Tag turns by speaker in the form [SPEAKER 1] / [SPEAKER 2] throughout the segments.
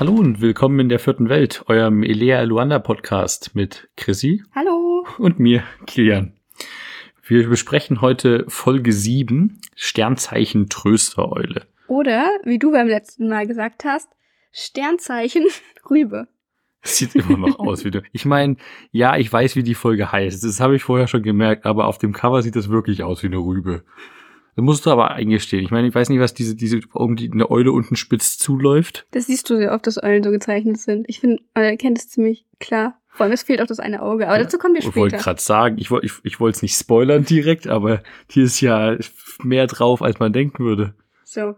[SPEAKER 1] Hallo und willkommen in der vierten Welt, eurem Elea Luanda Podcast mit Chrissy
[SPEAKER 2] Hallo.
[SPEAKER 1] und mir, Kilian. Wir besprechen heute Folge 7, Sternzeichen Tröstereule.
[SPEAKER 2] Oder, wie du beim letzten Mal gesagt hast, Sternzeichen Rübe.
[SPEAKER 1] Sieht immer noch aus wie du. Ich meine, ja, ich weiß, wie die Folge heißt. Das habe ich vorher schon gemerkt, aber auf dem Cover sieht das wirklich aus wie eine Rübe. Das musst du aber eingestehen. Ich meine, ich weiß nicht, was diese, diese, um die eine Eule unten spitz zuläuft.
[SPEAKER 2] Das siehst du sehr oft, dass Eulen so gezeichnet sind. Ich finde, Eulen kennt es ziemlich klar. Vor allem, es fehlt auch das eine Auge. Aber dazu kommen wir
[SPEAKER 1] Ich wollte
[SPEAKER 2] später.
[SPEAKER 1] gerade sagen, ich wollte ich, ich wollte es nicht spoilern direkt, aber hier ist ja mehr drauf, als man denken würde.
[SPEAKER 2] So.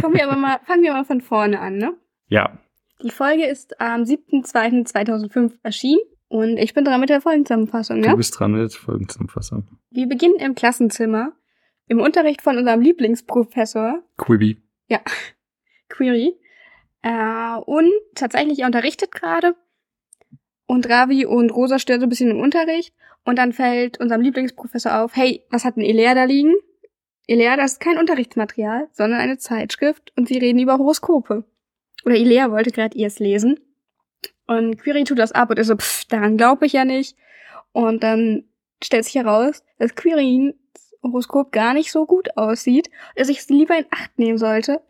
[SPEAKER 2] Kommen wir aber mal, fangen wir mal von vorne an, ne?
[SPEAKER 1] Ja,
[SPEAKER 2] Die Folge ist am 7.2.2005 erschienen. Und ich bin dran mit der Folgenzusammenfassung,
[SPEAKER 1] du
[SPEAKER 2] ja?
[SPEAKER 1] bist dran mit Folgenzusammenfassung.
[SPEAKER 2] Wir beginnen im Klassenzimmer. Im Unterricht von unserem Lieblingsprofessor,
[SPEAKER 1] Quibi.
[SPEAKER 2] Query. Äh, und tatsächlich, er unterrichtet gerade. Und Ravi und Rosa stören so ein bisschen im Unterricht. Und dann fällt unserem Lieblingsprofessor auf, hey, was hat denn Elea da liegen? Elea, das ist kein Unterrichtsmaterial, sondern eine Zeitschrift und sie reden über Horoskope. Oder Elea wollte gerade ihrs lesen. Und Query tut das ab und ist so, pff, daran glaube ich ja nicht. Und dann stellt sich heraus, dass Querys Horoskop gar nicht so gut aussieht, dass ich es lieber in Acht nehmen sollte.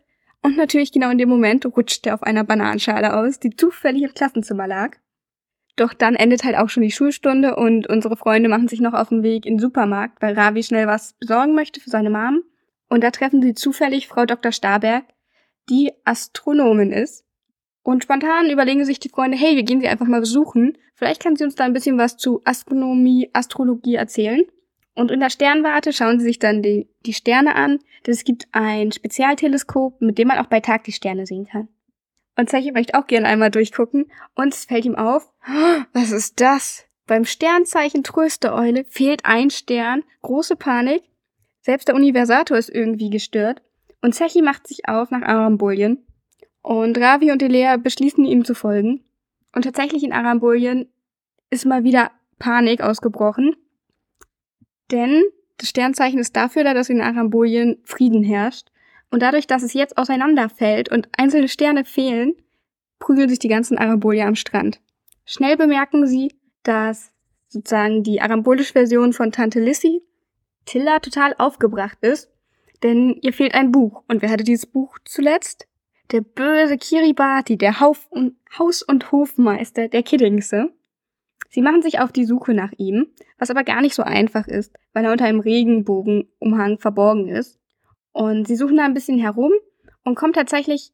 [SPEAKER 2] Und natürlich genau in dem Moment rutscht er auf einer Bananenschale aus, die zufällig im Klassenzimmer lag. Doch dann endet halt auch schon die Schulstunde und unsere Freunde machen sich noch auf den Weg in den Supermarkt, weil Ravi schnell was besorgen möchte für seine Mom. Und da treffen sie zufällig Frau Dr. Starberg, die Astronomin ist. Und spontan überlegen sich die Freunde, hey, wir gehen sie einfach mal besuchen. Vielleicht kann sie uns da ein bisschen was zu Astronomie, Astrologie erzählen. Und in der Sternwarte schauen sie sich dann die, die Sterne an, denn es gibt ein Spezialteleskop, mit dem man auch bei Tag die Sterne sehen kann. Und Zeche möchte auch gerne einmal durchgucken und es fällt ihm auf, "Oh, was ist das? Beim Sternzeichen Tröstereule fehlt ein Stern, große Panik. Selbst der Universator ist irgendwie gestört. Und Zechi macht sich auf nach Arambolien. Und Ravi und Elea beschließen ihm zu folgen. Und tatsächlich in Arambolien ist mal wieder Panik ausgebrochen. Denn das Sternzeichen ist dafür da, dass in Arambolien Frieden herrscht. Und dadurch, dass es jetzt auseinanderfällt und einzelne Sterne fehlen, prügeln sich die ganzen Arambolier am Strand. Schnell bemerken sie, dass sozusagen die arambolische Version von Tante Lissy, Tilla, total aufgebracht ist, denn ihr fehlt ein Buch. Und wer hatte dieses Buch zuletzt? Der böse Kiribati, der Hauf und Haus- und Hofmeister der Kiddingse. Sie machen sich auf die Suche nach ihm, was aber gar nicht so einfach ist, weil er unter einem Regenbogenumhang verborgen ist. Und sie suchen da ein bisschen herum und kommen tatsächlich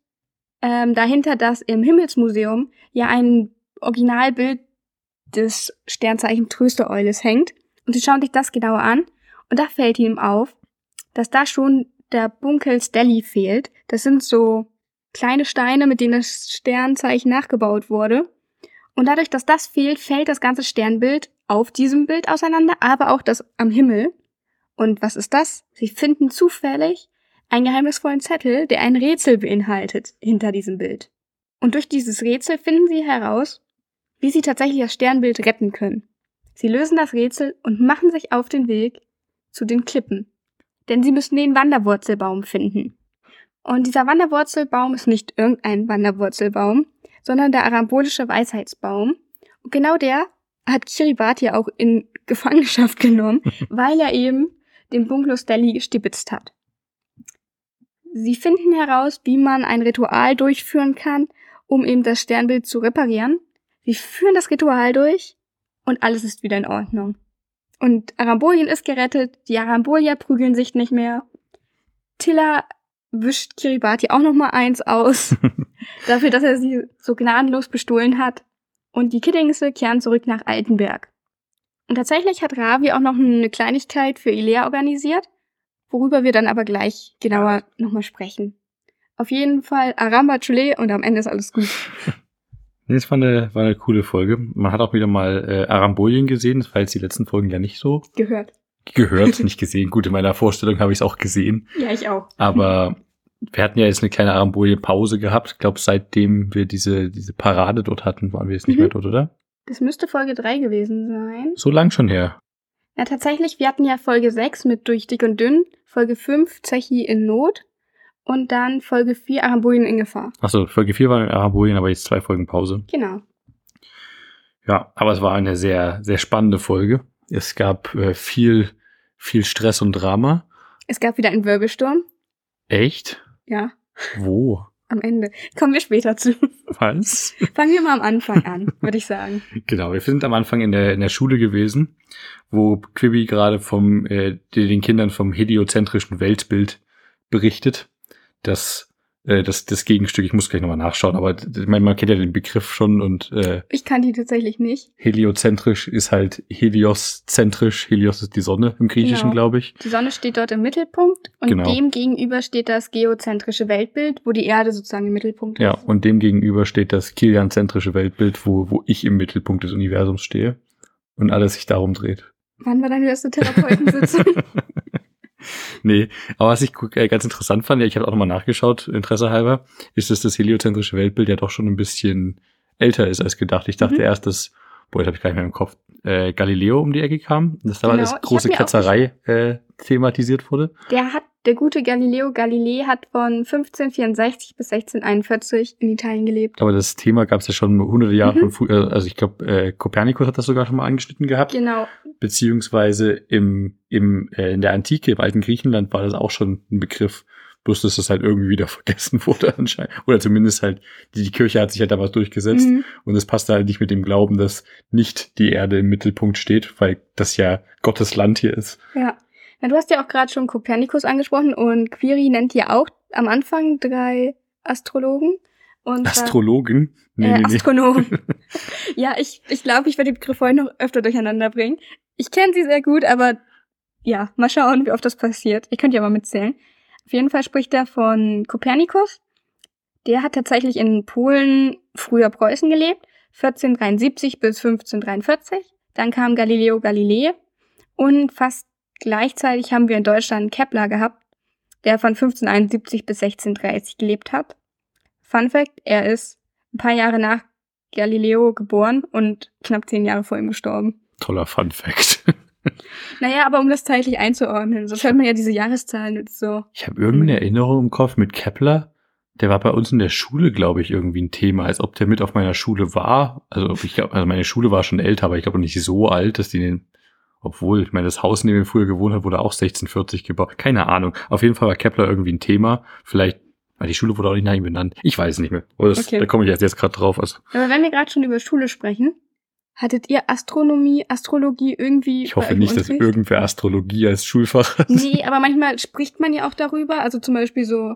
[SPEAKER 2] ähm, dahinter, dass im Himmelsmuseum ja ein Originalbild des Sternzeichen Tröstereules hängt. Und sie schauen sich das genauer an und da fällt ihnen auf, dass da schon der Bunkel Stelli fehlt. Das sind so kleine Steine, mit denen das Sternzeichen nachgebaut wurde. Und dadurch, dass das fehlt, fällt das ganze Sternbild auf diesem Bild auseinander, aber auch das am Himmel. Und was ist das? Sie finden zufällig einen geheimnisvollen Zettel, der ein Rätsel beinhaltet hinter diesem Bild. Und durch dieses Rätsel finden sie heraus, wie sie tatsächlich das Sternbild retten können. Sie lösen das Rätsel und machen sich auf den Weg zu den Klippen. Denn sie müssen den Wanderwurzelbaum finden. Und dieser Wanderwurzelbaum ist nicht irgendein Wanderwurzelbaum, sondern der arambolische Weisheitsbaum. Und genau der hat Kiribati auch in Gefangenschaft genommen, weil er eben den Bunklus Stelli gestibitzt hat. Sie finden heraus, wie man ein Ritual durchführen kann, um eben das Sternbild zu reparieren. Sie führen das Ritual durch und alles ist wieder in Ordnung. Und Arambolien ist gerettet, die Arambolier prügeln sich nicht mehr. Tilla wischt Kiribati auch noch mal eins aus, dafür, dass er sie so gnadenlos bestohlen hat. Und die Kiddingse kehren zurück nach Altenberg. Und tatsächlich hat Ravi auch noch eine Kleinigkeit für Ilea organisiert, worüber wir dann aber gleich genauer nochmal sprechen. Auf jeden Fall Aramba Chule und am Ende ist alles gut.
[SPEAKER 1] Nee, das war eine, war eine coole Folge. Man hat auch wieder mal äh, Arambolien gesehen. Das war jetzt die letzten Folgen ja nicht so
[SPEAKER 2] Gehört.
[SPEAKER 1] gehört, nicht gesehen. Gut, in meiner Vorstellung habe ich es auch gesehen.
[SPEAKER 2] Ja, ich auch.
[SPEAKER 1] Aber wir hatten ja jetzt eine kleine Arambolie-Pause gehabt. Ich glaube, seitdem wir diese, diese Parade dort hatten, waren wir jetzt nicht
[SPEAKER 2] Mhm.
[SPEAKER 1] mehr dort, oder?
[SPEAKER 2] Das müsste Folge 3 gewesen sein.
[SPEAKER 1] So lang schon her.
[SPEAKER 2] Ja, tatsächlich, wir hatten ja Folge 6 mit Durch dick und dünn, Folge 5 Zechi in Not Und dann Folge 4, Arabolien in Gefahr.
[SPEAKER 1] Achso, Folge 4 war in Arabolien, aber jetzt zwei Folgen Pause.
[SPEAKER 2] Genau.
[SPEAKER 1] Ja, aber es war eine sehr, sehr spannende Folge. Es gab äh, viel, viel Stress und Drama.
[SPEAKER 2] Es gab wieder einen Wirbelsturm.
[SPEAKER 1] Echt?
[SPEAKER 2] Ja,
[SPEAKER 1] Wo?
[SPEAKER 2] am Ende. Kommen wir später zu.
[SPEAKER 1] Was?
[SPEAKER 2] Fangen wir mal am Anfang an, würde ich sagen.
[SPEAKER 1] Genau, wir sind am Anfang in der, in der Schule gewesen, wo Quibi gerade vom, äh, den Kindern vom heliozentrischen Weltbild berichtet. Das, äh, das, das Gegenstück, ich muss gleich nochmal nachschauen, aber ich meine, man kennt ja den Begriff schon und äh,
[SPEAKER 2] Ich kann die tatsächlich nicht.
[SPEAKER 1] heliozentrisch ist halt helioszentrisch. Helios ist die Sonne im Griechischen,
[SPEAKER 2] Genau.
[SPEAKER 1] glaube ich.
[SPEAKER 2] Die Sonne steht dort im Mittelpunkt und
[SPEAKER 1] Genau.
[SPEAKER 2] dem gegenüber steht das geozentrische Weltbild, wo die Erde sozusagen im Mittelpunkt
[SPEAKER 1] Ja,
[SPEAKER 2] ist.
[SPEAKER 1] und dem gegenüber steht das kilianzentrische Weltbild, wo, wo ich im Mittelpunkt des Universums stehe und alles sich darum dreht.
[SPEAKER 2] Wann war deine letzte Therapeutensitzung?
[SPEAKER 1] Nee, aber was ich äh, ganz interessant fand, ja, ich habe auch nochmal nachgeschaut, Interesse halber, ist, dass das heliozentrische Weltbild ja doch schon ein bisschen älter ist als gedacht. Ich dachte
[SPEAKER 2] Mhm.
[SPEAKER 1] erst, dass, boah, das habe ich gar nicht mehr im Kopf, äh, Galileo um die Ecke kam, dass da mal
[SPEAKER 2] Genau,
[SPEAKER 1] das große Ketzerei äh, thematisiert wurde.
[SPEAKER 2] Der hat, der gute Galileo Galilei hat von 1564 bis 1641 in Italien gelebt.
[SPEAKER 1] Aber das Thema gab es ja schon hunderte Jahre
[SPEAKER 2] Mhm.
[SPEAKER 1] von früher, also ich glaube, äh, Kopernikus hat das sogar schon mal angeschnitten gehabt.
[SPEAKER 2] Genau.
[SPEAKER 1] beziehungsweise im, im, äh, in der Antike, im alten Griechenland war das auch schon ein Begriff, bloß dass das halt irgendwie wieder vergessen wurde anscheinend. Oder zumindest halt, die, die Kirche hat sich halt damals durchgesetzt
[SPEAKER 2] Mhm.
[SPEAKER 1] und es passte halt nicht mit dem Glauben, dass nicht die Erde im Mittelpunkt steht, weil das ja Gottes Land hier ist.
[SPEAKER 2] Ja. Ja. Du hast ja auch gerade schon Kopernikus angesprochen und Quiri nennt ja auch am Anfang drei Astrologen. Und
[SPEAKER 1] Astrologen? Nee,
[SPEAKER 2] äh,
[SPEAKER 1] nee, nee.
[SPEAKER 2] Astronomen. ja, ich, ich glaube, ich werde die Begriffe heute noch öfter durcheinander bringen. Ich kenne sie sehr gut, aber ja, mal schauen, wie oft das passiert. Ihr könnt ja mal mitzählen. Auf jeden Fall spricht er von Kopernikus. Der hat tatsächlich in Polen, früher Preußen gelebt, 1473 bis 1543. Dann kam Galileo Galilei und fast gleichzeitig haben wir in Deutschland Kepler gehabt, der von 1571 bis 1630 gelebt hat. Fun Fact, er ist ein paar Jahre nach Galileo geboren und knapp zehn Jahre vor ihm gestorben.
[SPEAKER 1] Toller Fun Fact.
[SPEAKER 2] Naja, aber um das zeitlich einzuordnen, sonst hört man ja diese Jahreszahlen und so.
[SPEAKER 1] Ich habe irgendwie eine Erinnerung im Kopf mit Kepler. Der war bei uns in der Schule, glaube ich, irgendwie ein Thema, als ob der mit auf meiner Schule war. Also ich glaube, also meine Schule war schon älter, aber ich glaube nicht so alt, dass die den, obwohl, ich meine, das Haus, in dem wir früher gewohnt haben, wurde auch 1640 gebaut. Keine Ahnung. Auf jeden Fall war Kepler irgendwie ein Thema. Vielleicht, weil die Schule wurde auch nicht nach ihm benannt. Ich weiß es nicht mehr. Aber das,
[SPEAKER 2] Okay.
[SPEAKER 1] da komme ich jetzt, jetzt gerade drauf. Also
[SPEAKER 2] Aber wenn wir gerade schon über Schule sprechen, hattet ihr Astronomie, Astrologie irgendwie
[SPEAKER 1] ich hoffe nicht, dass irgendwer Astrologie als Schulfach hat.
[SPEAKER 2] Nee, aber manchmal spricht man ja auch darüber, also zum Beispiel so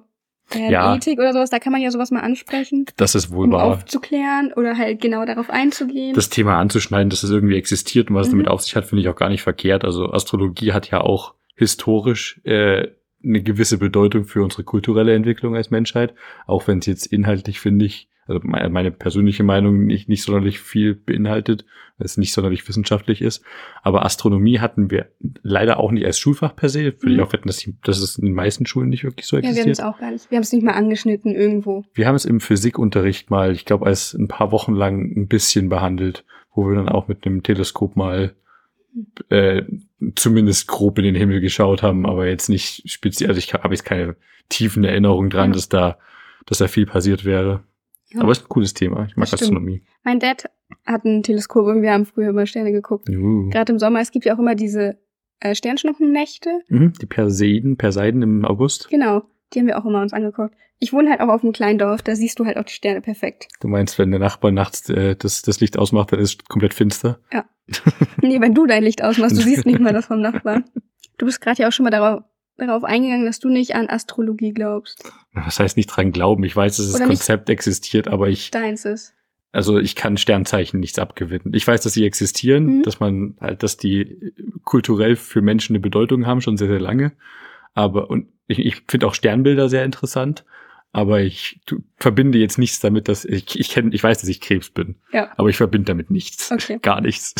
[SPEAKER 2] äh,
[SPEAKER 1] Ja.
[SPEAKER 2] Ethik oder sowas, da kann man ja sowas mal ansprechen,
[SPEAKER 1] Das ist wohl
[SPEAKER 2] um
[SPEAKER 1] wahr.
[SPEAKER 2] aufzuklären oder halt genau darauf einzugehen.
[SPEAKER 1] das Thema anzuschneiden, dass es irgendwie existiert und was es
[SPEAKER 2] Mhm.
[SPEAKER 1] damit auf sich hat, finde ich auch gar nicht verkehrt. Also Astrologie hat ja auch historisch äh, eine gewisse Bedeutung für unsere kulturelle Entwicklung als Menschheit, auch wenn es jetzt inhaltlich, finde ich, also meine, persönliche Meinung nicht, nicht sonderlich viel beinhaltet, weil es nicht sonderlich wissenschaftlich ist. Aber Astronomie hatten wir leider auch nicht als Schulfach per se. Würde ich
[SPEAKER 2] Mhm.
[SPEAKER 1] auch wetten, dass, die, dass es in den meisten Schulen nicht wirklich so
[SPEAKER 2] ja, wir haben
[SPEAKER 1] existiert.
[SPEAKER 2] es auch gar nicht. Wir haben es nicht mal angeschnitten irgendwo.
[SPEAKER 1] Wir haben es im Physikunterricht mal, ich glaube, als ein paar Wochen lang ein bisschen behandelt, wo wir dann auch mit einem Teleskop mal äh, zumindest grob in den Himmel geschaut haben, aber jetzt nicht speziell, also ich habe jetzt keine tiefen Erinnerungen dran,
[SPEAKER 2] Ja.
[SPEAKER 1] dass da, dass da viel passiert wäre.
[SPEAKER 2] Ja.
[SPEAKER 1] Aber es ist ein cooles Thema. Ich mag. Astronomie.
[SPEAKER 2] Mein Dad hat ein Teleskop und wir haben früher immer Sterne geguckt.
[SPEAKER 1] Juhu.
[SPEAKER 2] Gerade im Sommer, es gibt ja auch immer diese äh, Sternschnuppennächte.
[SPEAKER 1] Mhm, die Perseiden, Perseiden im August.
[SPEAKER 2] Genau, die haben wir auch immer uns angeguckt. Ich wohne halt auch auf einem kleinen Dorf, da siehst du halt auch die Sterne perfekt.
[SPEAKER 1] Du meinst, wenn der Nachbar nachts äh, das, das Licht ausmacht, dann ist es komplett finster?
[SPEAKER 2] Nee, wenn du dein Licht ausmachst, du siehst nicht mal das vom Nachbarn. Du bist gerade ja auch schon mal darauf, darauf eingegangen, dass du nicht an Astrologie glaubst.
[SPEAKER 1] Was heißt nicht dran glauben? Ich weiß, dass das
[SPEAKER 2] Oder
[SPEAKER 1] Konzept existiert, aber ich
[SPEAKER 2] Deins ist.
[SPEAKER 1] Also ich kann Sternzeichen nichts abgewinnen. Ich weiß, dass sie existieren,
[SPEAKER 2] Mhm.
[SPEAKER 1] dass man halt, dass die kulturell für Menschen eine Bedeutung haben, schon sehr, sehr lange. Aber, und ich, ich finde auch Sternbilder sehr interessant, aber ich tu, verbinde jetzt nichts damit, dass ich, ich kenne, ich weiß, dass ich Krebs bin,
[SPEAKER 2] Ja.
[SPEAKER 1] aber ich verbinde damit nichts.
[SPEAKER 2] Okay.
[SPEAKER 1] Gar nichts.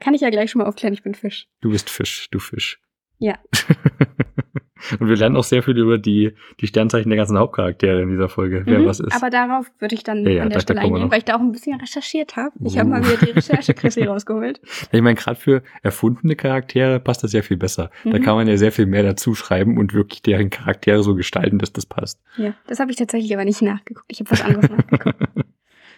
[SPEAKER 2] Kann ich ja gleich schon mal aufklären, ich bin Fisch.
[SPEAKER 1] Du bist Fisch, du Fisch.
[SPEAKER 2] Ja.
[SPEAKER 1] Und wir lernen auch sehr viel über die, die Sternzeichen der ganzen Hauptcharaktere in dieser Folge, wer
[SPEAKER 2] Mhm,
[SPEAKER 1] was ist.
[SPEAKER 2] Aber darauf würde ich dann
[SPEAKER 1] Ja, ja,
[SPEAKER 2] an
[SPEAKER 1] da-
[SPEAKER 2] der
[SPEAKER 1] da
[SPEAKER 2] Stelle eingehen, weil ich da auch ein bisschen recherchiert habe. Ich habe mal
[SPEAKER 1] Uh.
[SPEAKER 2] wieder die Recherche Chrissy rausgeholt.
[SPEAKER 1] Ich meine, gerade für erfundene Charaktere passt das ja viel besser. Da
[SPEAKER 2] Mhm.
[SPEAKER 1] kann man ja sehr viel mehr dazu schreiben und wirklich deren Charaktere so gestalten, dass das passt.
[SPEAKER 2] Ja, das habe ich tatsächlich aber nicht nachgeguckt. Ich habe was anderes nachgeguckt.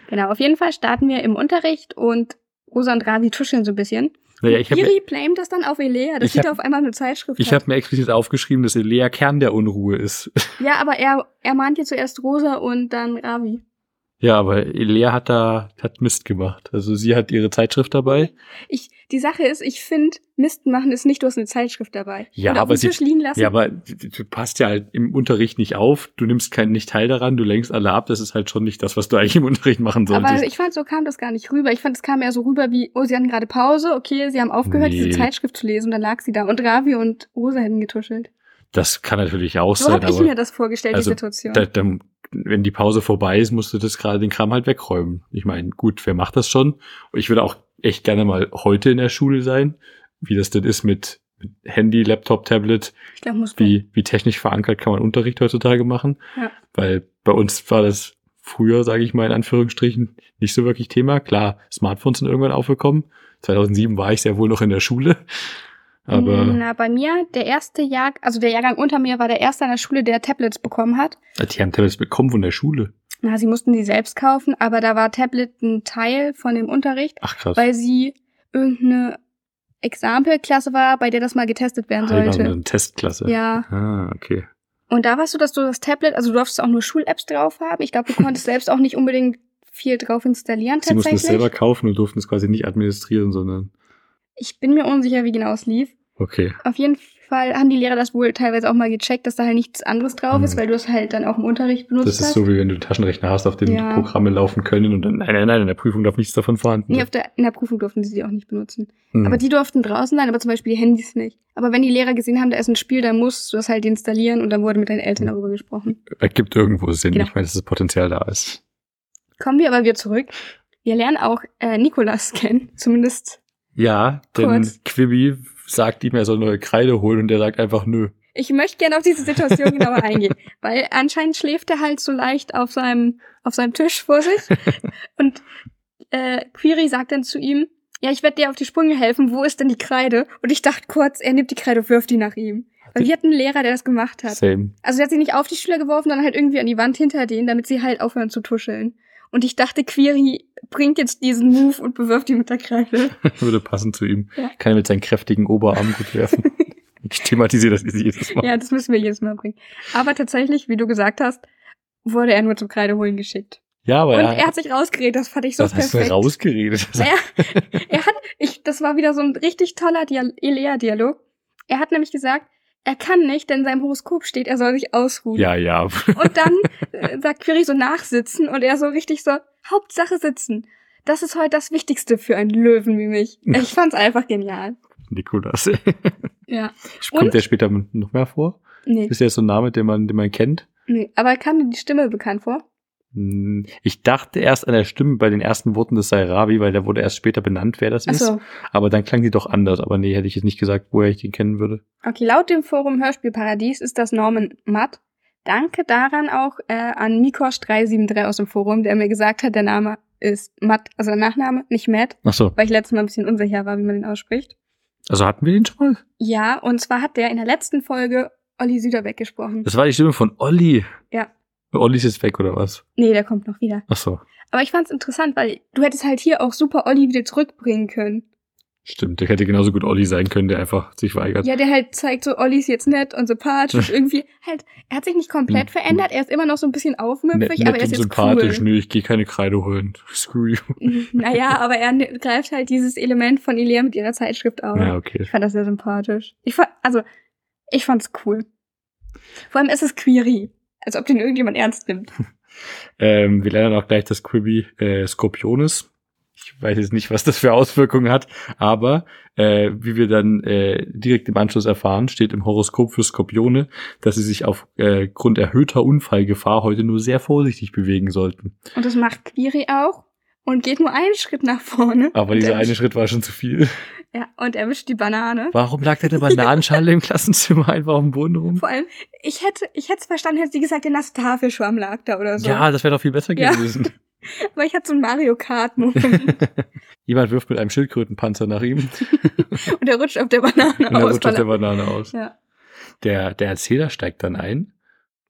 [SPEAKER 2] Genau, auf jeden Fall starten wir im Unterricht und Rosa und Ravi tuscheln so ein bisschen.
[SPEAKER 1] Naja, ich habe
[SPEAKER 2] Kiri blamet das dann auf Elea, dass
[SPEAKER 1] Ich
[SPEAKER 2] sie
[SPEAKER 1] hab-
[SPEAKER 2] da auf einmal eine Zeitschrift
[SPEAKER 1] ich
[SPEAKER 2] hat.
[SPEAKER 1] hab mir explizit aufgeschrieben, dass Elea Kern der Unruhe ist.
[SPEAKER 2] Ja, aber er, er mahnt ja zuerst Rosa und dann Ravi.
[SPEAKER 1] Ja, aber Elea hat da hat Mist gemacht. Also sie hat ihre Zeitschrift dabei.
[SPEAKER 2] Ich, die Sache ist, ich finde, Mist machen ist nicht, du hast eine Zeitschrift dabei.
[SPEAKER 1] Ja, aber sie-. Ja, aber du passt ja halt im Unterricht nicht auf. Du nimmst keinen nicht teil daran, du lenkst alle ab. Das ist halt schon nicht das, was du eigentlich im Unterricht machen
[SPEAKER 2] aber
[SPEAKER 1] solltest.
[SPEAKER 2] ich fand, so kam das gar nicht rüber. Ich fand, es kam eher so rüber wie, oh, sie hatten gerade Pause, okay, sie haben aufgehört,
[SPEAKER 1] Nee.
[SPEAKER 2] diese Zeitschrift zu lesen, und dann lag sie da. Und Ravi und Rosa hätten getuschelt.
[SPEAKER 1] das kann natürlich auch
[SPEAKER 2] So
[SPEAKER 1] sein,
[SPEAKER 2] habe ich
[SPEAKER 1] aber
[SPEAKER 2] mir das vorgestellt,
[SPEAKER 1] also,
[SPEAKER 2] die Situation.
[SPEAKER 1] da, dann, wenn die Pause vorbei ist, musst du das gerade den Kram halt wegräumen. Ich meine, gut, wer macht das schon? Und ich würde auch echt gerne mal heute in der Schule sein, wie das denn ist mit, mit Handy, Laptop, Tablet,
[SPEAKER 2] ich glaube, muss du.
[SPEAKER 1] wie, wie technisch verankert kann man Unterricht heutzutage machen.
[SPEAKER 2] Ja.
[SPEAKER 1] Weil bei uns war das früher, sage ich mal in Anführungsstrichen, nicht so wirklich Thema. Klar, Smartphones sind irgendwann aufgekommen. 2007 war ich sehr wohl noch in der Schule. Aber
[SPEAKER 2] Na, bei mir, der erste Jahr, also der Jahrgang unter mir war der erste an der Schule, der Tablets bekommen hat.
[SPEAKER 1] die haben Tablets bekommen von der Schule.
[SPEAKER 2] Na, sie mussten die selbst kaufen, aber da war Tablet ein Teil von dem Unterricht,
[SPEAKER 1] Ach krass.
[SPEAKER 2] weil sie irgendeine Exempelklasse war, bei der das mal getestet werden
[SPEAKER 1] Ah, die
[SPEAKER 2] sollte.
[SPEAKER 1] eine Testklasse.
[SPEAKER 2] Ja.
[SPEAKER 1] Ah, okay.
[SPEAKER 2] Und da warst du, dass du das Tablet, also du durftest auch nur Schul-Apps drauf haben. Ich glaube, du konntest selbst auch nicht unbedingt viel drauf installieren
[SPEAKER 1] Sie mussten es
[SPEAKER 2] tatsächlich.
[SPEAKER 1] selber kaufen und durften es quasi nicht administrieren, sondern
[SPEAKER 2] Ich bin mir unsicher, wie genau es lief.
[SPEAKER 1] okay.
[SPEAKER 2] Auf jeden Fall haben die Lehrer das wohl teilweise auch mal gecheckt, dass da halt nichts anderes drauf ist,
[SPEAKER 1] Hm.
[SPEAKER 2] weil du es halt dann auch im Unterricht benutzt
[SPEAKER 1] Das ist
[SPEAKER 2] hast.
[SPEAKER 1] so, wie wenn du einen Taschenrechner hast, auf dem
[SPEAKER 2] Ja.
[SPEAKER 1] die Programme laufen können und dann, nein, nein, nein, in der Prüfung darf nichts davon vorhanden
[SPEAKER 2] Nee,
[SPEAKER 1] sein.
[SPEAKER 2] auf der, in der Prüfung durften sie die auch nicht benutzen.
[SPEAKER 1] Hm.
[SPEAKER 2] Aber die durften draußen sein, aber zum Beispiel die Handys nicht. Aber wenn die Lehrer gesehen haben, da ist ein Spiel, dann musst du das halt installieren und dann wurde mit deinen Eltern darüber gesprochen.
[SPEAKER 1] ergibt irgendwo Sinn.
[SPEAKER 2] Genau.
[SPEAKER 1] Ich meine, dass das Potenzial da ist.
[SPEAKER 2] Kommen wir aber wieder zurück. Wir lernen auch äh, Nikolas kennen, zumindest.
[SPEAKER 1] Ja, denn
[SPEAKER 2] Kurz.
[SPEAKER 1] Quibi sagt ihm, er soll neue Kreide holen und der sagt einfach nö.
[SPEAKER 2] Ich möchte gerne auf diese Situation genauer eingehen, weil anscheinend schläft er halt so leicht auf seinem, auf seinem Tisch vor sich. Und äh, Quiri sagt dann zu ihm, ja, ich werde dir auf die Sprünge helfen, wo ist denn die Kreide? Und ich dachte kurz, er nimmt die Kreide und wirft die nach ihm. Weil wir hatten einen Lehrer, der das gemacht hat.
[SPEAKER 1] Same.
[SPEAKER 2] Also er hat sie nicht auf die Schüler geworfen, sondern halt irgendwie an die Wand hinter denen, damit sie halt aufhören zu tuscheln. Und ich dachte, Quiri bringt jetzt diesen Move und bewirft ihn mit der Kreide.
[SPEAKER 1] Würde passen zu ihm.
[SPEAKER 2] Ja.
[SPEAKER 1] Kann er mit seinen kräftigen Oberarm gut werfen. ich thematisiere das jedes Mal.
[SPEAKER 2] Ja, das müssen wir jedes Mal bringen. Aber tatsächlich, wie du gesagt hast, wurde er nur zum Kreideholen geschickt.
[SPEAKER 1] Ja, aber
[SPEAKER 2] Und
[SPEAKER 1] er,
[SPEAKER 2] er hat sich rausgeredet, das fand ich so
[SPEAKER 1] das hast du
[SPEAKER 2] perfekt.
[SPEAKER 1] rausgeredet.
[SPEAKER 2] Naja, er hat, ich, das war wieder so ein richtig toller Dial Elea-Dialog. Er hat nämlich gesagt, er kann nicht, denn in seinem Horoskop steht, er soll sich ausruhen.
[SPEAKER 1] ja, ja.
[SPEAKER 2] Und dann äh, sagt Query so nachsitzen und er so richtig so, Hauptsache sitzen. Das ist heute das Wichtigste für einen Löwen wie mich. Ich fand's einfach genial.
[SPEAKER 1] Nikolas.
[SPEAKER 2] Ja.
[SPEAKER 1] Kommt
[SPEAKER 2] Und?
[SPEAKER 1] der später noch mehr vor?
[SPEAKER 2] Nee,
[SPEAKER 1] Ist der so ein Name, den man, den man kennt?
[SPEAKER 2] nee. Aber kam dir die Stimme bekannt vor?
[SPEAKER 1] Hm, Ich dachte erst an der Stimme bei den ersten Worten des sei Ravi, weil der wurde erst später benannt, wer das
[SPEAKER 2] Ach
[SPEAKER 1] ist.
[SPEAKER 2] so.
[SPEAKER 1] Aber dann klang die doch anders. Aber nee, hätte ich jetzt nicht gesagt, woher ich den kennen würde.
[SPEAKER 2] Okay, laut dem Forum Hörspielparadies ist das Norman Matt. Danke daran auch äh, an Mikosch373 aus dem Forum, der mir gesagt hat, der Name ist Matt, also der Nachname, nicht Matt,
[SPEAKER 1] Ach so.
[SPEAKER 2] weil ich letztes Mal ein bisschen unsicher war, wie man den ausspricht.
[SPEAKER 1] Also hatten wir den schon mal?
[SPEAKER 2] Ja, und zwar hat der in der letzten Folge Olli Süderbeck gesprochen.
[SPEAKER 1] Das war die Stimme von Olli.
[SPEAKER 2] Ja.
[SPEAKER 1] Olli ist jetzt weg, oder was?
[SPEAKER 2] Nee, der kommt noch wieder.
[SPEAKER 1] Ach so.
[SPEAKER 2] Aber ich fand's interessant, weil du hättest halt hier auch super Olli wieder zurückbringen können.
[SPEAKER 1] Stimmt, der hätte genauso gut Olli sein können, der einfach sich weigert.
[SPEAKER 2] Ja, der halt zeigt so, Olli ist jetzt nett und sympathisch. irgendwie halt, er hat sich nicht komplett verändert, er ist immer noch so ein bisschen aufmüpfig, aber er ist
[SPEAKER 1] und
[SPEAKER 2] jetzt
[SPEAKER 1] sympathisch.
[SPEAKER 2] cool.
[SPEAKER 1] Nö, ich gehe keine Kreide holen. Screw you.
[SPEAKER 2] Naja, aber er ne- greift halt dieses Element von Ilea mit ihrer Zeitschrift auf.
[SPEAKER 1] Ja, okay.
[SPEAKER 2] Ich fand das sehr sympathisch. Ich fand, also, ich fand's cool. Vor allem ist es Query. Als ob den irgendjemand ernst nimmt.
[SPEAKER 1] Ähm, wir lernen auch gleich das Quibi äh, Skorpion ist. Ich weiß jetzt nicht, was das für Auswirkungen hat, aber äh, wie wir dann äh, direkt im Anschluss erfahren, steht im Horoskop für Skorpione, dass sie sich aufgrund erhöhter Unfallgefahr heute nur sehr vorsichtig bewegen sollten.
[SPEAKER 2] Und das macht Query auch und geht nur einen Schritt nach vorne.
[SPEAKER 1] Aber dieser
[SPEAKER 2] er-
[SPEAKER 1] eine Schritt war schon zu viel.
[SPEAKER 2] Ja, und erwischt die Banane.
[SPEAKER 1] Warum lag da eine Bananenschale im Klassenzimmer einfach auf dem Boden rum?
[SPEAKER 2] Vor allem, ich hätte, ich hätte es verstanden, hätte sie gesagt, der nasse Tafelschwamm lag da oder so.
[SPEAKER 1] Ja, das wäre doch viel besser
[SPEAKER 2] Ja.
[SPEAKER 1] gewesen.
[SPEAKER 2] Aber ich hatte so einen Mario Kart-Moment.
[SPEAKER 1] Jemand wirft mit einem Schildkrötenpanzer nach ihm
[SPEAKER 2] und er rutscht auf der Banane
[SPEAKER 1] und er
[SPEAKER 2] aus.
[SPEAKER 1] rutscht aus der Banane aus.
[SPEAKER 2] er- ja.
[SPEAKER 1] Der, der Erzähler steigt dann ein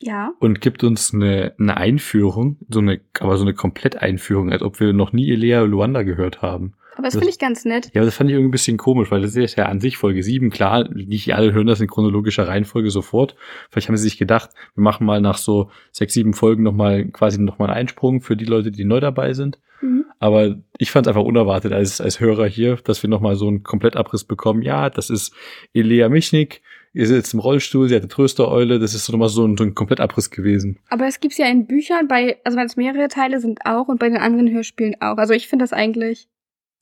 [SPEAKER 2] ja.
[SPEAKER 1] und gibt uns eine, eine Einführung, so eine, aber so eine Komplett-Einführung, als ob wir noch nie Elea Luanda gehört haben.
[SPEAKER 2] Aber das
[SPEAKER 1] Das-
[SPEAKER 2] finde ich ganz nett.
[SPEAKER 1] Ja, aber das fand ich irgendwie ein bisschen komisch, weil das ist ja an sich Folge 7, klar, nicht alle hören das in chronologischer Reihenfolge sofort. Vielleicht haben sie sich gedacht, wir machen mal nach so sechs, sieben Folgen nochmal quasi nochmal einen Einsprung für die Leute, die neu dabei sind.
[SPEAKER 2] Mhm.
[SPEAKER 1] Aber ich fand es einfach unerwartet als, als Hörer hier, dass wir nochmal so einen Komplettabriss bekommen. Ja, das ist Elea Michnik, ihr sitzt im Rollstuhl, sie hat eine Tröstereule, das ist so nochmal so ein, so ein Komplettabriss gewesen.
[SPEAKER 2] Aber es gibt's ja in Büchern, bei, also wenn es mehrere Teile sind auch und bei den anderen Hörspielen auch. Also ich finde das eigentlich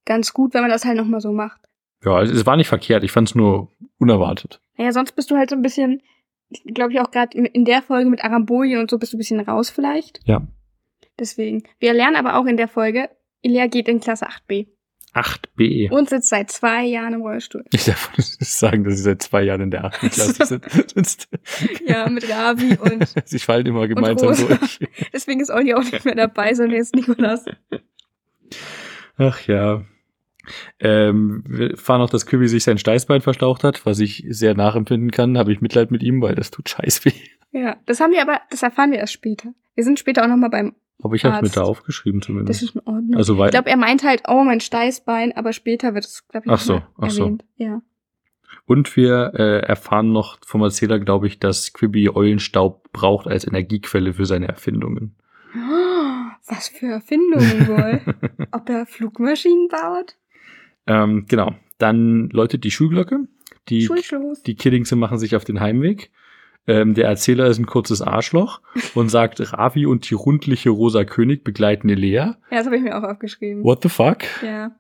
[SPEAKER 2] ganz gut, wenn man das halt nochmal so macht.
[SPEAKER 1] Ja, es, war nicht verkehrt, ich fand es nur unerwartet.
[SPEAKER 2] Naja, sonst bist du halt so ein bisschen, glaube ich auch gerade in der Folge mit Arambolien und so bist du ein bisschen raus vielleicht.
[SPEAKER 1] Ja.
[SPEAKER 2] Deswegen. Wir lernen aber auch in der Folge, Ilea geht in Klasse 8b
[SPEAKER 1] 8b.
[SPEAKER 2] und sitzt seit zwei Jahren im Rollstuhl.
[SPEAKER 1] Ich darf nicht sagen, dass sie seit zwei Jahren in der achten Klasse sind. Sonst-
[SPEAKER 2] Ja, mit Ravi und
[SPEAKER 1] Sie fallen immer gemeinsam durch.
[SPEAKER 2] deswegen ist Olli auch nicht mehr dabei, sondern jetzt Nikolas.
[SPEAKER 1] Ach ja. Ähm, wir fahren auch, dass Kübi sich sein Steißbein verstaucht hat, was ich sehr nachempfinden kann. Habe ich Mitleid mit ihm, weil das tut scheiß weh.
[SPEAKER 2] Ja, das haben wir aber, das erfahren wir erst später. Wir sind später auch nochmal beim,
[SPEAKER 1] Aber ich habe mit da aufgeschrieben
[SPEAKER 2] das
[SPEAKER 1] zumindest.
[SPEAKER 2] ist in Ordnung.
[SPEAKER 1] Also
[SPEAKER 2] ich
[SPEAKER 1] weil
[SPEAKER 2] glaube, er meint halt, oh, mein Steißbein, aber später wird es, glaube ich,
[SPEAKER 1] Ach so, ach so.
[SPEAKER 2] erwähnt. Ja.
[SPEAKER 1] und wir äh, erfahren noch vom Erzähler, glaube ich, dass Quibi Eulenstaub braucht als Energiequelle für seine Erfindungen.
[SPEAKER 2] Was für Erfindungen wohl. Ob er Flugmaschinen baut?
[SPEAKER 1] ähm, genau. Dann läutet die Schulglocke. Die
[SPEAKER 2] Schulschluss.
[SPEAKER 1] Die Kiddingse machen sich auf den Heimweg. Ähm, der Erzähler ist ein kurzes Arschloch und sagt, Ravi und die rundliche Rosa König begleiten Elea.
[SPEAKER 2] Ja, das habe ich mir auch aufgeschrieben.
[SPEAKER 1] What the fuck?
[SPEAKER 2] Ja.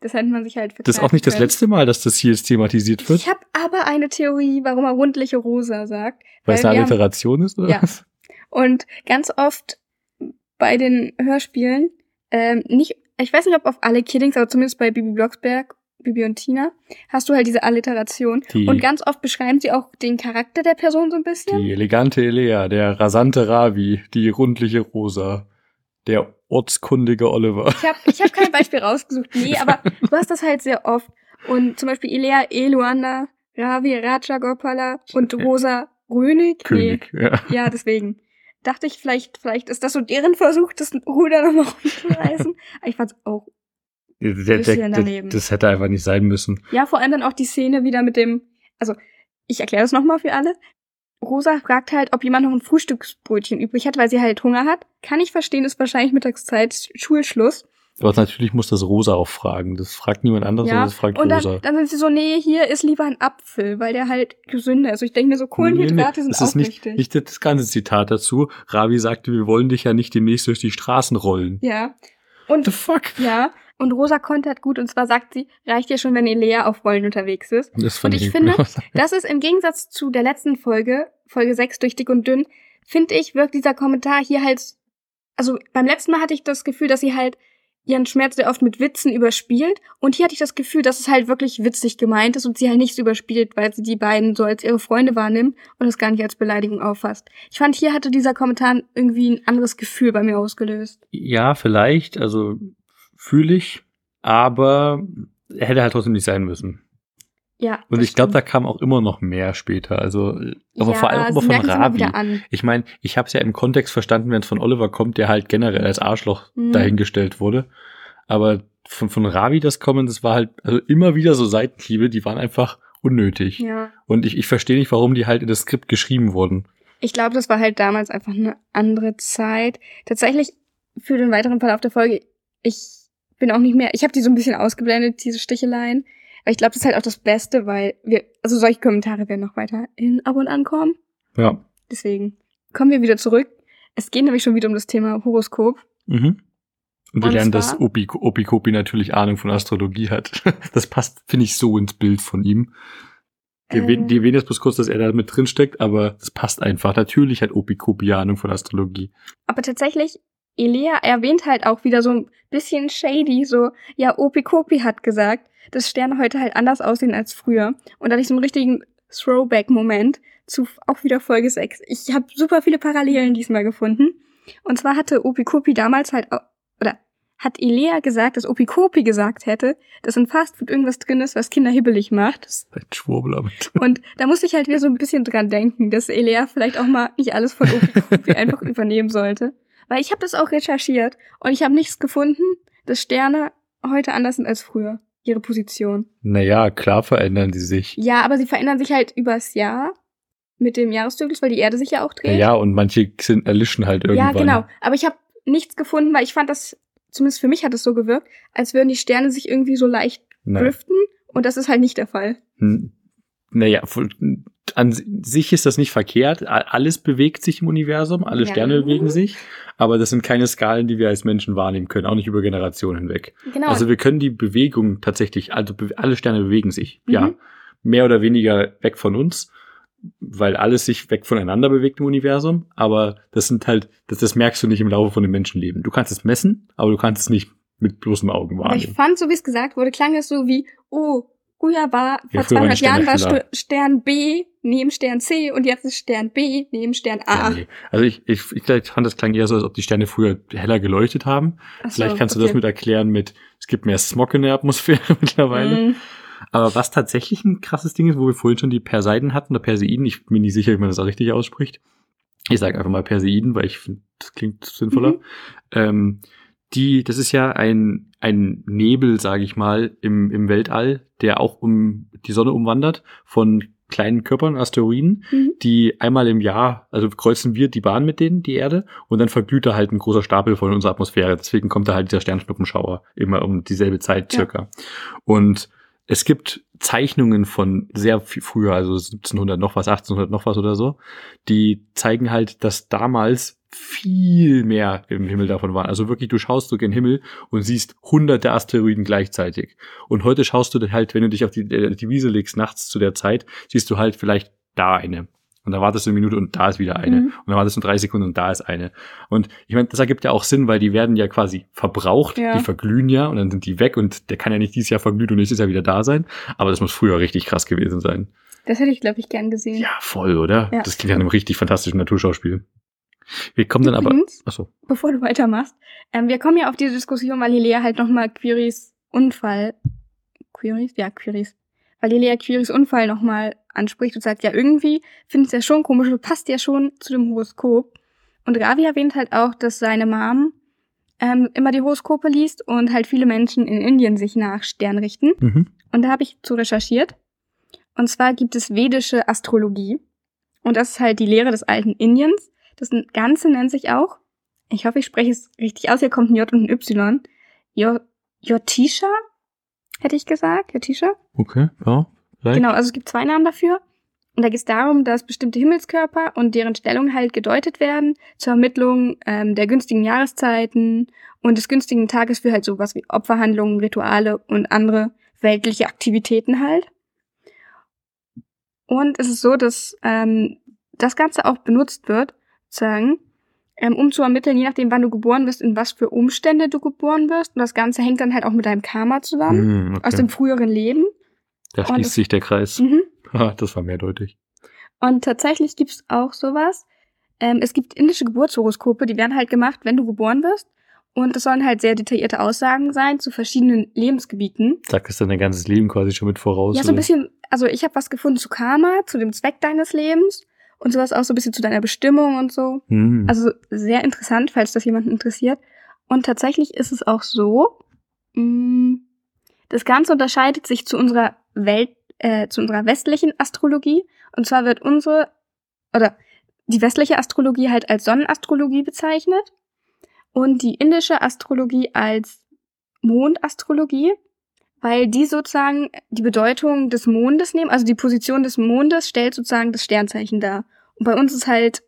[SPEAKER 2] Das hätte man sich halt
[SPEAKER 1] Das ist auch nicht das
[SPEAKER 2] verkneifen
[SPEAKER 1] letzte Mal, dass das hier jetzt thematisiert
[SPEAKER 2] können.
[SPEAKER 1] wird,
[SPEAKER 2] Ich habe aber eine Theorie, warum er rundliche Rosa sagt.
[SPEAKER 1] weil es
[SPEAKER 2] wir
[SPEAKER 1] eine
[SPEAKER 2] haben-
[SPEAKER 1] Alliteration ist, oder
[SPEAKER 2] Ja.
[SPEAKER 1] was?
[SPEAKER 2] Und ganz oft bei den Hörspielen, ähm, nicht, ich weiß nicht, ob auf alle Kiddings, aber zumindest bei Bibi Blocksberg, Bibi und Tina, hast du halt diese Alliteration.
[SPEAKER 1] Die,
[SPEAKER 2] Und ganz oft beschreiben sie auch den Charakter der Person so ein bisschen.
[SPEAKER 1] die elegante Elea, der rasante Ravi, die rundliche Rosa, der ortskundige Oliver.
[SPEAKER 2] Ich habe ich hab kein Beispiel rausgesucht, nee, aber du hast das halt sehr oft. Und zum Beispiel Ilea, Eluanda, Ravi, Raja Gopala und Rosa Rönig.
[SPEAKER 1] König. Ja.
[SPEAKER 2] Nee, ja, deswegen. Dachte ich, vielleicht, vielleicht ist das so deren Versuch, das Ruder nochmal rumzureißen. Aber ich fand's auch.
[SPEAKER 1] Der, der,
[SPEAKER 2] Bisschen daneben.
[SPEAKER 1] das hätte einfach nicht sein müssen.
[SPEAKER 2] Ja, vor allem dann auch die Szene wieder mit dem, also, ich erkläre das nochmal für alle. Rosa fragt halt, ob jemand noch ein Frühstücksbrötchen übrig hat, weil sie halt Hunger hat. Kann ich verstehen, ist wahrscheinlich Mittagszeit, Schulschluss.
[SPEAKER 1] Aber natürlich muss das Rosa auch fragen. Das fragt niemand anderes, sondern
[SPEAKER 2] Ja,
[SPEAKER 1] das fragt
[SPEAKER 2] und
[SPEAKER 1] Rosa.
[SPEAKER 2] dann, dann sind sie so, nee, hier ist lieber ein Apfel, weil der halt gesünder ist. Und ich denke mir so, Kohlenhydrate sind
[SPEAKER 1] das
[SPEAKER 2] auch
[SPEAKER 1] ist nicht,
[SPEAKER 2] wichtig.
[SPEAKER 1] nicht das ganze Zitat dazu. Ravi sagte, wir wollen dich ja nicht demnächst durch die Straßen rollen.
[SPEAKER 2] ja.
[SPEAKER 1] What the
[SPEAKER 2] Und,
[SPEAKER 1] fuck?
[SPEAKER 2] ja. Und Rosa kontert gut, und zwar sagt sie, reicht ja schon, wenn Elea auf Rollen unterwegs ist.
[SPEAKER 1] Das
[SPEAKER 2] Und ich
[SPEAKER 1] eine
[SPEAKER 2] finde. Das ist im Gegensatz zu der letzten Folge, Folge 6 durch dick und dünn, finde ich, wirkt dieser Kommentar hier halt, also beim letzten Mal hatte ich das Gefühl, dass sie halt ihren Schmerz sehr oft mit Witzen überspielt und hier hatte ich das Gefühl, dass es halt wirklich witzig gemeint ist und sie halt nicht so überspielt, weil sie die beiden so als ihre Freunde wahrnimmt und es gar nicht als Beleidigung auffasst. Ich fand, hier hatte dieser Kommentar irgendwie ein anderes Gefühl bei mir ausgelöst.
[SPEAKER 1] Ja, vielleicht, also fühle ich, aber er hätte halt trotzdem nicht sein müssen.
[SPEAKER 2] Ja.
[SPEAKER 1] Und ich glaube, da kam auch immer noch mehr später. Also, aber
[SPEAKER 2] ja,
[SPEAKER 1] vor allem
[SPEAKER 2] sie
[SPEAKER 1] von
[SPEAKER 2] immer
[SPEAKER 1] Ravi. Ich meine, ich habe es ja im Kontext verstanden, wenn es von Oliver kommt, der halt generell als Arschloch
[SPEAKER 2] Mhm.
[SPEAKER 1] dahingestellt wurde. Aber von, von Ravi das Kommen, das war halt also immer wieder so Seitenhiebe, die waren einfach unnötig.
[SPEAKER 2] Ja.
[SPEAKER 1] Und ich, ich verstehe nicht, warum die halt in das Skript geschrieben wurden.
[SPEAKER 2] Ich glaube, das war halt damals einfach eine andere Zeit. Tatsächlich für den weiteren Verlauf der Folge, ich bin auch nicht mehr, ich habe die so ein bisschen ausgeblendet, diese Sticheleien. Aber ich glaube, das ist halt auch das Beste, weil wir, also solche Kommentare werden noch weiter in ab und an kommen.
[SPEAKER 1] Ja.
[SPEAKER 2] Deswegen kommen wir wieder zurück. Es geht nämlich schon wieder um das Thema Horoskop.
[SPEAKER 1] Mhm. Und wir
[SPEAKER 2] Und
[SPEAKER 1] lernen, dass Opi, Opi Kopi natürlich Ahnung von Astrologie hat. Das passt, finde ich, so ins Bild von ihm. Die,
[SPEAKER 2] Äh.
[SPEAKER 1] die erwähnen jetzt bloß kurz, dass er da mit drin steckt, aber das passt einfach. Natürlich hat Opi Kopi Ahnung von Astrologie.
[SPEAKER 2] Aber tatsächlich, Elea erwähnt halt auch wieder so ein bisschen shady, so, ja, Opi Kopi hat gesagt, dass Sterne heute halt anders aussehen als früher. Und da hatte ich so einen richtigen Throwback-Moment zu auch wieder Folge 6. Ich habe super viele Parallelen diesmal gefunden. Und zwar hatte Opikopi damals halt, oder hat Elea gesagt, dass Opikopi gesagt hätte, dass in Fastfood irgendwas drin ist, was Kinder hibbelig macht.
[SPEAKER 1] Das ist ein Schwurbelamt.
[SPEAKER 2] Und da musste ich halt wieder so ein bisschen dran denken, dass Elea vielleicht auch mal nicht alles von Opikopi einfach übernehmen sollte. Weil ich habe das auch recherchiert und ich habe nichts gefunden, dass Sterne heute anders sind als früher. Ihre Position.
[SPEAKER 1] Naja, klar verändern sie sich.
[SPEAKER 2] Ja, aber sie verändern sich halt übers Jahr mit dem Jahreszyklus, weil die Erde sich ja auch dreht.
[SPEAKER 1] Ja, und manche sind erlischen halt irgendwann.
[SPEAKER 2] Ja, genau. Aber ich habe nichts gefunden, weil ich fand das, zumindest für mich hat es so gewirkt, als würden die Sterne sich irgendwie so leicht
[SPEAKER 1] Nein.
[SPEAKER 2] driften. Und das ist halt nicht der Fall.
[SPEAKER 1] Hm. Naja, an sich ist das nicht verkehrt. Alles bewegt sich im Universum, alle
[SPEAKER 2] Ja.
[SPEAKER 1] Sterne bewegen sich, aber das sind keine Skalen, die wir als Menschen wahrnehmen können, auch nicht über Generationen hinweg.
[SPEAKER 2] Genau.
[SPEAKER 1] Also wir können die Bewegung tatsächlich, also alle Sterne bewegen sich,
[SPEAKER 2] Mhm.
[SPEAKER 1] ja, mehr oder weniger weg von uns, weil alles sich weg voneinander bewegt im Universum, aber das sind halt, das, das merkst du nicht im Laufe von dem Menschenleben. Du kannst es messen, aber du kannst es nicht mit bloßen Augen
[SPEAKER 2] aber ich
[SPEAKER 1] wahrnehmen.
[SPEAKER 2] fand, so wie es gesagt wurde, klang es so wie, oh, früher war,
[SPEAKER 1] Ja,
[SPEAKER 2] vor
[SPEAKER 1] früher waren die
[SPEAKER 2] 200 Jahren war Stu- Stern B neben Stern C und jetzt ist Stern B neben Stern A.
[SPEAKER 1] Ja, nee. Also ich, ich, ich fand, das klang eher so, als ob die Sterne früher heller geleuchtet haben.
[SPEAKER 2] So,
[SPEAKER 1] Vielleicht kannst du
[SPEAKER 2] okay.
[SPEAKER 1] das mit erklären mit, es gibt mehr Smog in der Atmosphäre mittlerweile.
[SPEAKER 2] Mm,
[SPEAKER 1] Aber was tatsächlich ein krasses Ding ist, wo wir vorhin schon die Perseiden hatten, oder Perseiden, ich bin nicht sicher, wie man das auch richtig ausspricht. Ich sage einfach mal Perseiden, weil ich finde, das klingt sinnvoller.
[SPEAKER 2] Mhm.
[SPEAKER 1] Ähm, die, das ist ja ein, ein Nebel, sage ich mal, im, im Weltall, der auch um die Sonne umwandert von kleinen Körpern, Asteroiden,
[SPEAKER 2] Mhm.
[SPEAKER 1] die einmal im Jahr, also kreuzen wir die Bahn mit denen, die Erde, und dann verglüht da halt ein großer Stapel von unserer Atmosphäre. Deswegen kommt da halt dieser Sternschnuppenschauer immer um dieselbe Zeit
[SPEAKER 2] Ja.
[SPEAKER 1] circa. Und es gibt Zeichnungen von sehr viel früher, also 1700 noch was, 1800 noch was oder so, die zeigen halt, dass damals viel mehr im Himmel davon waren. Also wirklich, du schaust durch den Himmel und siehst hunderte Asteroiden gleichzeitig. Und heute schaust du halt, wenn du dich auf die, äh, die Wiese legst nachts zu der Zeit, siehst du halt vielleicht da eine. Und dann wartest du eine Minute und da ist wieder eine.
[SPEAKER 2] Mhm.
[SPEAKER 1] Und dann wartest du drei Sekunden und da ist eine. Und ich meine, das ergibt ja auch Sinn, weil die werden ja quasi verbraucht,
[SPEAKER 2] Ja.
[SPEAKER 1] die verglühen ja und dann sind die weg und der kann ja nicht dieses Jahr verglüht und nächstes Jahr wieder da sein. Aber das muss früher richtig krass gewesen sein.
[SPEAKER 2] Das hätte ich, glaube ich, gern gesehen.
[SPEAKER 1] Ja, voll, oder?
[SPEAKER 2] Ja.
[SPEAKER 1] Das klingt nach einem richtig fantastischen Naturschauspiel. Wir kommen dann aber. Achso.
[SPEAKER 2] bevor du weitermachst, ähm, wir kommen ja auf diese Diskussion, weil Lilea halt nochmal Quiris Unfall, Quiris? Ja, Quiris. Weil Lilea Quiris Unfall nochmal anspricht und sagt, ja, irgendwie findet es ja schon komisch, passt ja schon zu dem Horoskop. Und Ravi erwähnt halt auch, dass seine Mom ähm, immer die Horoskope liest und halt viele Menschen in Indien sich nach Stern richten.
[SPEAKER 1] Mhm.
[SPEAKER 2] Und da habe ich zu recherchiert. Und zwar gibt es vedische Astrologie. Und das ist halt die Lehre des alten Indiens. Das Ganze nennt sich auch, ich hoffe, ich spreche es richtig aus, hier kommt ein J und ein Y. Jo- Jotisha, hätte ich gesagt. Jotisha.
[SPEAKER 1] Okay, ja. Vielleicht.
[SPEAKER 2] Genau, also es gibt zwei Namen dafür. Und da geht es darum, dass bestimmte Himmelskörper und deren Stellung halt gedeutet werden zur Ermittlung ähm, der günstigen Jahreszeiten und des günstigen Tages für halt sowas wie Opferhandlungen, Rituale und andere weltliche Aktivitäten halt. Und es ist so, dass ähm, das Ganze auch benutzt wird, sagen, ähm, um zu ermitteln, je nachdem, wann du geboren wirst, in was für Umstände du geboren wirst. Und das Ganze hängt dann halt auch mit deinem Karma zusammen,
[SPEAKER 1] Hm, okay.
[SPEAKER 2] aus dem früheren Leben.
[SPEAKER 1] da schließt
[SPEAKER 2] das-
[SPEAKER 1] sich der Kreis.
[SPEAKER 2] Mhm.
[SPEAKER 1] Das war mehrdeutig.
[SPEAKER 2] Und tatsächlich gibt's auch sowas. Ähm, es gibt indische Geburtshoroskope, die werden halt gemacht, wenn du geboren wirst. Und das sollen halt sehr detaillierte Aussagen sein zu verschiedenen Lebensgebieten.
[SPEAKER 1] Sagt es dann dein ganzes Leben quasi schon mit voraus?
[SPEAKER 2] Ja, so ein bisschen, also ich habe was gefunden zu Karma, zu dem Zweck deines Lebens und sowas auch so ein bisschen zu deiner Bestimmung und so.
[SPEAKER 1] Hm.
[SPEAKER 2] Also sehr interessant, falls das jemanden interessiert. Und tatsächlich ist es auch so, mh, das Ganze unterscheidet sich zu unserer Welt, äh, zu unserer westlichen Astrologie. Und zwar wird unsere, oder die westliche Astrologie halt als Sonnenastrologie bezeichnet und die indische Astrologie als Mondastrologie, weil die sozusagen die Bedeutung des Mondes nehmen, also die Position des Mondes stellt sozusagen das Sternzeichen dar. Und bei uns ist halt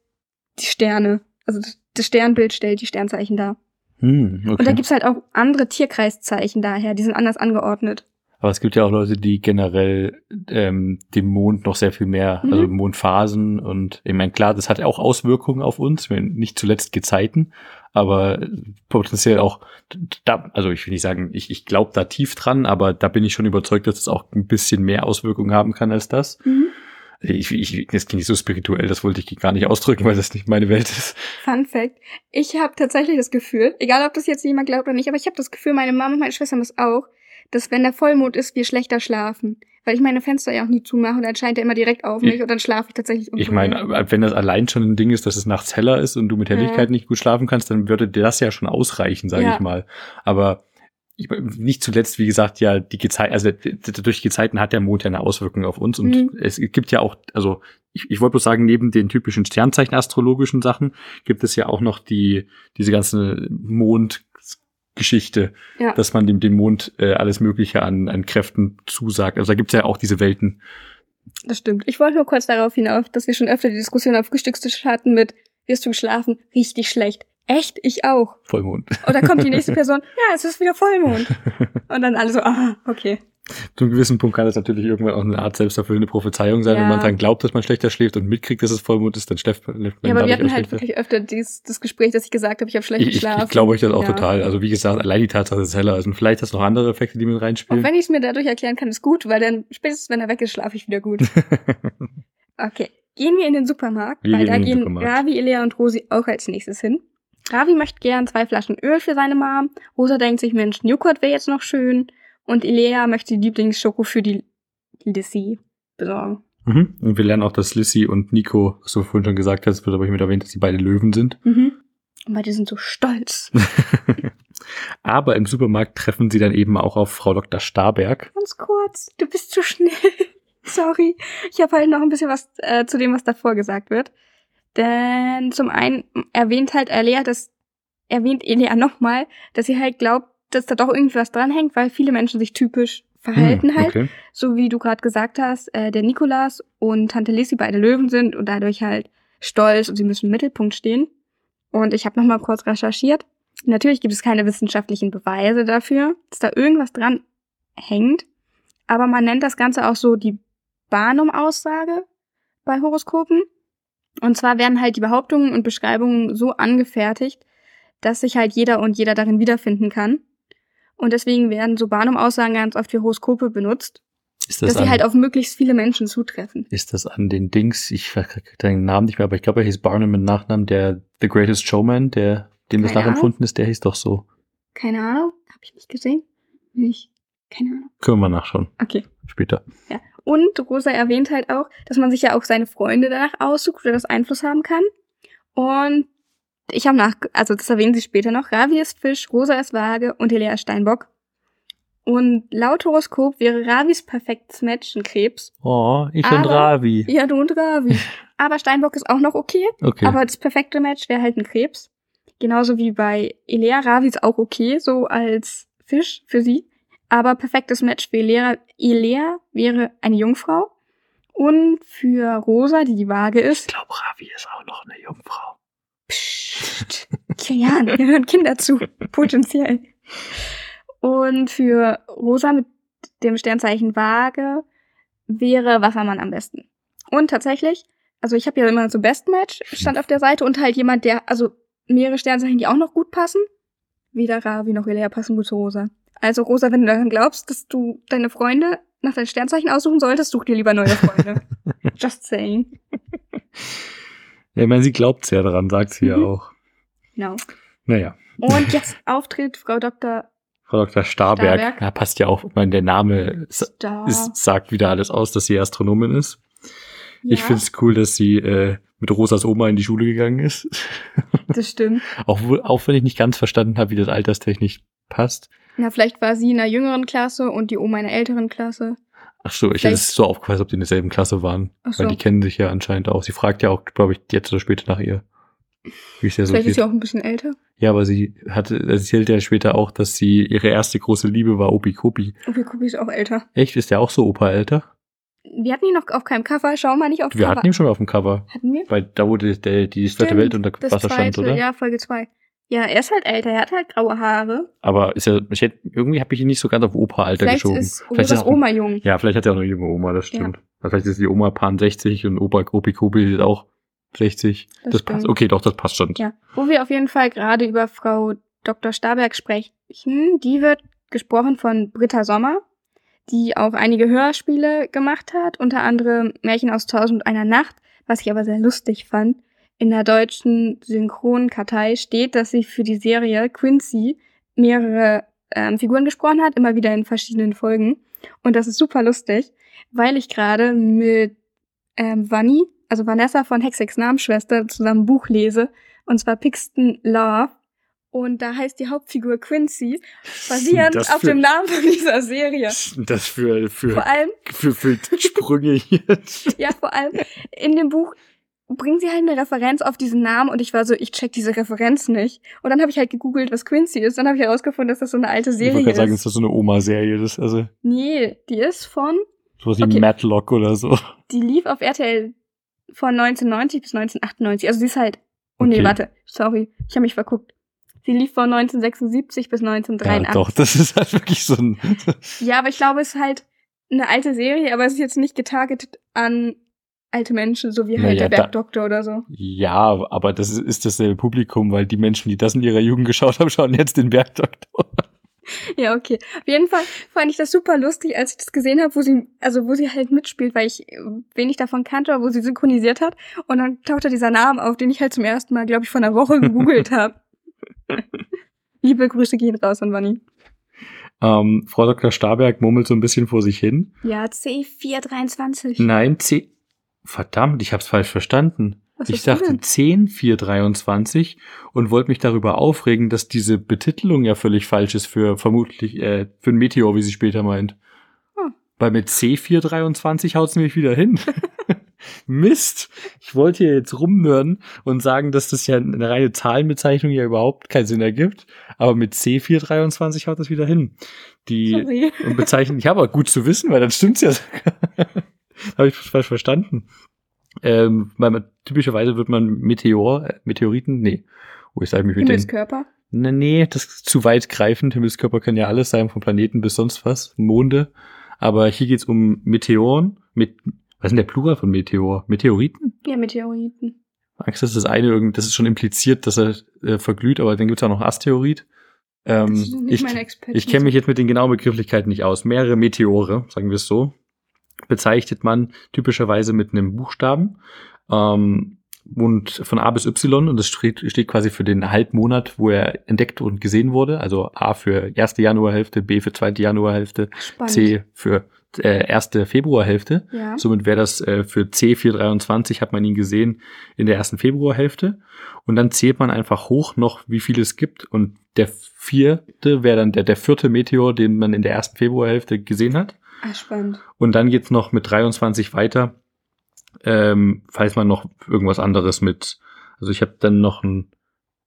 [SPEAKER 2] die Sterne, also das- Sternbild stellt die Sternzeichen dar.
[SPEAKER 1] Hm, okay.
[SPEAKER 2] Und da gibt's halt auch andere Tierkreiszeichen daher, die sind anders angeordnet.
[SPEAKER 1] Aber es gibt ja auch Leute, die generell ähm, dem Mond noch sehr viel mehr,
[SPEAKER 2] Mhm.
[SPEAKER 1] also Mondphasen und ich meine, klar, das hat auch Auswirkungen auf uns, wenn nicht zuletzt Gezeiten, aber potenziell auch da, also ich will nicht sagen, ich, ich glaube da tief dran, aber da bin ich schon überzeugt, dass es auch ein bisschen mehr Auswirkungen haben kann als das.
[SPEAKER 2] Mhm.
[SPEAKER 1] Ich, ich, das klingt nicht so spirituell, das wollte ich gar nicht ausdrücken, weil das nicht meine Welt ist.
[SPEAKER 2] Fun Fact. Ich habe tatsächlich das Gefühl, egal ob das jetzt jemand glaubt oder nicht, aber ich habe das Gefühl, meine Mama und meine Schwester haben das auch, dass wenn der Vollmond ist, wir schlechter schlafen. Weil ich meine Fenster ja auch nie zumache und dann scheint er immer direkt auf mich
[SPEAKER 1] Ich-
[SPEAKER 2] und dann schlafe ich tatsächlich
[SPEAKER 1] Ich meine, wenn das allein schon ein Ding ist, dass es nachts heller ist und du mit Helligkeit
[SPEAKER 2] Ja.
[SPEAKER 1] nicht gut schlafen kannst, dann würde dir das ja schon ausreichen, sage
[SPEAKER 2] Ja.
[SPEAKER 1] ich mal. Aber ich, nicht zuletzt, wie gesagt, ja, die Gezeiten, also durch die Gezeiten hat der Mond ja eine Auswirkung auf uns. Und
[SPEAKER 2] Mhm.
[SPEAKER 1] es gibt ja auch, also ich, ich wollte bloß sagen, neben den typischen Sternzeichen-astrologischen Sachen gibt es ja auch noch die, diese ganze Mondgeschichte,
[SPEAKER 2] Ja.
[SPEAKER 1] dass man dem, dem Mond äh, alles Mögliche an, an Kräften zusagt. Also da gibt's ja auch diese Welten.
[SPEAKER 2] Das stimmt. Ich wollte nur kurz darauf hinauf, dass wir schon öfter die Diskussion auf Frühstückstisch hatten mit, wirst du geschlafen? Richtig schlecht. Echt? Ich auch.
[SPEAKER 1] Vollmond.
[SPEAKER 2] Und dann kommt die nächste Person, ja, es ist wieder Vollmond. Und dann alle so, ah, okay.
[SPEAKER 1] Zu einem gewissen Punkt kann das natürlich irgendwann auch eine Art selbsterfüllende Prophezeiung sein.
[SPEAKER 2] Ja.
[SPEAKER 1] Wenn man dran glaubt, dass man schlechter schläft und mitkriegt, dass es Vollmond ist, dann schläft man
[SPEAKER 2] Ja, aber wir hatten
[SPEAKER 1] auch
[SPEAKER 2] halt wirklich öfter dies, das Gespräch, dass ich gesagt habe, ich habe schlecht
[SPEAKER 1] Ich, ich,
[SPEAKER 2] geschlafen.
[SPEAKER 1] ich glaube euch das auch
[SPEAKER 2] Ja.
[SPEAKER 1] total. Also wie gesagt, allein die Tatsache, dass es heller ist. Und vielleicht hast du noch andere Effekte, die mit
[SPEAKER 2] Auch
[SPEAKER 1] reinspielen.
[SPEAKER 2] wenn ich es mir dadurch erklären kann, ist gut, weil dann spätestens, wenn er weg ist, schlafe ich wieder gut. Okay, gehen wir in den Supermarkt,
[SPEAKER 1] Wir
[SPEAKER 2] weil
[SPEAKER 1] gehen
[SPEAKER 2] da gehen
[SPEAKER 1] Supermarkt.
[SPEAKER 2] Ravi, Ilea und Rosi auch als nächstes hin. Ravi möchte gern zwei Flaschen Öl für seine Mom. Rosa denkt sich, Mensch, Joghurt wäre jetzt noch schön. Und Ilea möchte die Lieblingsschoko für die Lissy besorgen.
[SPEAKER 1] mhm. Und wir lernen auch, dass Lissy und Nico, was du vorhin schon gesagt hast, wird aber hiermit erwähnt, dass sie beide Löwen sind.
[SPEAKER 2] Mhm. Und beide sind so stolz.
[SPEAKER 1] aber im Supermarkt treffen sie dann eben auch auf Frau Dr. Starberg.
[SPEAKER 2] Ganz kurz, du bist zu schnell. Sorry. Ich habe halt noch ein bisschen was äh, zu dem, was davor gesagt wird. Denn zum einen erwähnt halt Elea, dass erwähnt Elea nochmal, dass sie halt glaubt, dass da doch irgendwie was dranhängt, weil viele Menschen sich typisch verhalten
[SPEAKER 1] Hm,
[SPEAKER 2] halt.
[SPEAKER 1] Okay.
[SPEAKER 2] So wie du gerade gesagt hast, äh, der Nikolas und Tante Lissy beide Löwen sind und dadurch halt stolz und sie müssen im Mittelpunkt stehen. Und ich habe nochmal kurz recherchiert. Natürlich gibt es keine wissenschaftlichen Beweise dafür, dass da irgendwas dran hängt. Aber man nennt das Ganze auch so die Barnum-Aussage bei Horoskopen. Und zwar werden halt die Behauptungen und Beschreibungen so angefertigt, dass sich halt jeder und jeder darin wiederfinden kann. Und deswegen werden so Barnum-Aussagen ganz oft für Horoskope benutzt,
[SPEAKER 1] Ist das,
[SPEAKER 2] dass sie
[SPEAKER 1] an,
[SPEAKER 2] halt auf möglichst viele Menschen zutreffen.
[SPEAKER 1] ist das an den Dings, ich krieg den Namen nicht mehr, aber ich glaube, er hieß Barnum mit Nachnamen, der The Greatest Showman, der, dem das nachempfunden ist, der hieß doch so.
[SPEAKER 2] Keine Ahnung, habe ich nicht gesehen? Nicht. Keine Ahnung.
[SPEAKER 1] Können wir nachschauen,
[SPEAKER 2] Okay.
[SPEAKER 1] später.
[SPEAKER 2] Und Rosa erwähnt halt auch, dass man sich ja auch seine Freunde danach aussucht oder das Einfluss haben kann. Und ich habe nach, also das erwähnen sie später noch, Ravi ist Fisch, Rosa ist Waage und Helea ist Steinbock. Und laut Horoskop wäre Ravis perfektes Match ein Krebs.
[SPEAKER 1] Oh, ich und
[SPEAKER 2] Aber-
[SPEAKER 1] Ravi.
[SPEAKER 2] Ja, du und Ravi. Aber Steinbock ist auch noch okay.
[SPEAKER 1] Okay.
[SPEAKER 2] Aber das perfekte Match wäre halt ein Krebs. Genauso wie bei Elea. Ravi ist auch okay, so als Fisch für sie. Aber perfektes Match für Elea, Elea wäre eine Jungfrau. Und für Rosa, die die Waage
[SPEAKER 1] ich
[SPEAKER 2] ist.
[SPEAKER 1] glaube, Ravi ist auch noch eine Jungfrau.
[SPEAKER 2] Kilian, wir hören Kinder zu. Potenziell. Und für Rosa mit dem Sternzeichen Waage wäre Wassermann am besten. Und tatsächlich, also ich habe ja immer so Best Match stand auf der Seite und halt jemand, der, also mehrere Sternzeichen, die auch noch gut passen. Weder Ravi noch Elea passen gut zu Rosa. Also Rosa, wenn du daran glaubst, dass du deine Freunde nach deinen Sternzeichen aussuchen solltest, such dir lieber neue Freunde. Just saying.
[SPEAKER 1] Ja, ich meine, sie glaubt sehr daran, sagt sie ja
[SPEAKER 2] Mhm.
[SPEAKER 1] auch.
[SPEAKER 2] Genau.
[SPEAKER 1] Naja.
[SPEAKER 2] Und jetzt auftritt Frau Dr.
[SPEAKER 1] Frau Dr. Starberg,
[SPEAKER 2] Starberg.
[SPEAKER 1] Ja, passt ja auch, ich meine, der Name
[SPEAKER 2] Star.
[SPEAKER 1] ist, sagt wieder alles aus, dass sie Astronomin ist.
[SPEAKER 2] ja,
[SPEAKER 1] Ich finde es cool, dass sie äh, mit Rosas Oma in die Schule gegangen ist.
[SPEAKER 2] das stimmt.
[SPEAKER 1] auch, auch wenn ich nicht ganz verstanden habe, wie das alterstechnisch passt.
[SPEAKER 2] Na, vielleicht war sie in einer jüngeren Klasse und die Oma in einer älteren Klasse.
[SPEAKER 1] Ach so, ich hätte es so aufgefallen, als ob die in derselben Klasse waren.
[SPEAKER 2] Ach so.
[SPEAKER 1] Weil die kennen sich ja anscheinend auch. Sie fragt ja auch, glaube ich, jetzt oder später nach ihr. Wie ja so
[SPEAKER 2] Vielleicht ist
[SPEAKER 1] geht.
[SPEAKER 2] sie auch ein bisschen älter.
[SPEAKER 1] Ja, aber sie hatte, erzählt ja später auch, dass sie ihre erste große Liebe war Opi Kopi.
[SPEAKER 2] Opi Kupi ist auch älter.
[SPEAKER 1] Echt? Ist der auch so Opa älter?
[SPEAKER 2] Wir hatten ihn noch auf keinem Cover. Schau mal nicht auf
[SPEAKER 1] Wir
[SPEAKER 2] Cover.
[SPEAKER 1] hatten ihn schon auf dem Cover.
[SPEAKER 2] Hatten wir?
[SPEAKER 1] Weil da wurde der, die zweite Welt unter Wasser stand, oder?
[SPEAKER 2] ja, Folge 2. Ja, er ist halt älter, er hat halt graue Haare.
[SPEAKER 1] Aber ist ja, ich hätte, irgendwie habe ich ihn nicht so ganz auf Opa-Alter geschoben.
[SPEAKER 2] ist
[SPEAKER 1] Vielleicht ist
[SPEAKER 2] Oma jung.
[SPEAKER 1] Ja, vielleicht hat er auch eine junge Oma, das stimmt. Vielleicht ist die Oma Pan 60 und Opa Opi Kobi ist auch 60. Das,
[SPEAKER 2] Das
[SPEAKER 1] passt. Okay, doch, das passt schon.
[SPEAKER 2] Ja. Wo wir auf jeden Fall gerade über Frau Dr. Starberg sprechen, die wird gesprochen von Britta Sommer, die auch einige Hörspiele gemacht hat, unter anderem Märchen aus Tausend und einer Nacht, was ich aber sehr lustig fand. In der deutschen Synchronkartei steht, dass sie für die Serie Quincy mehrere ähm, Figuren gesprochen hat, immer wieder in verschiedenen Folgen. Und das ist super lustig, weil ich gerade mit ähm, Vanni, also Vanessa von Hexex Namensschwester, zusammen ein Buch lese, und zwar Pixton Love. Und da heißt die Hauptfigur Quincy, basierend
[SPEAKER 1] Das
[SPEAKER 2] auf
[SPEAKER 1] für-
[SPEAKER 2] dem Namen von dieser Serie.
[SPEAKER 1] Das für, für,
[SPEAKER 2] Vor allem,
[SPEAKER 1] für, für Sprünge hier.
[SPEAKER 2] ja, vor allem in dem Buch bringen sie halt eine Referenz auf diesen Namen und ich war so, ich check diese Referenz nicht. Und dann habe ich halt gegoogelt, was Quincy ist. Dann habe ich herausgefunden, dass das so eine alte
[SPEAKER 1] Ich
[SPEAKER 2] Serie
[SPEAKER 1] wollte gerade sagen,
[SPEAKER 2] ist.
[SPEAKER 1] ist das so eine Oma-Serie? Das ist also
[SPEAKER 2] Nee, die ist von,
[SPEAKER 1] sowas wie
[SPEAKER 2] Okay.
[SPEAKER 1] Matlock oder so.
[SPEAKER 2] die lief auf RTL von 1990 bis 1998. Also sie ist halt, oh nee,
[SPEAKER 1] Okay.
[SPEAKER 2] warte, sorry, ich habe mich verguckt. Sie lief von 1976 bis
[SPEAKER 1] Ja,
[SPEAKER 2] 1983.
[SPEAKER 1] doch, das ist halt wirklich so ein.
[SPEAKER 2] Ja, aber ich glaube, es ist halt eine alte Serie, aber es ist jetzt nicht getargetet an alte Menschen, so wie halt
[SPEAKER 1] Naja,
[SPEAKER 2] der
[SPEAKER 1] da-
[SPEAKER 2] Bergdoktor oder so.
[SPEAKER 1] Ja, aber das ist, ist dasselbe Publikum, weil die Menschen, die das in ihrer Jugend geschaut haben, schauen jetzt den Bergdoktor.
[SPEAKER 2] Ja, okay. Auf jeden Fall fand ich das super lustig, als ich das gesehen habe, wo sie, also wo sie halt mitspielt, weil ich wenig davon kannte, aber wo sie synchronisiert hat. Und dann tauchte dieser Name auf, den ich halt zum ersten Mal, glaube ich, vor einer Woche gegoogelt habe. Liebe Grüße gehen raus an Vanni.
[SPEAKER 1] Ähm, Frau Dr. Starberg murmelt so ein bisschen vor sich hin.
[SPEAKER 2] Ja, C423.
[SPEAKER 1] Nein, C. Verdammt, ich hab's falsch verstanden.
[SPEAKER 2] Was
[SPEAKER 1] ich dachte
[SPEAKER 2] denn?
[SPEAKER 1] 10423 und wollte mich darüber aufregen, dass diese Betitelung ja völlig falsch ist für vermutlich äh, für ein Meteor, wie sie später meint.
[SPEAKER 2] Hm.
[SPEAKER 1] Weil mit C423 haut's nämlich wieder hin. Mist. Ich wollte hier jetzt rumnörden und sagen, dass das ja eine reine Zahlenbezeichnung ja überhaupt keinen Sinn ergibt. Aber mit C423 haut das wieder hin. Die
[SPEAKER 2] Sorry.
[SPEAKER 1] und bezeichnen. Ich habe auch gut zu wissen, weil dann stimmt's ja. habe ich falsch verstanden. Ähm, weil man, typischerweise wird man Meteor, äh, Meteoriten, nee. Oh, ich sage mich mit den.
[SPEAKER 2] Himmelskörper.
[SPEAKER 1] Nee, nee, das ist zu weit greifend. Himmelskörper können ja alles sein, vom Planeten bis sonst was, Monde. Aber hier geht's um Meteoren. Mit, was ist denn der Plural von Meteor? Meteoriten?
[SPEAKER 2] Ja, Meteoriten.
[SPEAKER 1] Angst, dass das eine das ist schon impliziert, dass er äh, verglüht, aber dann gibt's auch noch Asteroid. Ähm,
[SPEAKER 2] Das ist
[SPEAKER 1] ich, ich kenne mich jetzt mit den genauen Begrifflichkeiten nicht aus. Mehrere Meteore, sagen wir es so, bezeichnet man typischerweise mit einem Buchstaben ähm, und von A bis Y und das steht, steht quasi für den Halbmonat, wo er entdeckt und gesehen wurde. Also A für erste Januarhälfte, B für zweite Januarhälfte,
[SPEAKER 2] Spannend.
[SPEAKER 1] C für äh, erste Februarhälfte.
[SPEAKER 2] Ja.
[SPEAKER 1] Somit wäre das äh, für C423 hat man ihn gesehen in der ersten Februarhälfte. Und dann zählt man einfach hoch noch, wie viel es gibt. Und der vierte wäre dann der, der vierte Meteor, den man in der ersten Februarhälfte gesehen hat.
[SPEAKER 2] Ah, spannend.
[SPEAKER 1] Und dann geht's noch mit 23 weiter, ähm, falls man noch irgendwas anderes mit, also ich habe dann noch ein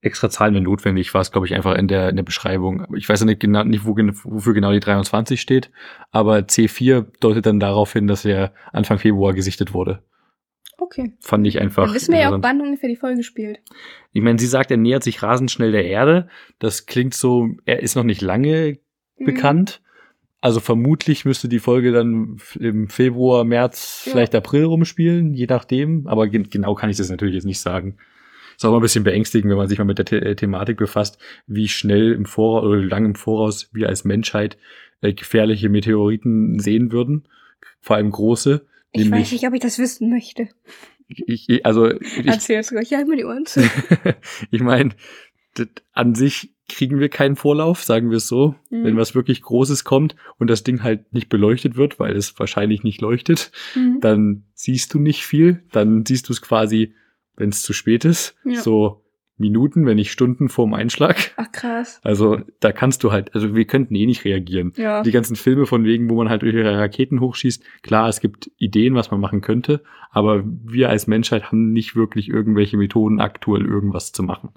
[SPEAKER 1] extra Zahlen, wenn notwendig war es, glaube ich, einfach in der, in der Beschreibung. Ich weiß ja nicht genau, nicht wo, wofür genau die 23 steht, aber C4 deutet dann darauf hin, dass er Anfang Februar gesichtet wurde.
[SPEAKER 2] Okay.
[SPEAKER 1] Fand ich einfach.
[SPEAKER 2] Dann wissen wir ja auch, wann ungefähr die Folge spielt.
[SPEAKER 1] Ich meine, sie sagt, er nähert sich rasend schnell der Erde. Das klingt so, er ist noch nicht lange
[SPEAKER 2] Mhm.
[SPEAKER 1] bekannt. Also vermutlich müsste die Folge dann im Februar, März,
[SPEAKER 2] Ja.
[SPEAKER 1] vielleicht April rumspielen, je nachdem. Aber gen genau kann ich das natürlich jetzt nicht sagen. Ist auch mal ein bisschen beängstigend, wenn man sich mal mit der The äh, Thematik befasst, wie schnell im Voraus oder lang im Voraus wir als Menschheit äh, gefährliche Meteoriten sehen würden. Vor allem große.
[SPEAKER 2] Ich weiß nicht, ob ich das wissen möchte.
[SPEAKER 1] Ich, also ich,
[SPEAKER 2] Erzähl's ruhig, halt mir die Ohren zu.
[SPEAKER 1] ich meine, an sich kriegen wir keinen Vorlauf, sagen wir es so.
[SPEAKER 2] Mhm.
[SPEAKER 1] Wenn was wirklich Großes kommt und das Ding halt nicht beleuchtet wird, weil es wahrscheinlich nicht leuchtet,
[SPEAKER 2] Mhm.
[SPEAKER 1] dann siehst du nicht viel. Dann siehst du es quasi, wenn es zu spät ist,
[SPEAKER 2] Ja.
[SPEAKER 1] so Minuten, wenn nicht Stunden vorm Einschlag.
[SPEAKER 2] Ach krass.
[SPEAKER 1] Also da kannst du halt, also wir könnten eh nicht reagieren.
[SPEAKER 2] Ja.
[SPEAKER 1] Die ganzen Filme von wegen, wo man halt durch ihre Raketen hochschießt, klar, es gibt Ideen, was man machen könnte, aber wir als Menschheit haben nicht wirklich irgendwelche Methoden, aktuell irgendwas zu machen.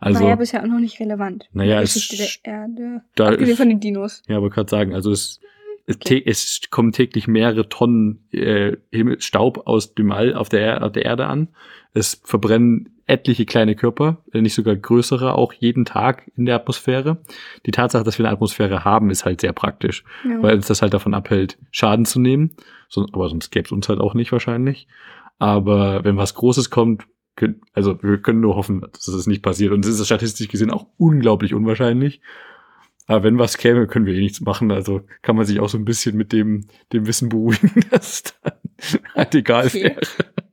[SPEAKER 1] Also,
[SPEAKER 2] War ja bisher auch noch nicht relevant.
[SPEAKER 1] Naja, es
[SPEAKER 2] Geschichte
[SPEAKER 1] sch-
[SPEAKER 2] der Erde.
[SPEAKER 1] da
[SPEAKER 2] Abgesehen
[SPEAKER 1] ist-
[SPEAKER 2] von den Dinos.
[SPEAKER 1] ja, aber gerade sagen, also es es, tä- es kommen täglich mehrere Tonnen äh, Staub aus dem All auf der, Er- auf der Erde an. Es verbrennen etliche kleine Körper, wenn nicht sogar größere, auch jeden Tag in der Atmosphäre. Die Tatsache, dass wir eine Atmosphäre haben, ist halt sehr praktisch,
[SPEAKER 2] Ja.
[SPEAKER 1] weil uns das halt davon abhält, Schaden zu nehmen. So, aber sonst gäbe es uns halt auch nicht wahrscheinlich. Aber wenn was Großes kommt, können, also wir können nur hoffen, dass das nicht passiert. Und es ist statistisch gesehen auch unglaublich unwahrscheinlich. Aber wenn was käme, können wir eh nichts machen. Also kann man sich auch so ein bisschen mit dem, dem Wissen beruhigen, dass es dann halt egal
[SPEAKER 2] Okay.
[SPEAKER 1] wäre.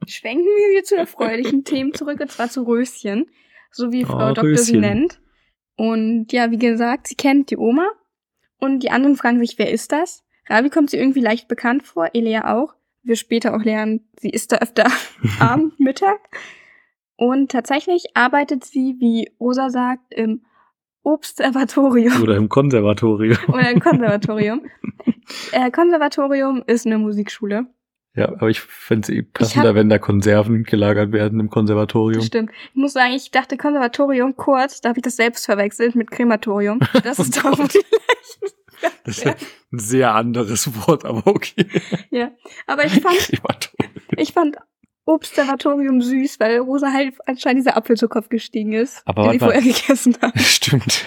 [SPEAKER 2] Schwenken wir wieder zu erfreulichen Themen zurück, und zwar zu Röschen, so wie Frau
[SPEAKER 1] Oh,
[SPEAKER 2] Doktor sie
[SPEAKER 1] Röschen.
[SPEAKER 2] nennt. Und ja, wie gesagt, sie kennt die Oma. Und die anderen fragen sich, wer ist das? Ravi kommt sie irgendwie leicht bekannt vor, Elea auch. Wir später auch lernen, sie ist da öfter Abend, Mittag. Und tatsächlich arbeitet sie, wie Rosa sagt, im Observatorium
[SPEAKER 1] Oder im Konservatorium.
[SPEAKER 2] oder im Konservatorium. äh, Konservatorium ist eine Musikschule.
[SPEAKER 1] Ja, aber ich fände es eh passender, wenn da Konserven gelagert werden im Konservatorium.
[SPEAKER 2] Stimmt. Ich muss sagen, ich dachte Konservatorium kurz, da habe ich das selbst verwechselt mit Krematorium. Das ist doch wo die Leichen.
[SPEAKER 1] Das ist ja ein sehr anderes Wort, aber okay.
[SPEAKER 2] Ja. Aber ich fand, ich fand Observatorium süß, weil Rosa halt anscheinend dieser Apfel zu Kopf gestiegen ist,
[SPEAKER 1] Aber
[SPEAKER 2] den
[SPEAKER 1] mal.
[SPEAKER 2] vorher gegessen hat.
[SPEAKER 1] Stimmt.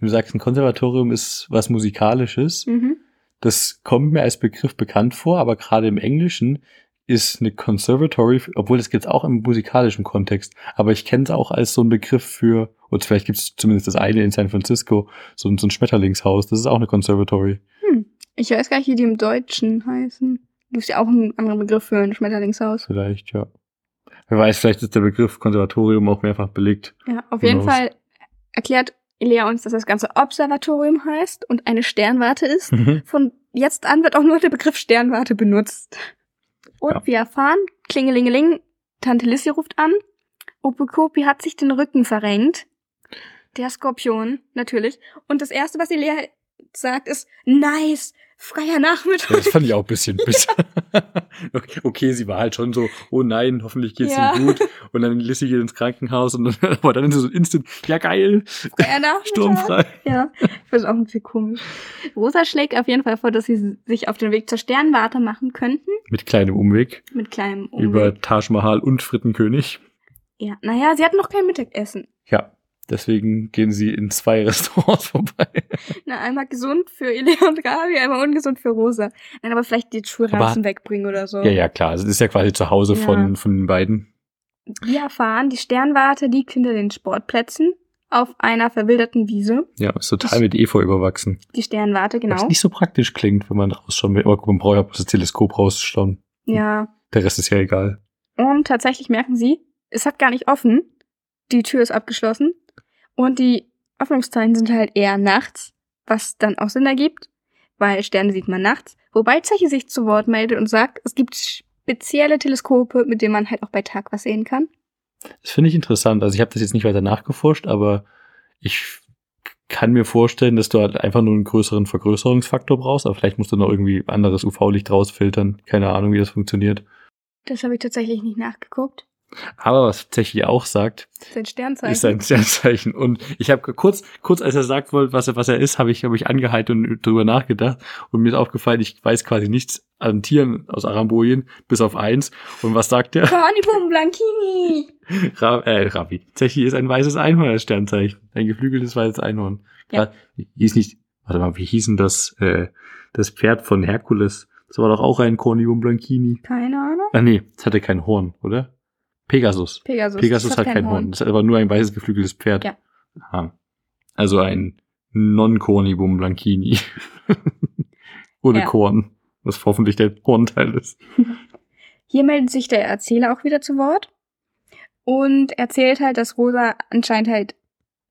[SPEAKER 1] Du sagst, ein Konservatorium ist was Musikalisches.
[SPEAKER 2] Mhm.
[SPEAKER 1] Das kommt mir als Begriff bekannt vor, aber gerade im Englischen ist eine Conservatory, obwohl das gibt's auch im musikalischen Kontext, aber ich kenne es auch als so ein Begriff für, oder vielleicht gibt's zumindest das eine in San Francisco, so, ein- so ein Schmetterlingshaus, das ist auch eine Conservatory.
[SPEAKER 2] Ich weiß gar nicht, wie die im Deutschen heißen. Gibt es ja auch einen anderen Begriff für ein Schmetterlingshaus.
[SPEAKER 1] Vielleicht, ja. Wer weiß, vielleicht ist der Begriff Konservatorium auch mehrfach belegt.
[SPEAKER 2] Ja, auf jeden
[SPEAKER 1] knows?
[SPEAKER 2] Fall erklärt Elea uns, dass das Ganze Observatorium heißt und eine Sternwarte ist. Von jetzt an wird auch nur der Begriff Sternwarte benutzt. Und
[SPEAKER 1] Ja.
[SPEAKER 2] wir erfahren, klingelingeling, Tante Lissy ruft an. Opokopi hat sich den Rücken verrenkt. Der Skorpion, natürlich. Und das erste, was Elea sagt, ist, nice, freier Nachmittag.
[SPEAKER 1] Ja, das fand ich auch ein bisschen bitter. okay, okay, sie war halt schon so, oh nein, hoffentlich geht's
[SPEAKER 2] Ja.
[SPEAKER 1] ihm gut. Und dann Lissy geht ins Krankenhaus und dann, aber dann ist es so instant, ja geil,
[SPEAKER 2] Freier Nachmittag.
[SPEAKER 1] sturmfrei.
[SPEAKER 2] Ja, ich finde auch ein bisschen komisch. Rosa schlägt auf jeden Fall vor, dass sie sich auf den Weg zur Sternwarte machen könnten.
[SPEAKER 1] Mit kleinem Umweg
[SPEAKER 2] Mit kleinem Umweg.
[SPEAKER 1] über Taj Mahal und Frittenkönig.
[SPEAKER 2] Ja, naja, sie hatten noch kein Mittagessen.
[SPEAKER 1] Ja, deswegen gehen sie in zwei Restaurants vorbei.
[SPEAKER 2] Na, einmal gesund für Elea und Gabi, einmal ungesund für Rosa. Nein, aber vielleicht die Schulranzen wegbringen oder so.
[SPEAKER 1] Ja, ja, klar. Also das ist ja quasi zu Hause
[SPEAKER 2] Ja.
[SPEAKER 1] von, von den beiden.
[SPEAKER 2] Wir erfahren, die Sternwarte liegt hinter den Sportplätzen auf einer verwilderten Wiese.
[SPEAKER 1] Ja, ist total mit Efeu überwachsen.
[SPEAKER 2] Die Sternwarte,
[SPEAKER 1] Was
[SPEAKER 2] genau.
[SPEAKER 1] nicht so praktisch klingt, wenn man rausschauen will. Aber man braucht ja bloß das Teleskop rausschauen.
[SPEAKER 2] Ja.
[SPEAKER 1] Der Rest ist ja egal.
[SPEAKER 2] Und tatsächlich merken sie, es hat gar nicht offen. Die Tür ist abgeschlossen. Und die Öffnungszeiten sind halt eher nachts, was dann auch Sinn ergibt, weil Sterne sieht man nachts. Wobei Zeche sich zu Wort meldet und sagt, es gibt spezielle Teleskope, mit denen man halt auch bei Tag was sehen kann.
[SPEAKER 1] Das finde ich interessant. Also ich habe das jetzt nicht weiter nachgeforscht, aber ich kann mir vorstellen, dass du halt einfach nur einen größeren Vergrößerungsfaktor brauchst, aber vielleicht musst du noch irgendwie anderes UV-Licht rausfiltern. Keine Ahnung, wie das funktioniert.
[SPEAKER 2] Das habe ich tatsächlich nicht nachgeguckt.
[SPEAKER 1] Aber was Zechi auch sagt,
[SPEAKER 2] Sein Sternzeichen.
[SPEAKER 1] ist ein Sternzeichen. Und ich habe kurz, kurz als er sagt wollte, was er, was er ist, habe ich, habe ich angehalten und drüber nachgedacht. Und mir ist aufgefallen, ich weiß quasi nichts an Tieren aus Arambolien, bis auf eins. Und was sagt der?
[SPEAKER 2] Cornibum Blanchini.
[SPEAKER 1] Ra äh, Ravi. Zechi ist ein weißes Einhorn als Sternzeichen. Ein geflügeltes weißes Einhorn.
[SPEAKER 2] Ja.
[SPEAKER 1] Hieß nicht, warte mal, wie hieß denn das, äh, das Pferd von Herkules? Das war doch auch ein Cornibum Blanchini.
[SPEAKER 2] Keine Ahnung.
[SPEAKER 1] Ah nee, das hatte kein Horn, oder? Pegasus.
[SPEAKER 2] Pegasus.
[SPEAKER 1] Pegasus
[SPEAKER 2] Das
[SPEAKER 1] hat kein Horn. Das hat aber nur ein weißes geflügeltes Pferd.
[SPEAKER 2] Ja.
[SPEAKER 1] Aha. Also ein Non-Cornibum Blanchini. Ohne
[SPEAKER 2] Ja.
[SPEAKER 1] Korn. Was hoffentlich der Hornteil ist.
[SPEAKER 2] Hier meldet sich der Erzähler auch wieder zu Wort und erzählt halt, dass Rosa anscheinend halt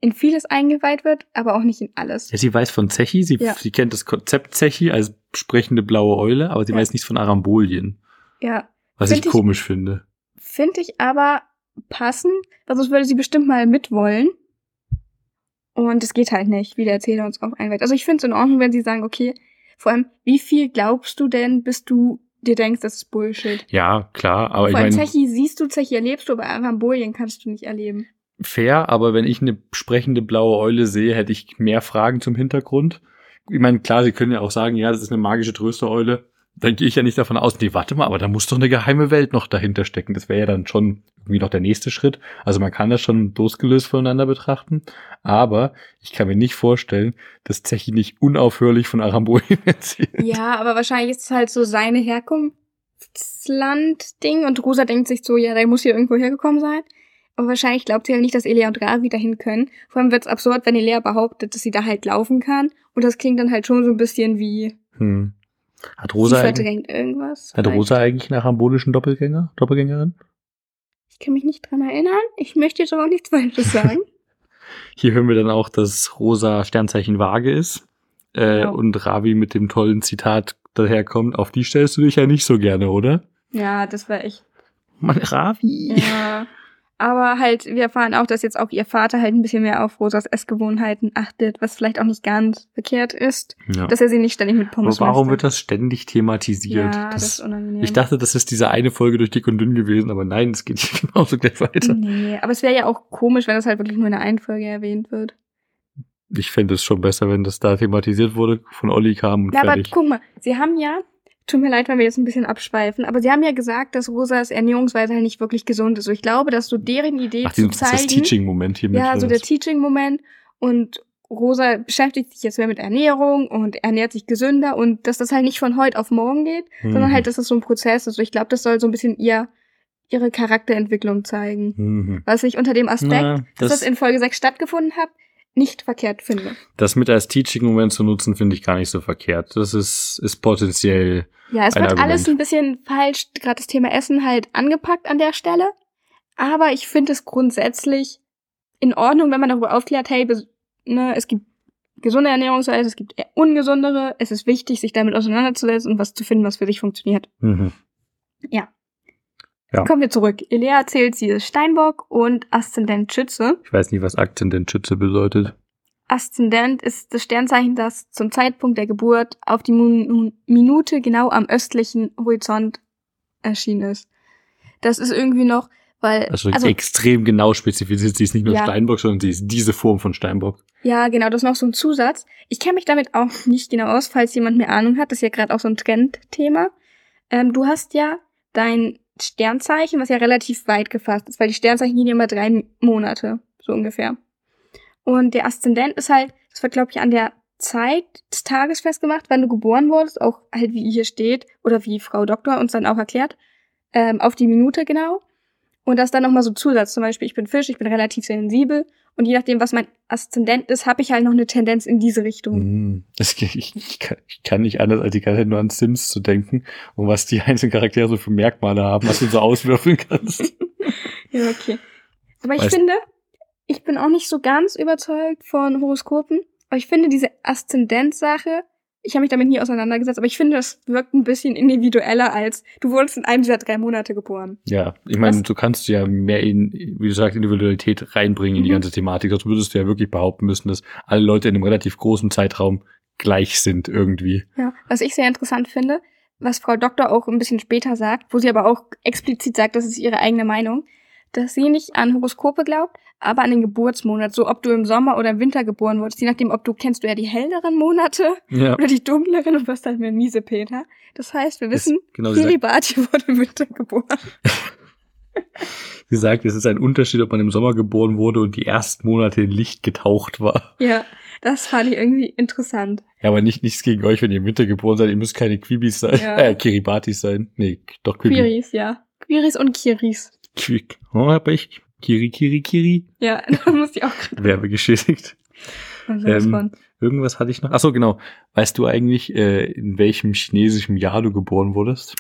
[SPEAKER 2] in vieles eingeweiht wird, aber auch nicht in alles.
[SPEAKER 1] Ja, sie weiß von Zechi, sie,
[SPEAKER 2] Ja.
[SPEAKER 1] sie kennt das Konzept Zechi als sprechende blaue Eule, aber sie
[SPEAKER 2] Ja.
[SPEAKER 1] weiß nichts von Arambolien.
[SPEAKER 2] Ja,
[SPEAKER 1] Was
[SPEAKER 2] Find
[SPEAKER 1] ich
[SPEAKER 2] ich-
[SPEAKER 1] komisch finde.
[SPEAKER 2] Finde ich aber passend, weil sonst würde sie bestimmt mal mitwollen. Und es geht halt nicht, wie der Erzähler uns auch einweiht. Also ich finde es in Ordnung, wenn sie sagen, okay, vor allem, wie viel glaubst du denn, bis du dir denkst, das ist Bullshit?
[SPEAKER 1] Ja, klar, aber ich
[SPEAKER 2] vor allem
[SPEAKER 1] meine,
[SPEAKER 2] Zechi siehst du, Zechi erlebst du, aber Arambolien kannst du nicht erleben.
[SPEAKER 1] fair, aber wenn ich eine sprechende blaue Eule sehe, hätte ich mehr Fragen zum Hintergrund. ich meine, klar, sie können ja auch sagen, ja, das ist eine magische Tröstereule. Dann gehe ich ja nicht davon aus, nee, warte mal, aber da muss doch eine geheime Welt noch dahinter stecken. Das wäre ja dann schon irgendwie noch der nächste Schritt. Also man kann das schon losgelöst voneinander betrachten. Aber ich kann mir nicht vorstellen, dass Zechi nicht unaufhörlich von Aramboin erzählt.
[SPEAKER 2] Ja, aber wahrscheinlich ist es halt so seine Herkunftsland-Ding und Rosa denkt sich so, ja, der muss hier irgendwo hergekommen sein. Aber wahrscheinlich glaubt sie ja nicht, dass Elia und Ravi dahin können. Vor allem wird's absurd, wenn Elia behauptet, dass sie da halt laufen kann. Und das klingt dann halt schon so ein bisschen wie
[SPEAKER 1] Hm. Hat Rosa,
[SPEAKER 2] sie
[SPEAKER 1] eigentlich,
[SPEAKER 2] verdrängt irgendwas.
[SPEAKER 1] hat
[SPEAKER 2] Vielleicht.
[SPEAKER 1] Rosa eigentlich einen arambolischen Doppelgänger, Doppelgängerin?
[SPEAKER 2] Ich kann mich nicht dran erinnern. Ich möchte jetzt aber auch nichts Falsches sagen.
[SPEAKER 1] Hier hören wir dann auch, dass Rosa Sternzeichen Waage ist. Äh,
[SPEAKER 2] Genau.
[SPEAKER 1] Und Ravi mit dem tollen Zitat daherkommt, auf die stellst du dich ja nicht so gerne, oder?
[SPEAKER 2] ja, das war echt.
[SPEAKER 1] Mann, Ravi.
[SPEAKER 2] Ja. Aber halt, wir erfahren auch, dass jetzt auch ihr Vater halt ein bisschen mehr auf Rosas Essgewohnheiten achtet, was vielleicht auch nicht ganz verkehrt ist,
[SPEAKER 1] Ja.
[SPEAKER 2] dass er sie nicht ständig mit
[SPEAKER 1] Aber
[SPEAKER 2] Pommes
[SPEAKER 1] warum
[SPEAKER 2] lästert.
[SPEAKER 1] wird das ständig thematisiert?
[SPEAKER 2] Ja, das,
[SPEAKER 1] das,
[SPEAKER 2] ist unangenehm.
[SPEAKER 1] ich dachte, das ist diese eine Folge durch dick und dünn gewesen, aber nein, es geht hier genauso gleich weiter.
[SPEAKER 2] Nee, aber es wäre ja auch komisch, wenn das halt wirklich nur in der einen Folge erwähnt wird.
[SPEAKER 1] Ich fände es schon besser, wenn das da thematisiert wurde, von Olli kam und
[SPEAKER 2] Na, aber
[SPEAKER 1] fertig.
[SPEAKER 2] guck mal, sie haben ja, tut mir leid, wenn wir jetzt ein bisschen abschweifen, aber sie haben ja gesagt, dass Rosas Ernährungsweise halt nicht wirklich gesund ist. Und ich glaube, dass so deren Idee
[SPEAKER 1] Ach,
[SPEAKER 2] zu
[SPEAKER 1] das ist das
[SPEAKER 2] zeigen,
[SPEAKER 1] Teaching-Moment hier mit.
[SPEAKER 2] ja, so der? Teaching-Moment und Rosa beschäftigt sich jetzt mehr mit Ernährung und ernährt sich gesünder und dass das halt nicht von heute auf morgen geht, sondern
[SPEAKER 1] Mhm.
[SPEAKER 2] halt, dass das so ein Prozess ist. Und ich glaube, das soll so ein bisschen ihr, ihre Charakterentwicklung zeigen.
[SPEAKER 1] Mhm.
[SPEAKER 2] Was ich unter dem Aspekt,
[SPEAKER 1] Na,
[SPEAKER 2] dass
[SPEAKER 1] das,
[SPEAKER 2] das in Folge 6 stattgefunden hat, nicht verkehrt finde.
[SPEAKER 1] das mit als Teaching-Moment zu nutzen, finde ich gar nicht so verkehrt. Das ist, ist potenziell.
[SPEAKER 2] Ja, es wird
[SPEAKER 1] Argument.
[SPEAKER 2] alles ein bisschen falsch, gerade das Thema Essen halt angepackt an der Stelle. Aber ich finde es grundsätzlich in Ordnung, wenn man darüber aufklärt, hey, ne, es gibt gesunde Ernährungsweise, es gibt eher ungesundere. Es ist wichtig, sich damit auseinanderzusetzen und was zu finden, was für dich funktioniert.
[SPEAKER 1] Mhm. Ja.
[SPEAKER 2] Kommen wir zurück. Elea erzählt, sie ist Steinbock und Aszendent Schütze.
[SPEAKER 1] Ich weiß nicht, was Akzententschütze bedeutet.
[SPEAKER 2] Aszendent ist das Sternzeichen, das zum Zeitpunkt der Geburt auf die Minute genau am östlichen Horizont erschienen ist. Das ist irgendwie noch, weil
[SPEAKER 1] Also,
[SPEAKER 2] also
[SPEAKER 1] extrem genau spezifiziert. Sie ist nicht nur
[SPEAKER 2] Ja.
[SPEAKER 1] Steinbock, sondern sie ist diese Form von Steinbock.
[SPEAKER 2] ja genau, das ist noch so ein Zusatz. Ich kenne mich damit auch nicht genau aus, falls jemand mehr Ahnung hat. Das ist ja gerade auch so ein Trendthema. Ähm, du hast ja dein Sternzeichen, was ja relativ weit gefasst ist, weil die Sternzeichen gehen ja immer drei Monate, so ungefähr. Und der Aszendent ist halt, das wird glaube ich an der Zeit des Tages festgemacht, wann du geboren wurdest, auch halt wie hier steht oder wie Frau Doktor uns dann auch erklärt, ähm, auf die Minute genau. Und das dann nochmal so Zusatz, zum Beispiel ich bin Fisch, ich bin relativ sensibel und je nachdem, was mein Aszendent ist, habe ich halt noch eine Tendenz in diese Richtung.
[SPEAKER 1] Das, ich, ich, kann, ich kann nicht anders, als die ganze Zeit nur an Sims zu denken und was die einzelnen Charaktere so für Merkmale haben, was du so auswürfeln kannst.
[SPEAKER 2] Ja, okay. Aber ich
[SPEAKER 1] Weißt-
[SPEAKER 2] finde, ich bin auch nicht so ganz überzeugt von Horoskopen, aber ich finde diese Aszendent-Sache, ich habe mich damit nie auseinandergesetzt, aber ich finde, das wirkt ein bisschen individueller als du wurdest in einem dieser drei Monate geboren.
[SPEAKER 1] Ja, ich meine, du kannst ja mehr in, wie du sagst, Individualität reinbringen in die
[SPEAKER 2] Mhm.
[SPEAKER 1] ganze Thematik. Sonst würdest du ja wirklich behaupten müssen, dass alle Leute in einem relativ großen Zeitraum gleich sind irgendwie.
[SPEAKER 2] Ja, was ich sehr interessant finde, was Frau Doktor auch ein bisschen später sagt, wo sie aber auch explizit sagt, das ist ihre eigene Meinung, dass sie nicht an Horoskope glaubt, aber an den Geburtsmonat, so ob du im Sommer oder im Winter geboren wurdest, je nachdem, ob du kennst du ja die helleren Monate
[SPEAKER 1] Ja.
[SPEAKER 2] oder die dunkleren und wirst halt mehr miese Peter. Das heißt, wir wissen,
[SPEAKER 1] genau,
[SPEAKER 2] Kiribati wurde im Winter geboren.
[SPEAKER 1] sie sagt, es ist ein Unterschied, ob man im Sommer geboren wurde und die ersten Monate in Licht getaucht war.
[SPEAKER 2] Ja, das fand ich irgendwie interessant.
[SPEAKER 1] Ja, aber nicht nichts gegen euch, wenn ihr im Winter geboren seid. Ihr müsst keine Quibis sein.
[SPEAKER 2] Ja.
[SPEAKER 1] Äh, Kiribatis sein. Nee, doch Quibi.
[SPEAKER 2] Quiris, ja. Quiris und Kiris.
[SPEAKER 1] Quick. Oh, hab ich. Kiri, Kiri, Kiri.
[SPEAKER 2] Ja, da musste ich auch gerade
[SPEAKER 1] Werbegeschädigt. Ähm. Irgendwas hatte ich noch. Ach so, genau. Weißt du eigentlich, äh, in welchem chinesischen Jahr du geboren wurdest?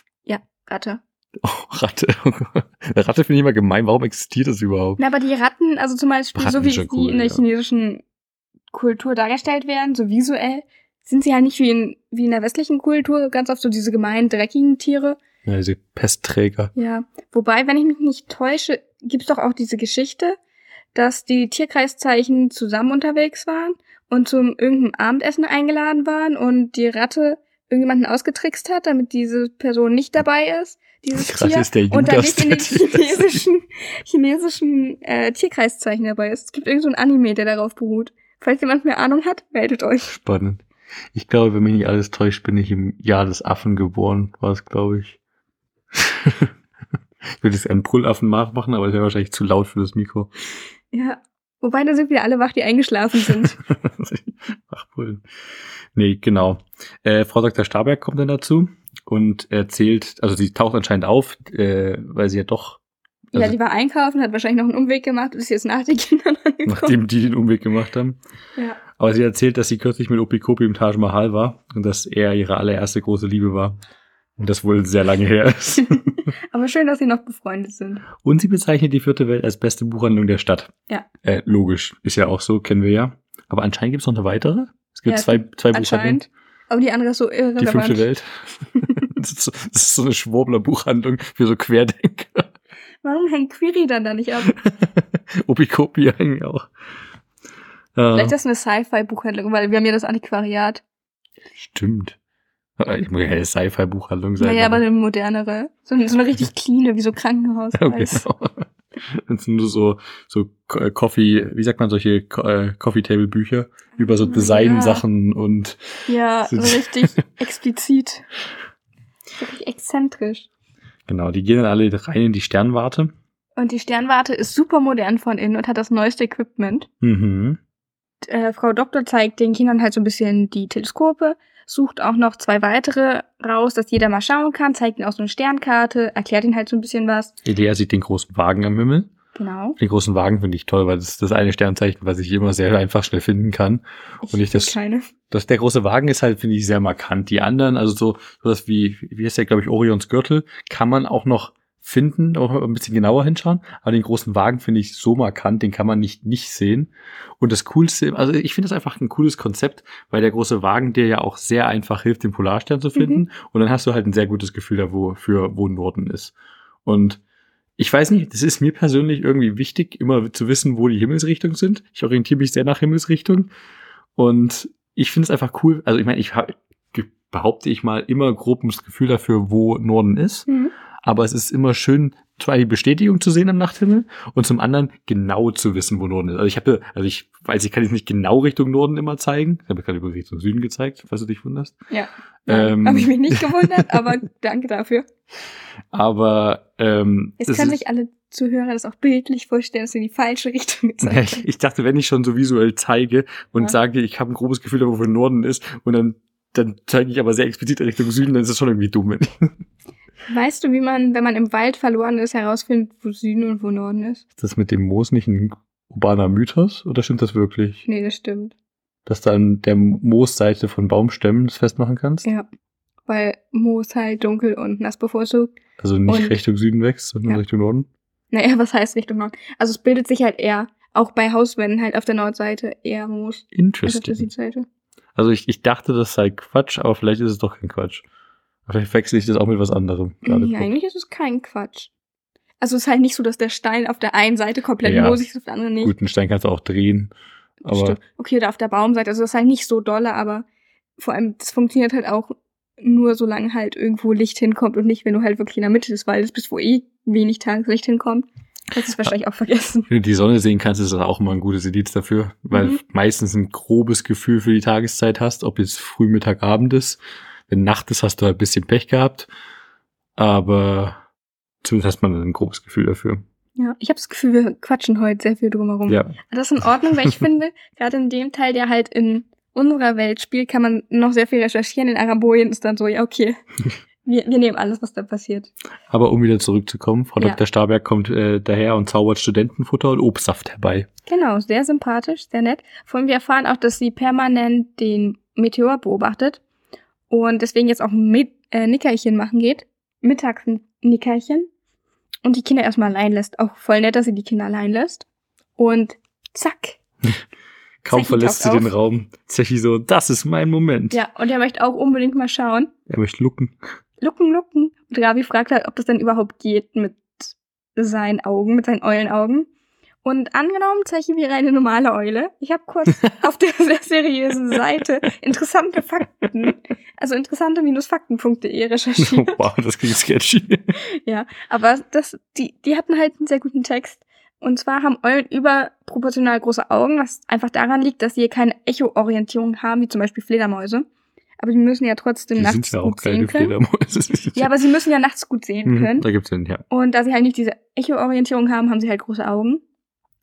[SPEAKER 2] Ratte.
[SPEAKER 1] Oh, Ratte. Ratte finde ich immer gemein. Warum existiert das überhaupt?
[SPEAKER 2] Na, aber die Ratten, also zum Beispiel,
[SPEAKER 1] Ratten
[SPEAKER 2] so wie sie
[SPEAKER 1] cool,
[SPEAKER 2] in der
[SPEAKER 1] ja.
[SPEAKER 2] chinesischen Kultur dargestellt werden, so visuell, sind sie halt nicht wie in, wie in der westlichen Kultur ganz oft so diese gemeinen, dreckigen Tiere.
[SPEAKER 1] Ja, diese Pestträger.
[SPEAKER 2] Ja. Wobei, wenn ich mich nicht täusche, gibt's doch auch diese Geschichte, dass die Tierkreiszeichen zusammen unterwegs waren und zum irgendeinem Abendessen eingeladen waren und die Ratte irgendjemanden ausgetrickst hat, damit diese Person nicht dabei ist, dieses
[SPEAKER 1] Krass
[SPEAKER 2] Tier.
[SPEAKER 1] ist der
[SPEAKER 2] und dann
[SPEAKER 1] Judas,
[SPEAKER 2] nicht in den chinesischen, chinesischen äh, Tierkreiszeichen dabei ist. Es gibt irgend so ein Anime, der darauf beruht. Falls jemand mehr Ahnung hat, meldet euch.
[SPEAKER 1] Spannend. Ich glaube, wenn mich nicht alles täuscht, bin ich im Jahr des Affen geboren, war es, glaube ich. Ich würde jetzt einen Brüllaffen nachmachen, aber das wäre wahrscheinlich zu laut für das Mikro.
[SPEAKER 2] Ja. Wobei, da sind wieder alle wach, die eingeschlafen sind.
[SPEAKER 1] Ach, Brüllen. Nee, genau. Äh, Frau Dr. Starberg kommt dann dazu und erzählt, also sie taucht anscheinend auf, äh, weil sie ja doch
[SPEAKER 2] ja,
[SPEAKER 1] Also-
[SPEAKER 2] die war einkaufen, hat wahrscheinlich noch einen Umweg gemacht und ist jetzt nach den Kindern angekommen.
[SPEAKER 1] nachdem die den Umweg gemacht haben.
[SPEAKER 2] Ja.
[SPEAKER 1] Aber sie erzählt, dass sie kürzlich mit Opi Kopi im Taj Mahal war und dass er ihre allererste große Liebe war. Und das wohl sehr lange her ist.
[SPEAKER 2] Aber schön, dass sie noch befreundet sind.
[SPEAKER 1] und sie bezeichnet die vierte Welt als beste Buchhandlung der Stadt.
[SPEAKER 2] Ja.
[SPEAKER 1] Äh, logisch. Ist ja auch so, kennen wir ja. Aber anscheinend gibt es noch eine weitere. Es gibt
[SPEAKER 2] Ja,
[SPEAKER 1] zwei, zwei Buchhandlungen.
[SPEAKER 2] Aber die andere ist so
[SPEAKER 1] Die
[SPEAKER 2] irrelevant.
[SPEAKER 1] fünfte Welt. das, ist so, das ist so eine Schwurbler-Buchhandlung für so Querdenker.
[SPEAKER 2] Warum hängt Query dann da nicht ab?
[SPEAKER 1] Opi Kopi eigentlich auch.
[SPEAKER 2] Vielleicht ist das eine Sci-Fi-Buchhandlung, weil wir haben ja das Antiquariat.
[SPEAKER 1] stimmt. Ich muss ja eine Sci-Fi-Buchhandlung sein.
[SPEAKER 2] Naja, aber eine modernere. So, eine- so eine richtig cleane, wie so Krankenhaus.
[SPEAKER 1] Okay.
[SPEAKER 2] Weiß.
[SPEAKER 1] Das sind nur so, so äh, Coffee, wie sagt man, solche äh, Coffee-Table-Bücher über so
[SPEAKER 2] Ja.
[SPEAKER 1] Design-Sachen und
[SPEAKER 2] Ja, so richtig explizit. Wirklich exzentrisch.
[SPEAKER 1] genau, die gehen dann alle rein in die Sternwarte.
[SPEAKER 2] Und die Sternwarte ist super modern von innen und hat das neueste Equipment.
[SPEAKER 1] Mhm.
[SPEAKER 2] äh, Frau Doktor zeigt den Kindern halt so ein bisschen die Teleskope, sucht auch noch zwei weitere raus, dass jeder mal schauen kann, zeigt ihnen auch so eine Sternkarte, erklärt ihnen halt so ein bisschen was.
[SPEAKER 1] Elia sieht den großen Wagen am Himmel.
[SPEAKER 2] Genau.
[SPEAKER 1] Den großen Wagen finde ich toll, weil das ist das eine Sternzeichen, was ich immer sehr einfach schnell finden kann. Und ich das,
[SPEAKER 2] Keine.
[SPEAKER 1] das, der große Wagen ist halt, finde ich, sehr markant. Die anderen, also so, sowas wie, wie heißt der, glaube ich, Orions Gürtel, kann man auch noch finden, auch ein bisschen genauer hinschauen. Aber den großen Wagen finde ich so markant, den kann man nicht, nicht sehen. Und das Coolste, also ich finde das einfach ein cooles Konzept, weil der große Wagen dir ja auch sehr einfach hilft, den Polarstern zu finden. Und dann hast du halt ein sehr gutes Gefühl dafür, wo Norden ist. Und ich weiß nicht, das ist mir persönlich irgendwie wichtig, immer zu wissen, wo die Himmelsrichtungen sind. Ich orientiere mich sehr nach Himmelsrichtung. Und ich finde es einfach cool. Also ich meine, ich behaupte ich mal immer grob das Gefühl dafür, wo Norden ist.
[SPEAKER 2] Mhm.
[SPEAKER 1] Aber es ist immer schön, zwar die Bestätigung zu sehen am Nachthimmel und zum anderen genau zu wissen, wo Norden ist. Also ich habe, also ich weiß, ich kann jetzt nicht genau Richtung Norden immer zeigen. Ich habe gerade über Richtung Süden gezeigt, falls du dich wunderst.
[SPEAKER 2] Ja.
[SPEAKER 1] Ähm.
[SPEAKER 2] Habe ich mich nicht gewundert, aber danke dafür.
[SPEAKER 1] Aber ähm,
[SPEAKER 2] Jetzt
[SPEAKER 1] es
[SPEAKER 2] können sich alle Zuhörer das auch bildlich vorstellen, dass du in die falsche Richtung gezeigt hast.
[SPEAKER 1] Ich dachte, wenn ich schon so visuell zeige und
[SPEAKER 2] Ja.
[SPEAKER 1] sage, ich habe ein grobes Gefühl, wo Norden ist, und dann, dann zeige ich aber sehr explizit Richtung Süden, dann ist das schon irgendwie dumm.
[SPEAKER 2] Weißt du, wie man, wenn man im Wald verloren ist, herausfindet, wo Süden und wo Norden ist?
[SPEAKER 1] Ist das mit dem Moos nicht ein urbaner Mythos oder stimmt das wirklich?
[SPEAKER 2] Nee, das stimmt.
[SPEAKER 1] Dass du an der Moosseite von Baumstämmen das festmachen kannst?
[SPEAKER 2] Ja. Weil Moos halt dunkel und nass bevorzugt.
[SPEAKER 1] Also nicht
[SPEAKER 2] Und-
[SPEAKER 1] Richtung Süden wächst, sondern
[SPEAKER 2] Ja.
[SPEAKER 1] Richtung Norden?
[SPEAKER 2] Naja, was heißt Richtung Norden? Also es bildet sich halt eher, auch bei Hauswänden halt auf der Nordseite eher Moos als auf der
[SPEAKER 1] Interesting.
[SPEAKER 2] Südseite.
[SPEAKER 1] Also ich, ich dachte, das sei Quatsch, aber vielleicht ist es doch kein Quatsch. Vielleicht wechsle ich das auch mit was anderem. gerade
[SPEAKER 2] Nee, eigentlich ist es kein Quatsch. Also es ist halt nicht so, dass der Stein auf der einen Seite komplett
[SPEAKER 1] Ja.
[SPEAKER 2] ist, auf der anderen nicht.
[SPEAKER 1] Gut, einen Stein kannst du auch drehen. Aber
[SPEAKER 2] Stimmt. Okay, da auf der Baumseite, also das ist halt nicht so dolle, aber vor allem, das funktioniert halt auch nur, solange halt irgendwo Licht hinkommt und nicht, wenn du halt wirklich in der Mitte des Waldes bist, wo eh wenig Tageslicht hinkommt. Das ist wahrscheinlich auch vergessen.
[SPEAKER 1] wenn du die Sonne sehen kannst, ist das auch immer ein gutes Indiz dafür, weil
[SPEAKER 2] Mhm.
[SPEAKER 1] meistens ein grobes Gefühl für die Tageszeit hast, ob jetzt früh, Mittag, Abend ist. Wenn Nacht ist, hast du halt ein bisschen Pech gehabt, aber zumindest hat man ein grobes Gefühl dafür.
[SPEAKER 2] Ja, ich habe das Gefühl, wir quatschen heute sehr viel drumherum.
[SPEAKER 1] Ja,
[SPEAKER 2] Das ist in Ordnung, weil ich finde, gerade in dem Teil, der halt in unserer Welt spielt, kann man noch sehr viel recherchieren. In Arabolien ist dann so, ja, okay. Wir, wir nehmen alles, was da passiert.
[SPEAKER 1] aber um wieder zurückzukommen, Frau
[SPEAKER 2] Ja.
[SPEAKER 1] Dr. Starberg kommt äh, daher und zaubert Studentenfutter und Obstsaft herbei.
[SPEAKER 2] Genau, sehr sympathisch, sehr nett. Vor allem wir erfahren auch, dass sie permanent den Meteor beobachtet und deswegen jetzt auch ein Mit äh, Nickerchen machen geht. Mittags ein Nickerchen. Und die Kinder erstmal allein lässt. Auch voll nett, dass sie die Kinder allein lässt. Und zack.
[SPEAKER 1] Kaum
[SPEAKER 2] Zechi
[SPEAKER 1] verlässt sie
[SPEAKER 2] taucht
[SPEAKER 1] den
[SPEAKER 2] auf.
[SPEAKER 1] Raum. Zechi so, das ist mein Moment.
[SPEAKER 2] Ja, und er möchte auch unbedingt mal schauen.
[SPEAKER 1] Er möchte lucken.
[SPEAKER 2] Lucken, lucken. Und Ravi fragt halt, ob das denn überhaupt geht mit seinen Augen, mit seinen Eulenaugen. Und angenommen, Zechi wäre eine normale Eule. Ich habe kurz auf der sehr seriösen Seite interessante Fakten, also interessante-fakten.de recherchiert.
[SPEAKER 1] wow, das klingt sketchy.
[SPEAKER 2] ja, aber das, die, die hatten halt einen sehr guten Text. Und zwar haben Eulen überproportional große Augen, was einfach daran liegt, dass sie keine Echo-Orientierung haben, wie zum Beispiel Fledermäuse. Aber die müssen ja trotzdem
[SPEAKER 1] Die
[SPEAKER 2] nachts
[SPEAKER 1] sind ja auch
[SPEAKER 2] gut sehen
[SPEAKER 1] keine
[SPEAKER 2] können.
[SPEAKER 1] Fledermäuse.
[SPEAKER 2] Ja, aber sie müssen ja nachts gut sehen
[SPEAKER 1] Mhm,
[SPEAKER 2] können.
[SPEAKER 1] Da gibt's den, ja.
[SPEAKER 2] Und da sie halt nicht diese Echo-Orientierung haben, haben sie halt große Augen.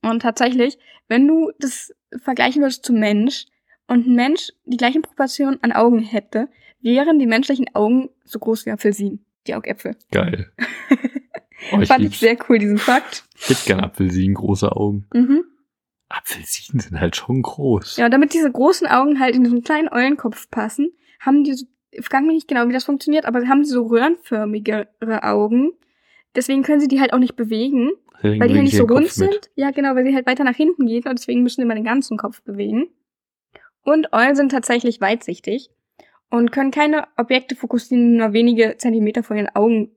[SPEAKER 2] Und tatsächlich, wenn du das vergleichen würdest zum Mensch und ein Mensch die gleichen Proportionen an Augen hätte, wären die menschlichen Augen so groß wie Apfelsinen. Die Augäpfel.
[SPEAKER 1] Geil. Oh, ich
[SPEAKER 2] Fand ich
[SPEAKER 1] lieb's.
[SPEAKER 2] sehr cool, diesen Fakt.
[SPEAKER 1] Ich hätte gern Apfelsinen, große Augen.
[SPEAKER 2] Mhm.
[SPEAKER 1] Apfelsinen sind halt schon groß.
[SPEAKER 2] Ja, und damit diese großen Augen halt in diesen kleinen Eulenkopf passen, haben die so, ich frage mich nicht genau, wie das funktioniert, aber haben die so röhrenförmigere Augen. Deswegen können sie die halt auch nicht bewegen, weil die halt nicht
[SPEAKER 1] ich
[SPEAKER 2] so rund
[SPEAKER 1] Kopf mit.
[SPEAKER 2] sind. Ja, genau, weil sie halt weiter nach hinten gehen und deswegen müssen sie immer den ganzen Kopf bewegen. Und Eulen sind tatsächlich weitsichtig und können keine Objekte fokussieren, die nur wenige Zentimeter von ihren Augen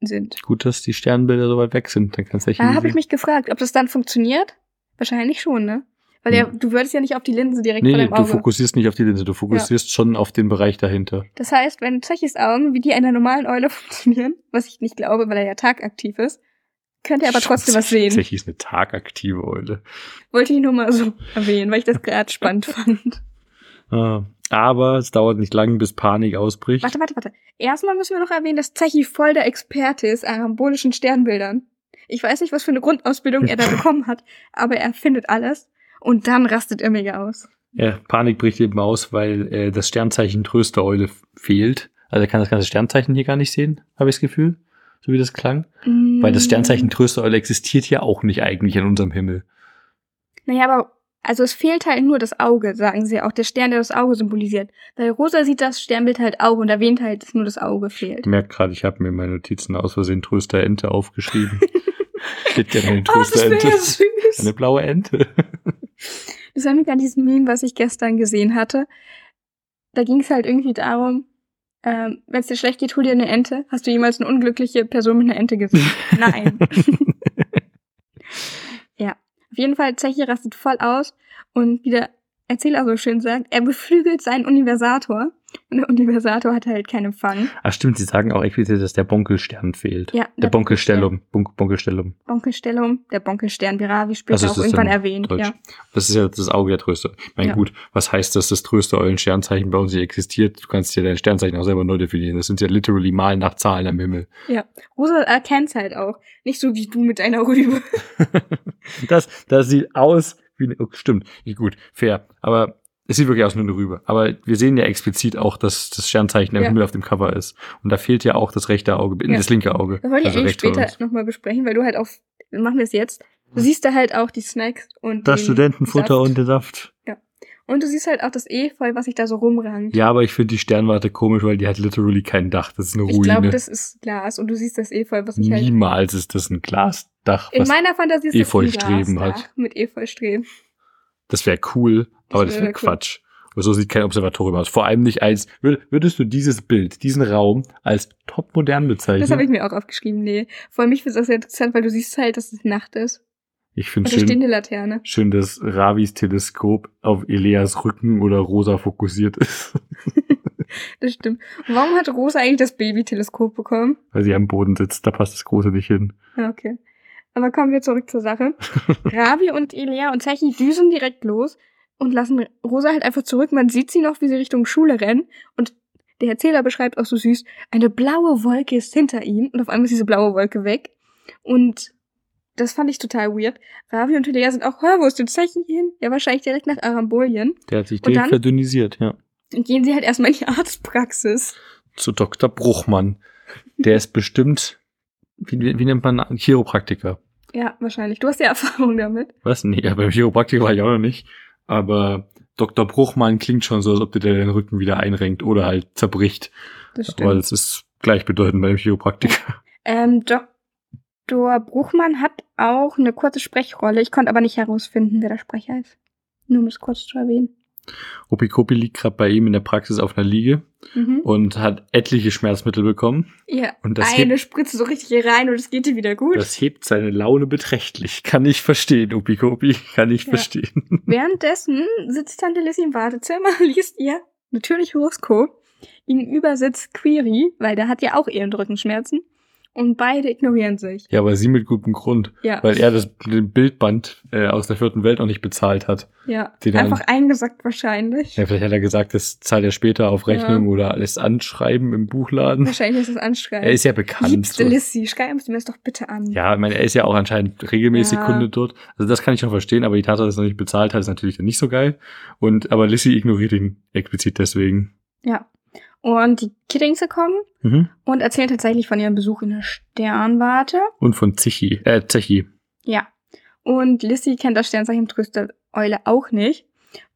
[SPEAKER 2] sind.
[SPEAKER 1] Gut, dass die Sternbilder so weit weg sind. Dann kannst du
[SPEAKER 2] Da habe ich mich gefragt, ob das dann funktioniert. Wahrscheinlich schon, ne? Weil ja,
[SPEAKER 1] Hm.
[SPEAKER 2] du würdest ja nicht auf die Linse direkt
[SPEAKER 1] Nee,
[SPEAKER 2] vor
[SPEAKER 1] nee,
[SPEAKER 2] deinem
[SPEAKER 1] du
[SPEAKER 2] Auge.
[SPEAKER 1] fokussierst nicht auf die Linse, du fokussierst schon auf den Bereich dahinter.
[SPEAKER 2] Das heißt, wenn Zechis Augen wie die einer normalen Eule funktionieren, was ich nicht glaube, weil er ja tagaktiv ist, könnte er aber trotzdem was sehen.
[SPEAKER 1] Tatsächlich ist eine tagaktive Eule.
[SPEAKER 2] Wollte ich nur mal so erwähnen, weil ich das gerade spannend fand.
[SPEAKER 1] Ah, aber es dauert nicht lang, bis Panik ausbricht.
[SPEAKER 2] Warte, warte, warte. Erstmal müssen wir noch erwähnen, dass Zechi voll der Experte ist an arambolischen Sternbildern. Ich weiß nicht, was für eine Grundausbildung er da bekommen hat, aber er findet alles und dann rastet er mega aus.
[SPEAKER 1] Ja, Panik bricht eben aus, weil äh, das Sternzeichen Tröstereule f- fehlt. Also er kann das ganze Sternzeichen hier gar nicht sehen, habe ich das Gefühl, so wie das klang. Weil das Sternzeichen Tröstereule existiert ja auch nicht eigentlich in unserem Himmel.
[SPEAKER 2] Naja, aber also es fehlt halt nur das Auge, sagen sie auch, der Stern, der das Auge symbolisiert. Weil Rosa sieht das Sternbild halt Auge und erwähnt halt, dass nur das Auge fehlt.
[SPEAKER 1] Ich merke gerade, ich habe mir in meinen Notizen aus Versehen Trösterente aufgeschrieben. ich hätte gerne eine
[SPEAKER 2] Oh, das wäre
[SPEAKER 1] Trösterente.
[SPEAKER 2] ja süß.
[SPEAKER 1] eine blaue Ente.
[SPEAKER 2] Das war mir gerade dieses Meme, was ich gestern gesehen hatte. Da ging es halt irgendwie darum, ähm, wenn es dir schlecht geht, hol dir eine Ente. Hast du jemals eine unglückliche Person mit einer Ente gesehen? Nein. ja. Auf jeden Fall, Zechi rastet voll aus und wie der Erzähler so schön sagt, er beflügelt seinen Universator. Und der Universator hat halt keinen Empfang.
[SPEAKER 1] Ach stimmt, sie sagen auch explizit, dass der Bonkelstern fehlt.
[SPEAKER 2] Ja,
[SPEAKER 1] Der Bonkelstellum. Bonk Bonkelstellum.
[SPEAKER 2] Bonkelstellung, der Bonkelstern, wie Ravi später
[SPEAKER 1] Also
[SPEAKER 2] auch irgendwann erwähnt.
[SPEAKER 1] Deutsch.
[SPEAKER 2] Ja.
[SPEAKER 1] Das ist ja das Auge der Tröster. Ich meine,
[SPEAKER 2] Ja.
[SPEAKER 1] gut, was heißt das, das Tröster-Eulen-Sternzeichen bei uns nicht existiert? Du kannst ja dein Sternzeichen auch selber neu definieren. Das sind ja literally Malen nach Zahlen am Himmel.
[SPEAKER 2] Rosa erkennt's halt auch. Nicht so wie du mit deiner Rübe.
[SPEAKER 1] Das, das sieht aus wie eine, oh, stimmt, nicht gut, fair. Aber es sieht wirklich aus wie eine Rübe. Aber wir sehen ja explizit auch, dass das Sternzeichen am
[SPEAKER 2] Ja.
[SPEAKER 1] Himmel auf dem Cover ist. Und da fehlt ja auch das rechte Auge,
[SPEAKER 2] Ja.
[SPEAKER 1] das linke Auge.
[SPEAKER 2] Das wollte ich
[SPEAKER 1] Also
[SPEAKER 2] eigentlich
[SPEAKER 1] rechts von
[SPEAKER 2] später nochmal besprechen, weil du halt auch, machen wir es jetzt. Du siehst da halt auch die Snacks und
[SPEAKER 1] Das
[SPEAKER 2] den
[SPEAKER 1] Studentenfutter
[SPEAKER 2] Saft.
[SPEAKER 1] und der Saft.
[SPEAKER 2] Und du siehst halt auch das Efeu, was sich da so rumrangt.
[SPEAKER 1] Ja, aber ich finde die Sternwarte komisch, weil die hat literally kein Dach. Das ist eine
[SPEAKER 2] ich
[SPEAKER 1] Ruine.
[SPEAKER 2] glaube, das ist Glas und du siehst das Efeu, was sich halt.
[SPEAKER 1] Niemals ist das ein Glasdach.
[SPEAKER 2] In
[SPEAKER 1] Was,
[SPEAKER 2] meiner Fantasie ist das ein
[SPEAKER 1] Efeustreben hat.
[SPEAKER 2] Mit Efeustreben.
[SPEAKER 1] das wäre cool, aber das
[SPEAKER 2] wäre cool.
[SPEAKER 1] Quatsch. Aber so sieht kein Observatorium aus. Vor allem nicht als, würd- würdest du dieses Bild, diesen Raum als top modern bezeichnen?
[SPEAKER 2] Das habe ich mir auch aufgeschrieben. Nee. Vor allem mich finde das sehr interessant, weil du siehst halt, dass es Nacht ist.
[SPEAKER 1] Ich finde
[SPEAKER 2] steht
[SPEAKER 1] schön, schön, dass Ravis Teleskop auf Eleas Rücken oder Rosa fokussiert ist,
[SPEAKER 2] Das stimmt. Und warum hat Rosa eigentlich das Baby-Teleskop bekommen?
[SPEAKER 1] weil sie am Boden sitzt. Da passt das Große nicht hin.
[SPEAKER 2] Ja, okay. Aber kommen wir zurück zur Sache. Ravi und Elea und Zechi düsen direkt los und lassen Rosa halt einfach zurück. Man sieht sie noch, wie sie Richtung Schule rennen. Und der Erzähler beschreibt auch so süß, eine blaue Wolke ist hinter ihnen. Und auf einmal ist diese blaue Wolke weg. Und das fand ich total weird. Ravi und Elea sind auch, hör, wo ist denn Zechi hin? Ja, wahrscheinlich direkt nach Arambolien.
[SPEAKER 1] Der hat sich
[SPEAKER 2] Und dann?
[SPEAKER 1] verdünnisiert, ja.
[SPEAKER 2] Und gehen sie halt erstmal in die Arztpraxis.
[SPEAKER 1] Zu Dr. Bruchmann. Der ist bestimmt, wie, wie nennt man einen Chiropraktiker?
[SPEAKER 2] Ja, wahrscheinlich. Du hast ja Erfahrung damit.
[SPEAKER 1] Was? Nee, ja, beim Chiropraktiker war ich auch noch nicht. Aber Dr. Bruchmann klingt schon so, als ob der den Rücken wieder einrenkt oder halt zerbricht.
[SPEAKER 2] Das
[SPEAKER 1] Aber das ist gleichbedeutend beim Chiropraktiker.
[SPEAKER 2] Ähm, Dr. Bruchmann hat auch eine kurze Sprechrolle. Ich konnte aber nicht herausfinden, wer der Sprecher ist. Nur um es kurz zu erwähnen.
[SPEAKER 1] Opikopi liegt gerade bei ihm in der Praxis auf einer Liege
[SPEAKER 2] Mhm.
[SPEAKER 1] und hat etliche Schmerzmittel bekommen.
[SPEAKER 2] Ja,
[SPEAKER 1] Und das
[SPEAKER 2] eine
[SPEAKER 1] hebt,
[SPEAKER 2] Spritze so richtig hier rein und es geht dir wieder gut.
[SPEAKER 1] das hebt seine Laune beträchtlich. Kann ich verstehen, Opikopi. Kann ich
[SPEAKER 2] Ja.
[SPEAKER 1] verstehen.
[SPEAKER 2] Währenddessen sitzt Tante Lissy im Wartezimmer, liest ihr natürlich Horoskop. Gegenüber sitzt Query, weil der hat ja auch eher Rückenschmerzen. Und beide ignorieren sich.
[SPEAKER 1] Ja, aber sie mit gutem Grund,
[SPEAKER 2] Ja.
[SPEAKER 1] weil er das den Bildband äh, aus der vierten Welt noch nicht bezahlt hat.
[SPEAKER 2] ja.
[SPEAKER 1] die dann-
[SPEAKER 2] Einfach eingesackt wahrscheinlich.
[SPEAKER 1] Ja, vielleicht hat er gesagt, das zahlt er später auf Rechnung oder alles anschreiben im Buchladen.
[SPEAKER 2] Wahrscheinlich ist es anschreiben.
[SPEAKER 1] Er ist ja bekannt.
[SPEAKER 2] Liebste
[SPEAKER 1] So.
[SPEAKER 2] Lissy, schreiben Sie mir das doch bitte an.
[SPEAKER 1] Ja, ich meine, er ist ja auch anscheinend regelmäßig
[SPEAKER 2] Ja.
[SPEAKER 1] Kunde dort. Also das kann ich schon verstehen, aber die Tatsache, dass er noch nicht bezahlt hat, ist natürlich dann nicht so geil. Und aber Lissy ignoriert ihn explizit deswegen.
[SPEAKER 2] Ja. Und die Kiddingse kommen
[SPEAKER 1] Mhm.
[SPEAKER 2] und erzählen tatsächlich von ihrem Besuch in der Sternwarte.
[SPEAKER 1] Und von Zichi, äh, Zechi.
[SPEAKER 2] Ja. Und Lissy kennt das Sternzeichen Tröster Eule auch nicht.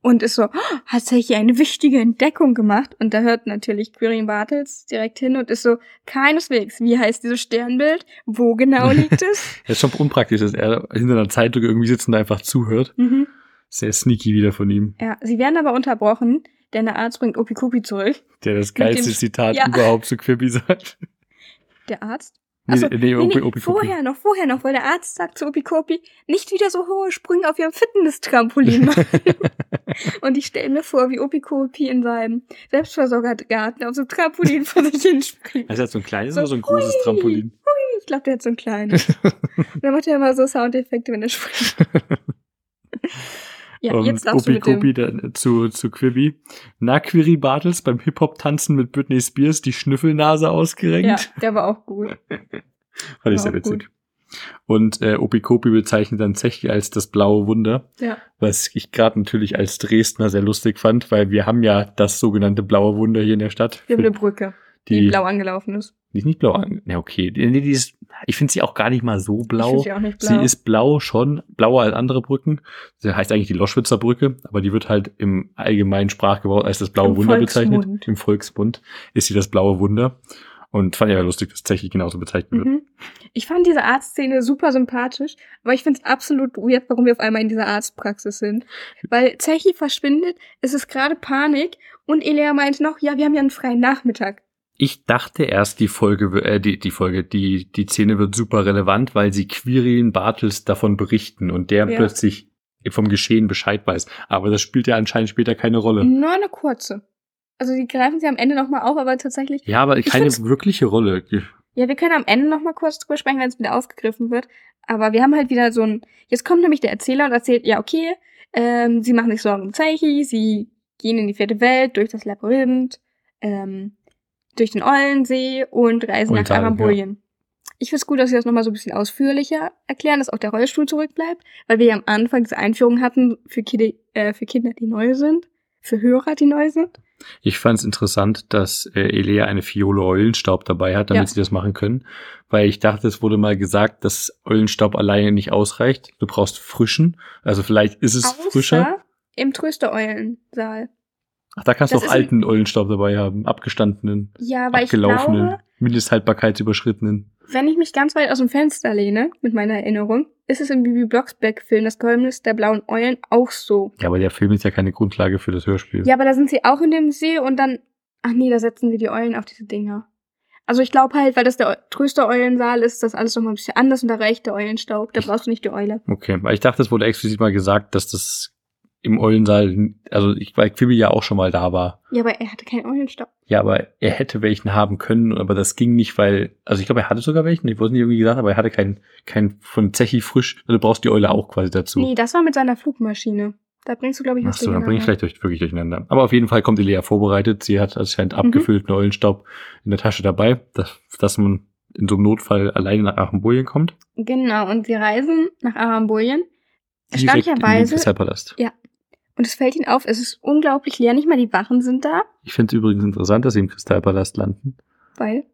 [SPEAKER 2] Und ist so, "Oh, hat Zechi eine wichtige Entdeckung gemacht? Und da hört natürlich Quirin Bartels direkt hin und ist so, keineswegs, wie heißt dieses Sternbild? Wo genau liegt es?
[SPEAKER 1] Das ist schon unpraktisch, dass er hinter einer Zeitung irgendwie sitzt und einfach zuhört.
[SPEAKER 2] mhm.
[SPEAKER 1] Sehr sneaky wieder von ihm.
[SPEAKER 2] Ja, sie werden aber unterbrochen, denn der Arzt bringt Opikupi zurück.
[SPEAKER 1] Der das geilste Zitat
[SPEAKER 2] Ja.
[SPEAKER 1] überhaupt zu Quibi sagt.
[SPEAKER 2] Der Arzt?
[SPEAKER 1] Nee,
[SPEAKER 2] Achso,
[SPEAKER 1] nee,
[SPEAKER 2] nee, nee,
[SPEAKER 1] Opi-
[SPEAKER 2] vorher noch, vorher noch, weil der Arzt sagt zu Opikopi, nicht wieder so hohe Sprünge auf ihrem Fitness-Trampolin machen. Und ich stelle mir vor, wie Opikopi in seinem Selbstversorgergarten auf so einem Trampolin vor sich hinspringt.
[SPEAKER 1] Also er hat so ein kleines
[SPEAKER 2] So,
[SPEAKER 1] oder so ein großes
[SPEAKER 2] hui.
[SPEAKER 1] Trampolin?
[SPEAKER 2] Ich glaube, der hat so ein kleines. Und dann macht er immer so Soundeffekte, wenn er springt. Ja,
[SPEAKER 1] Und
[SPEAKER 2] jetzt darfst du.
[SPEAKER 1] Kopi dann zu, zu Quibi. Na, Quiri Bartels beim Hip-Hop-Tanzen mit Britney Spears die Schnüffelnase
[SPEAKER 2] Ja,
[SPEAKER 1] ausgerenkt.
[SPEAKER 2] der war auch gut.
[SPEAKER 1] Fand ich sehr witzig. Und äh, Opi Kopi bezeichnet dann Zechi als das blaue Wunder,
[SPEAKER 2] Ja.
[SPEAKER 1] was ich gerade natürlich als Dresdner sehr lustig fand, weil wir haben ja das sogenannte blaue Wunder hier in der Stadt.
[SPEAKER 2] Wir haben eine Brücke, die,
[SPEAKER 1] die,
[SPEAKER 2] blau angelaufen ist.
[SPEAKER 1] Die ist nicht blau. an- Na okay, die, die ist, ich finde sie auch gar nicht mal so
[SPEAKER 2] Ich
[SPEAKER 1] blau.
[SPEAKER 2] finde sie auch nicht blau.
[SPEAKER 1] Sie ist blau schon, blauer als andere Brücken. Sie heißt eigentlich die Loschwitzer Brücke, aber die wird halt im allgemeinen Sprachgebrauch als das blaue
[SPEAKER 2] Im
[SPEAKER 1] Wunder
[SPEAKER 2] Volksmund.
[SPEAKER 1] bezeichnet. Im Volksmund ist sie das blaue Wunder. Und fand ich ja lustig, dass Zechi genauso bezeichnet wird.
[SPEAKER 2] Mhm. Ich fand diese Arztszene super sympathisch, aber ich finde es absolut weird, warum wir auf einmal in dieser Arztpraxis sind. Weil Zechi verschwindet, es ist gerade Panik und Elea meint noch, ja, wir haben ja einen freien Nachmittag.
[SPEAKER 1] Ich dachte erst, die Folge, äh, die, die Folge, die, die Szene wird super relevant, weil sie Quirin Bartels davon berichten und der
[SPEAKER 2] Ja.
[SPEAKER 1] plötzlich vom Geschehen Bescheid weiß. Aber das spielt ja anscheinend später keine Rolle.
[SPEAKER 2] Nur eine kurze. Also die greifen sie am Ende nochmal auf, aber tatsächlich,
[SPEAKER 1] Ja, aber keine wirkliche Rolle.
[SPEAKER 2] ja, wir können am Ende nochmal kurz drüber sprechen, wenn es wieder aufgegriffen wird. Aber wir haben halt wieder so ein, jetzt kommt nämlich der Erzähler und erzählt, ja, okay, ähm, sie machen sich Sorgen um Zeichi, sie gehen in die vierte Welt, durch das Labyrinth, ähm, durch den Eulensee und reisen nach
[SPEAKER 1] Eulental,
[SPEAKER 2] Arambolien. Ich finde es gut, dass sie das nochmal so ein bisschen ausführlicher erklären, dass auch der Rollstuhl zurückbleibt, weil wir ja am Anfang diese Einführung hatten für, Kide, äh, für Kinder, die neu sind, für Hörer, die neu sind.
[SPEAKER 1] Ich fand es interessant, dass äh, Elea eine Fiole Eulenstaub dabei hat, damit
[SPEAKER 2] Ja.
[SPEAKER 1] sie das machen können. Weil ich dachte, es wurde mal gesagt, dass Eulenstaub alleine nicht ausreicht. Du brauchst frischen. Also vielleicht ist es frischer.
[SPEAKER 2] im Tröstereulensaal.
[SPEAKER 1] Ach, da kannst du auch alten Eulenstaub dabei haben. Abgestandenen,
[SPEAKER 2] Ja, weil ich
[SPEAKER 1] abgelaufenen,
[SPEAKER 2] glaube,
[SPEAKER 1] mindesthaltbarkeitsüberschrittenen.
[SPEAKER 2] wenn ich mich ganz weit aus dem Fenster lehne, mit meiner Erinnerung, ist es im Bibi Blocksberg-Film Das Geheimnis der blauen Eulen auch so.
[SPEAKER 1] Ja, aber der Film ist ja keine Grundlage für das Hörspiel.
[SPEAKER 2] Ja, aber da sind sie auch in dem See und dann, ach nee, da setzen sie die Eulen auf diese Dinger. Also ich glaube halt, weil das der Eu- Tröster-Eulensaal ist, das alles nochmal ein bisschen anders und da reicht der Eulenstaub. Da brauchst du nicht die Eule.
[SPEAKER 1] Okay, weil ich dachte, es wurde explizit mal gesagt, dass das im Eulensaal, also ich, weil Quibi ja auch schon mal da war.
[SPEAKER 2] Ja, aber er hatte keinen Eulenstaub.
[SPEAKER 1] Ja, aber er hätte welchen haben können, aber das ging nicht, weil, also ich glaube, er hatte sogar welchen, ich wurde nicht irgendwie gesagt, aber er hatte keinen, keinen von Zechi frisch, also du brauchst die Eule auch quasi dazu.
[SPEAKER 2] Nee, das war mit seiner Flugmaschine. Da bringst du, glaube ich,
[SPEAKER 1] Ach
[SPEAKER 2] was
[SPEAKER 1] so, dann bringe ich vielleicht durch, wirklich durcheinander. Aber auf jeden Fall kommt Elea vorbereitet. Sie hat anscheinend
[SPEAKER 2] Mhm.
[SPEAKER 1] abgefüllten Eulenstaub in der Tasche dabei, dass, dass man in so einem Notfall alleine nach Achenbolien kommt.
[SPEAKER 2] Genau, und sie reisen nach Arambolien. Erstaunlicherweise,
[SPEAKER 1] Kristallpalast.
[SPEAKER 2] Und es fällt ihnen auf, es ist unglaublich leer, nicht mal die Wachen sind da,
[SPEAKER 1] Ich finde es übrigens interessant, dass sie im Kristallpalast landen.
[SPEAKER 2] weil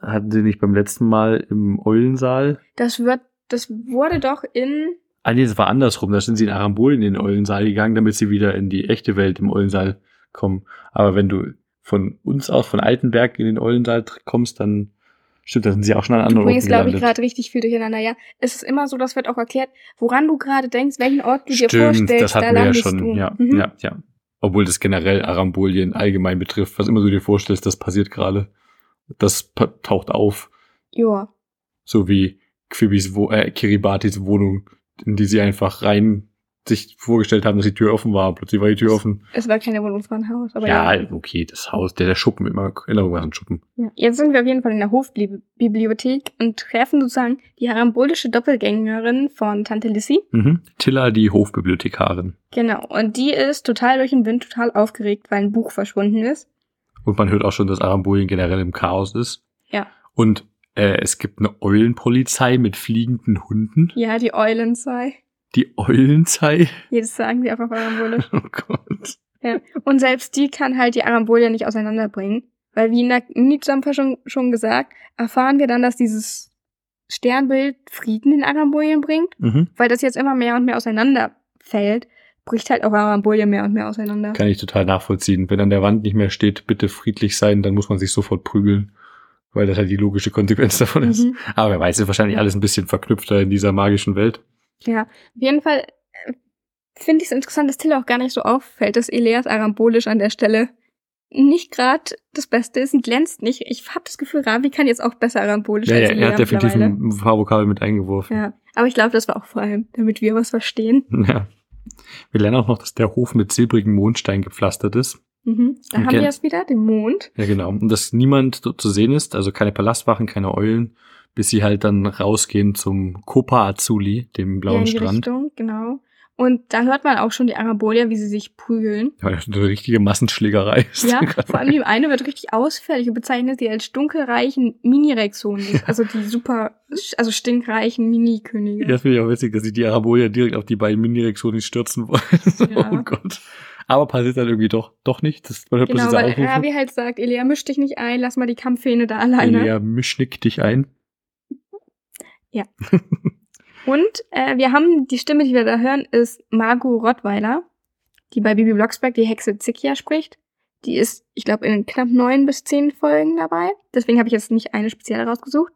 [SPEAKER 1] Hatten sie nicht beim letzten Mal im Eulensaal?
[SPEAKER 2] das wird, das wurde doch in,
[SPEAKER 1] Ah nee, das war andersrum. Da sind sie in Arambolien in den Eulensaal gegangen, damit sie wieder in die echte Welt im Eulensaal kommen. Aber wenn du von uns aus, von Altenberg in den Eulensaal kommst, dann stimmt, da sind sie auch schon an
[SPEAKER 2] du
[SPEAKER 1] anderen Orten
[SPEAKER 2] bringst, glaube ich, gerade richtig viel durcheinander, ja. Es ist immer so, das wird auch erklärt, woran du gerade denkst, welchen Ort du dir
[SPEAKER 1] Stimmt,
[SPEAKER 2] vorstellst,
[SPEAKER 1] das hatten
[SPEAKER 2] da
[SPEAKER 1] wir ja schon.
[SPEAKER 2] du.
[SPEAKER 1] Ja,
[SPEAKER 2] Mhm.
[SPEAKER 1] ja, ja. Obwohl das generell Arambolien allgemein betrifft, was immer du dir vorstellst, das passiert gerade. Das taucht auf.
[SPEAKER 2] Ja.
[SPEAKER 1] So wie Quibis Wo äh, Kiribatis Wohnung, in die sie einfach rein sich vorgestellt haben, dass die Tür offen war. Plötzlich war die Tür offen.
[SPEAKER 2] Es war keine Wohnung, es war ein Haus. Aber ja.
[SPEAKER 1] Ja, okay, das Haus, der, der Schuppen, immer Erinnerung an Schuppen.
[SPEAKER 2] Ja. Jetzt sind wir auf jeden Fall in der Hofbibliothek und treffen sozusagen die harambolische Doppelgängerin von Tante Lissy.
[SPEAKER 1] Mhm. Tilla, die Hofbibliothekarin.
[SPEAKER 2] Genau. Und die ist total durch den Wind total aufgeregt, weil ein Buch verschwunden ist.
[SPEAKER 1] Und man hört auch schon, dass Arambolien generell im Chaos ist.
[SPEAKER 2] Ja.
[SPEAKER 1] Und äh, es gibt eine Eulenpolizei mit fliegenden Hunden.
[SPEAKER 2] Ja, die Eulenzei.
[SPEAKER 1] Die Eulenzei.
[SPEAKER 2] Jedes sagen sie einfach arambolisch.
[SPEAKER 1] Oh Gott.
[SPEAKER 2] Ja. Und selbst die kann halt die Arambolia nicht auseinanderbringen. Weil wie in der Mini-Zusammenfassung schon gesagt, erfahren wir dann, dass dieses Sternbild Frieden in Arambolien bringt.
[SPEAKER 1] Mhm.
[SPEAKER 2] Weil das jetzt immer mehr und mehr auseinanderfällt, bricht halt auch Arambolien mehr und mehr auseinander.
[SPEAKER 1] Kann ich total nachvollziehen. Wenn an der Wand nicht mehr steht, bitte friedlich sein, dann muss man sich sofort prügeln. Weil das halt die logische Konsequenz davon ist.
[SPEAKER 2] Mhm.
[SPEAKER 1] Aber wer weiß, ist wahrscheinlich alles ein bisschen verknüpfter in dieser magischen Welt.
[SPEAKER 2] Ja, auf jeden Fall äh, finde ich es interessant, dass Tilla auch gar nicht so auffällt, dass Elias arambolisch an der Stelle nicht gerade das Beste ist und glänzt nicht. Ich habe das Gefühl, Ravi kann jetzt auch besser arambolisch
[SPEAKER 1] Ja,
[SPEAKER 2] als
[SPEAKER 1] ja,
[SPEAKER 2] Elea
[SPEAKER 1] er hat definitiv ein paar Vokabel mit eingeworfen.
[SPEAKER 2] Ja, aber ich glaube, das war auch vor allem, damit wir was verstehen.
[SPEAKER 1] Ja. Wir lernen auch noch, dass der Hof mit silbrigen Mondstein gepflastert ist.
[SPEAKER 2] Mhm. Da haben
[SPEAKER 1] Okay.
[SPEAKER 2] wir es wieder, den Mond.
[SPEAKER 1] Ja, genau. Und dass niemand dort zu sehen ist, also keine Palastwachen, keine Eulen, bis sie halt dann rausgehen zum Kopa Azuli, dem
[SPEAKER 2] Ja,
[SPEAKER 1] blauen
[SPEAKER 2] in die
[SPEAKER 1] Strand.
[SPEAKER 2] Richtung, genau. Und da hört man auch schon die Arabolia, wie sie sich prügeln.
[SPEAKER 1] Ja, das eine richtige Massenschlägerei ist.
[SPEAKER 2] Ja, vor allem die eine wird richtig ausfällig und bezeichnet sie als dunkelreichen Mini-Rexonen. Also die super, also stinkreichen Mini-Könige.
[SPEAKER 1] Ja, finde ich auch witzig, dass sich die Arabolia direkt auf die beiden Mini-Rexonis stürzen wollen.
[SPEAKER 2] Ja.
[SPEAKER 1] Oh Gott. Aber passiert dann irgendwie doch, doch nicht. Das, man hört
[SPEAKER 2] Genau, weil. Ravi halt sagt, Elia, misch dich nicht ein, lass mal die Kampfhähne da alleine.
[SPEAKER 1] Elia, mischnick dich ein.
[SPEAKER 2] Und äh, wir haben, die Stimme, die wir da hören, ist Margot Rottweiler, die bei Bibi Blocksberg die Hexe Zikia spricht. Die ist, ich glaube, in knapp neun bis zehn Folgen dabei. Deswegen habe ich jetzt nicht eine spezielle rausgesucht.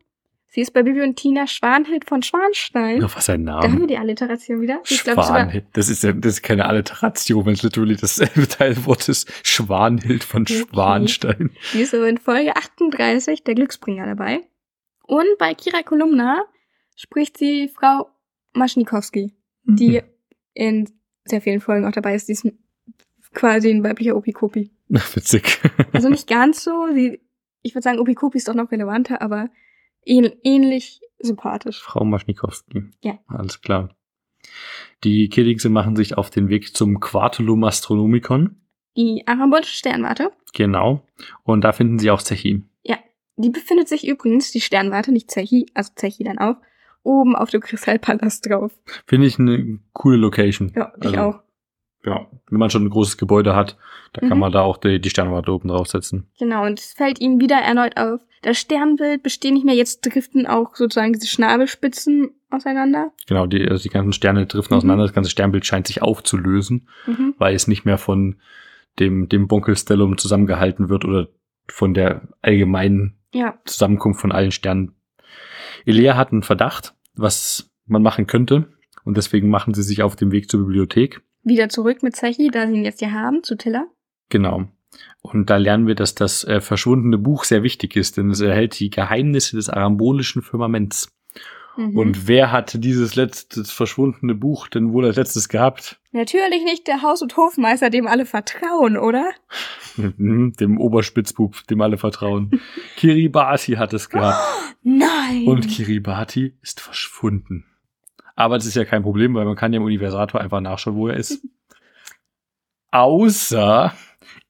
[SPEAKER 2] Sie ist bei Bibi und Tina Schwanhild von Schwanstein.
[SPEAKER 1] Oh, was ein
[SPEAKER 2] Da haben wir
[SPEAKER 1] Name.
[SPEAKER 2] die Alliteration wieder. Die
[SPEAKER 1] Schwanhild. Das ist ja, das ist keine Alliteration, wenn es literally dasselbe Teilwort ist. Schwanhild von
[SPEAKER 2] Okay.
[SPEAKER 1] Schwanstein.
[SPEAKER 2] die ist so in Folge 38 der Glücksbringer dabei. Und bei Kira Kolumna spricht sie Frau Maschnikowski, die in sehr vielen Folgen auch dabei ist. Die ist quasi ein weiblicher Opikopi.
[SPEAKER 1] Witzig.
[SPEAKER 2] Also nicht ganz so. Sie, ich würde sagen, Opikopi ist doch noch relevanter, aber ähn, ähnlich sympathisch.
[SPEAKER 1] Frau Maschnikowski.
[SPEAKER 2] Ja.
[SPEAKER 1] Alles klar. Die Kiddingse machen sich auf den Weg zum Quartulum Astronomicon.
[SPEAKER 2] Die arambolische Sternwarte,
[SPEAKER 1] Genau. Und da finden sie auch Zechi.
[SPEAKER 2] die befindet sich übrigens, die Sternwarte, nicht Zechi, also Zechi dann auch, oben auf dem Kristallpalast drauf.
[SPEAKER 1] Finde ich eine coole Location.
[SPEAKER 2] Ja, ich
[SPEAKER 1] Also,
[SPEAKER 2] auch.
[SPEAKER 1] Ja, wenn man schon ein großes Gebäude hat, da kann
[SPEAKER 2] Mhm.
[SPEAKER 1] man da auch die, die Sternwarte oben draufsetzen.
[SPEAKER 2] Genau, und es fällt ihnen wieder erneut auf. Das Sternbild besteht nicht mehr, jetzt driften auch sozusagen diese Schnabelspitzen auseinander.
[SPEAKER 1] Genau, die, also die ganzen Sterne driften
[SPEAKER 2] Mhm.
[SPEAKER 1] auseinander. Das ganze Sternbild scheint sich aufzulösen,
[SPEAKER 2] Mhm.
[SPEAKER 1] weil es nicht mehr von dem, dem Bunkelstellum zusammengehalten wird oder von der allgemeinen
[SPEAKER 2] Ja,
[SPEAKER 1] Zusammenkunft von allen Sternen. Elea hat einen Verdacht, was man machen könnte. Und deswegen machen sie sich auf den Weg zur Bibliothek.
[SPEAKER 2] wieder zurück mit Zechi, da sie ihn jetzt hier haben, zu Tilla.
[SPEAKER 1] Genau. Und da lernen wir, dass das äh, verschwundene Buch sehr wichtig ist, denn es erhält die Geheimnisse des arambolischen Firmaments.
[SPEAKER 2] Mhm.
[SPEAKER 1] Und wer hat dieses letzte verschwundene Buch denn wohl als letztes gehabt?
[SPEAKER 2] Natürlich nicht der Haus- und Hofmeister, dem alle vertrauen, oder?
[SPEAKER 1] Mhm, dem Oberspitzbub, dem alle vertrauen. Kiribati hat es gehabt.
[SPEAKER 2] Nein!
[SPEAKER 1] Und Kiribati ist verschwunden. Aber das ist ja kein Problem, weil man kann ja im Universator einfach nachschauen, wo er ist. Außer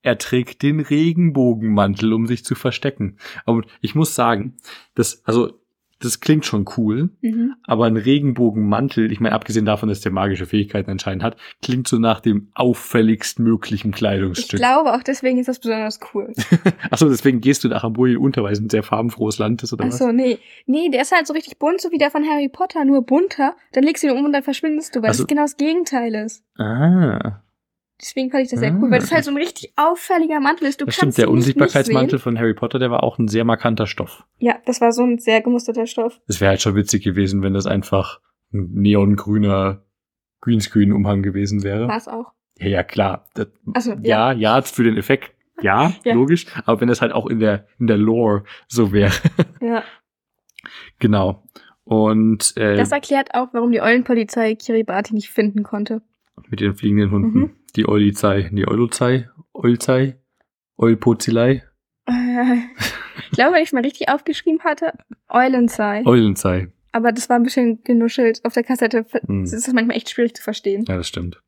[SPEAKER 1] er trägt den Regenbogenmantel, um sich zu verstecken. Und ich muss sagen, das, also, das klingt schon cool,
[SPEAKER 2] mhm.
[SPEAKER 1] aber ein Regenbogenmantel, ich meine, abgesehen davon, dass der magische Fähigkeiten anscheinend hat, klingt so nach dem auffälligst möglichen
[SPEAKER 2] Ich
[SPEAKER 1] Kleidungsstück.
[SPEAKER 2] glaube, auch deswegen ist das besonders cool.
[SPEAKER 1] Achso, deswegen gehst du nach Hamburg unter, weil es ein sehr farbenfrohes Land ist, oder
[SPEAKER 2] Ach so, nee. Nee, der ist halt so richtig bunt, so wie der von Harry Potter, nur bunter. Dann legst du ihn um und dann verschwindest du, weil
[SPEAKER 1] Also-
[SPEAKER 2] das genau das Gegenteil ist.
[SPEAKER 1] was? Ah.
[SPEAKER 2] Deswegen fand ich das sehr
[SPEAKER 1] Ah.
[SPEAKER 2] cool, weil das halt so ein richtig auffälliger Mantel ist. Du
[SPEAKER 1] Das
[SPEAKER 2] kannst
[SPEAKER 1] stimmt, der Unsichtbarkeitsmantel von Harry Potter, der war auch ein sehr markanter Stoff.
[SPEAKER 2] Ja, das war so ein sehr gemusterter Stoff.
[SPEAKER 1] Es wäre halt schon witzig gewesen, wenn das einfach ein neongrüner Greenscreen-Umhang gewesen wäre.
[SPEAKER 2] War es auch.
[SPEAKER 1] Ja, ja, klar. Das,
[SPEAKER 2] Also, ja.
[SPEAKER 1] ja, ja, für den Effekt. Ja,
[SPEAKER 2] Ja.
[SPEAKER 1] logisch. Aber wenn das halt auch in der, in der Lore so wäre.
[SPEAKER 2] Ja.
[SPEAKER 1] genau. Und äh,
[SPEAKER 2] Das erklärt auch, warum die Eulenpolizei Kiribati nicht finden konnte.
[SPEAKER 1] Mit den fliegenden Hunden.
[SPEAKER 2] Mhm.
[SPEAKER 1] Die Eulizei, die Eulozei, Eulzei, Eulpozilei,
[SPEAKER 2] Äh, ich glaube, wenn ich es mal richtig aufgeschrieben hatte, Eulenzei.
[SPEAKER 1] Eulenzei.
[SPEAKER 2] Aber das war ein bisschen genuschelt. Auf der Kassette
[SPEAKER 1] Hm.
[SPEAKER 2] ist manchmal echt schwierig zu verstehen.
[SPEAKER 1] Ja, das stimmt.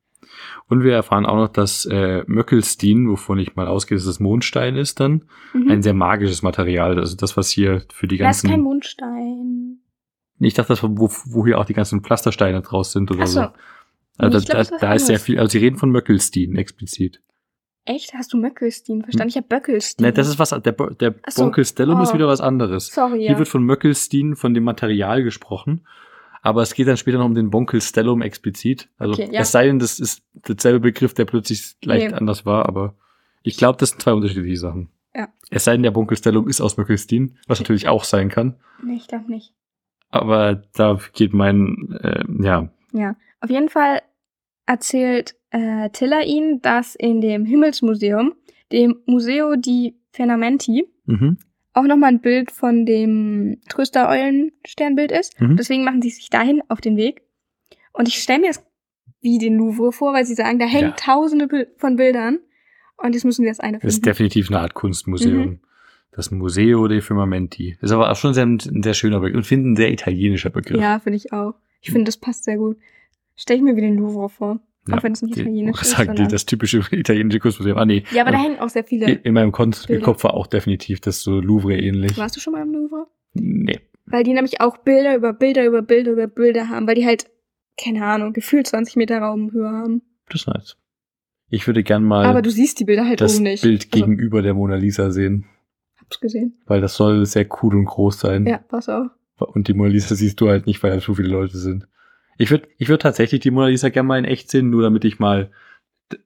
[SPEAKER 1] Und wir erfahren auch noch, dass äh, Möckelstein, wovon ich mal ausgehe, dass es Mondstein ist, dann
[SPEAKER 2] Mhm.
[SPEAKER 1] ein sehr magisches Material. Also das, was hier für die
[SPEAKER 2] Das ist kein
[SPEAKER 1] ganzen.
[SPEAKER 2] Mondstein.
[SPEAKER 1] Ich dachte, das, wo, wo hier auch die ganzen Pflastersteine draus sind oder
[SPEAKER 2] Ach so.
[SPEAKER 1] so. Also
[SPEAKER 2] Ich glaub,
[SPEAKER 1] da,
[SPEAKER 2] ist
[SPEAKER 1] da ist sehr viel, also sie reden von Möckelstein explizit.
[SPEAKER 2] Echt? Hast du Möckelstein verstanden? Ich habe Böckelstein.
[SPEAKER 1] Ne, das ist was, der, Bo- der
[SPEAKER 2] so.
[SPEAKER 1] Bonkelstellum ist
[SPEAKER 2] Oh.
[SPEAKER 1] wieder was anderes.
[SPEAKER 2] Sorry, ja.
[SPEAKER 1] Hier wird von Möckelstein, von dem Material gesprochen. Aber es geht dann später noch um den Bonkelstellum explizit. Also
[SPEAKER 2] Okay, ja.
[SPEAKER 1] es sei denn, das ist derselbe Begriff, der plötzlich leicht
[SPEAKER 2] Nee.
[SPEAKER 1] anders war, aber ich glaube, das sind zwei unterschiedliche Sachen.
[SPEAKER 2] Ja.
[SPEAKER 1] Es sei denn, der Bonkelstellum ist aus Möckelstein, was natürlich auch sein kann.
[SPEAKER 2] nee, ich glaube nicht.
[SPEAKER 1] Aber da geht mein, äh, ja,
[SPEAKER 2] Ja. Auf jeden Fall erzählt äh, Tiller ihn, dass in dem Himmelsmuseum, dem Museo di Fernamenti,
[SPEAKER 1] mhm.
[SPEAKER 2] auch nochmal ein Bild von dem Tröster-Eulen-Sternbild ist.
[SPEAKER 1] Mhm.
[SPEAKER 2] Deswegen machen sie sich dahin auf den Weg. Und ich stelle mir das wie den Louvre vor, weil sie sagen, da hängen
[SPEAKER 1] Ja.
[SPEAKER 2] tausende von Bildern. Und jetzt müssen wir das eine
[SPEAKER 1] das ist
[SPEAKER 2] finden.
[SPEAKER 1] definitiv eine Art Kunstmuseum.
[SPEAKER 2] Mhm.
[SPEAKER 1] Das Museo dei Firmamenti. Ist aber auch schon sehr, ein sehr schöner Begriff und finde ein sehr italienischer Begriff.
[SPEAKER 2] Ja, finde ich auch. Ich finde, das passt sehr gut. Stell ich mir wie den Louvre vor.
[SPEAKER 1] Ja,
[SPEAKER 2] auch wenn es nicht
[SPEAKER 1] Die-
[SPEAKER 2] italienisch ist.
[SPEAKER 1] sagen die, das typische italienische Kunstmuseum. Ah, nee.
[SPEAKER 2] ja, aber da hängen auch sehr viele.
[SPEAKER 1] in meinem Kon
[SPEAKER 2] Bilder.
[SPEAKER 1] Kopf war auch definitiv das so Louvre ähnlich.
[SPEAKER 2] Warst du schon mal im Louvre?
[SPEAKER 1] Nee.
[SPEAKER 2] Weil die nämlich auch Bilder über Bilder über Bilder über Bilder haben, weil die halt, keine Ahnung, gefühlt 20 Meter Raumhöhe haben.
[SPEAKER 1] Das ist nice. Ich würde gern mal
[SPEAKER 2] Aber du siehst die Bilder halt
[SPEAKER 1] das
[SPEAKER 2] oben nicht.
[SPEAKER 1] Bild
[SPEAKER 2] Also,
[SPEAKER 1] gegenüber der Mona Lisa sehen.
[SPEAKER 2] hab's gesehen.
[SPEAKER 1] Weil das soll sehr cool und groß sein.
[SPEAKER 2] Ja, pass auf.
[SPEAKER 1] Und die Mona Lisa siehst du halt nicht, weil da so viele Leute sind. Ich würde ich würd tatsächlich die Mona Lisa gerne mal in echt sehen, nur damit ich mal,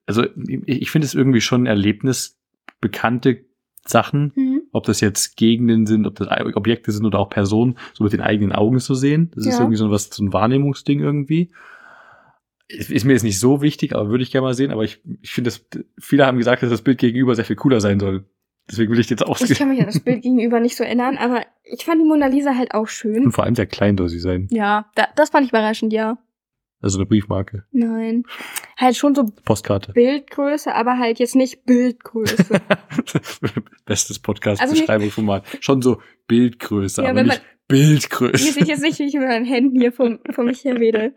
[SPEAKER 1] also ich, ich finde es irgendwie schon ein Erlebnis, bekannte Sachen,
[SPEAKER 2] Mhm.
[SPEAKER 1] ob das jetzt Gegenden sind, ob das Objekte sind oder auch Personen, so mit den eigenen Augen zu sehen. Das ist
[SPEAKER 2] Ja.
[SPEAKER 1] irgendwie so was, so ein Wahrnehmungsding irgendwie. Ist ist mir jetzt nicht so wichtig, aber würde ich gerne mal sehen. Aber ich, ich finde, das, viele haben gesagt, dass das Bild gegenüber sehr viel cooler sein soll. Deswegen will ich jetzt
[SPEAKER 2] Ich
[SPEAKER 1] ausgehen.
[SPEAKER 2] kann mich an das Bild gegenüber nicht so erinnern, aber ich fand die Mona Lisa halt auch schön.
[SPEAKER 1] Und vor allem sehr klein soll sie sein.
[SPEAKER 2] Ja, da, das fand ich überraschend, ja.
[SPEAKER 1] Also eine Briefmarke,
[SPEAKER 2] Nein. Halt schon so
[SPEAKER 1] Postkarte.
[SPEAKER 2] Bildgröße, aber halt jetzt nicht Bildgröße.
[SPEAKER 1] Bestes
[SPEAKER 2] Also
[SPEAKER 1] Podcast-Beschreibungsformat. Schon so Bildgröße,
[SPEAKER 2] Ja,
[SPEAKER 1] aber nicht Bildgröße.
[SPEAKER 2] seht jetzt nicht, wie ich mit meinen Händen hier vor, vor mich her wedel.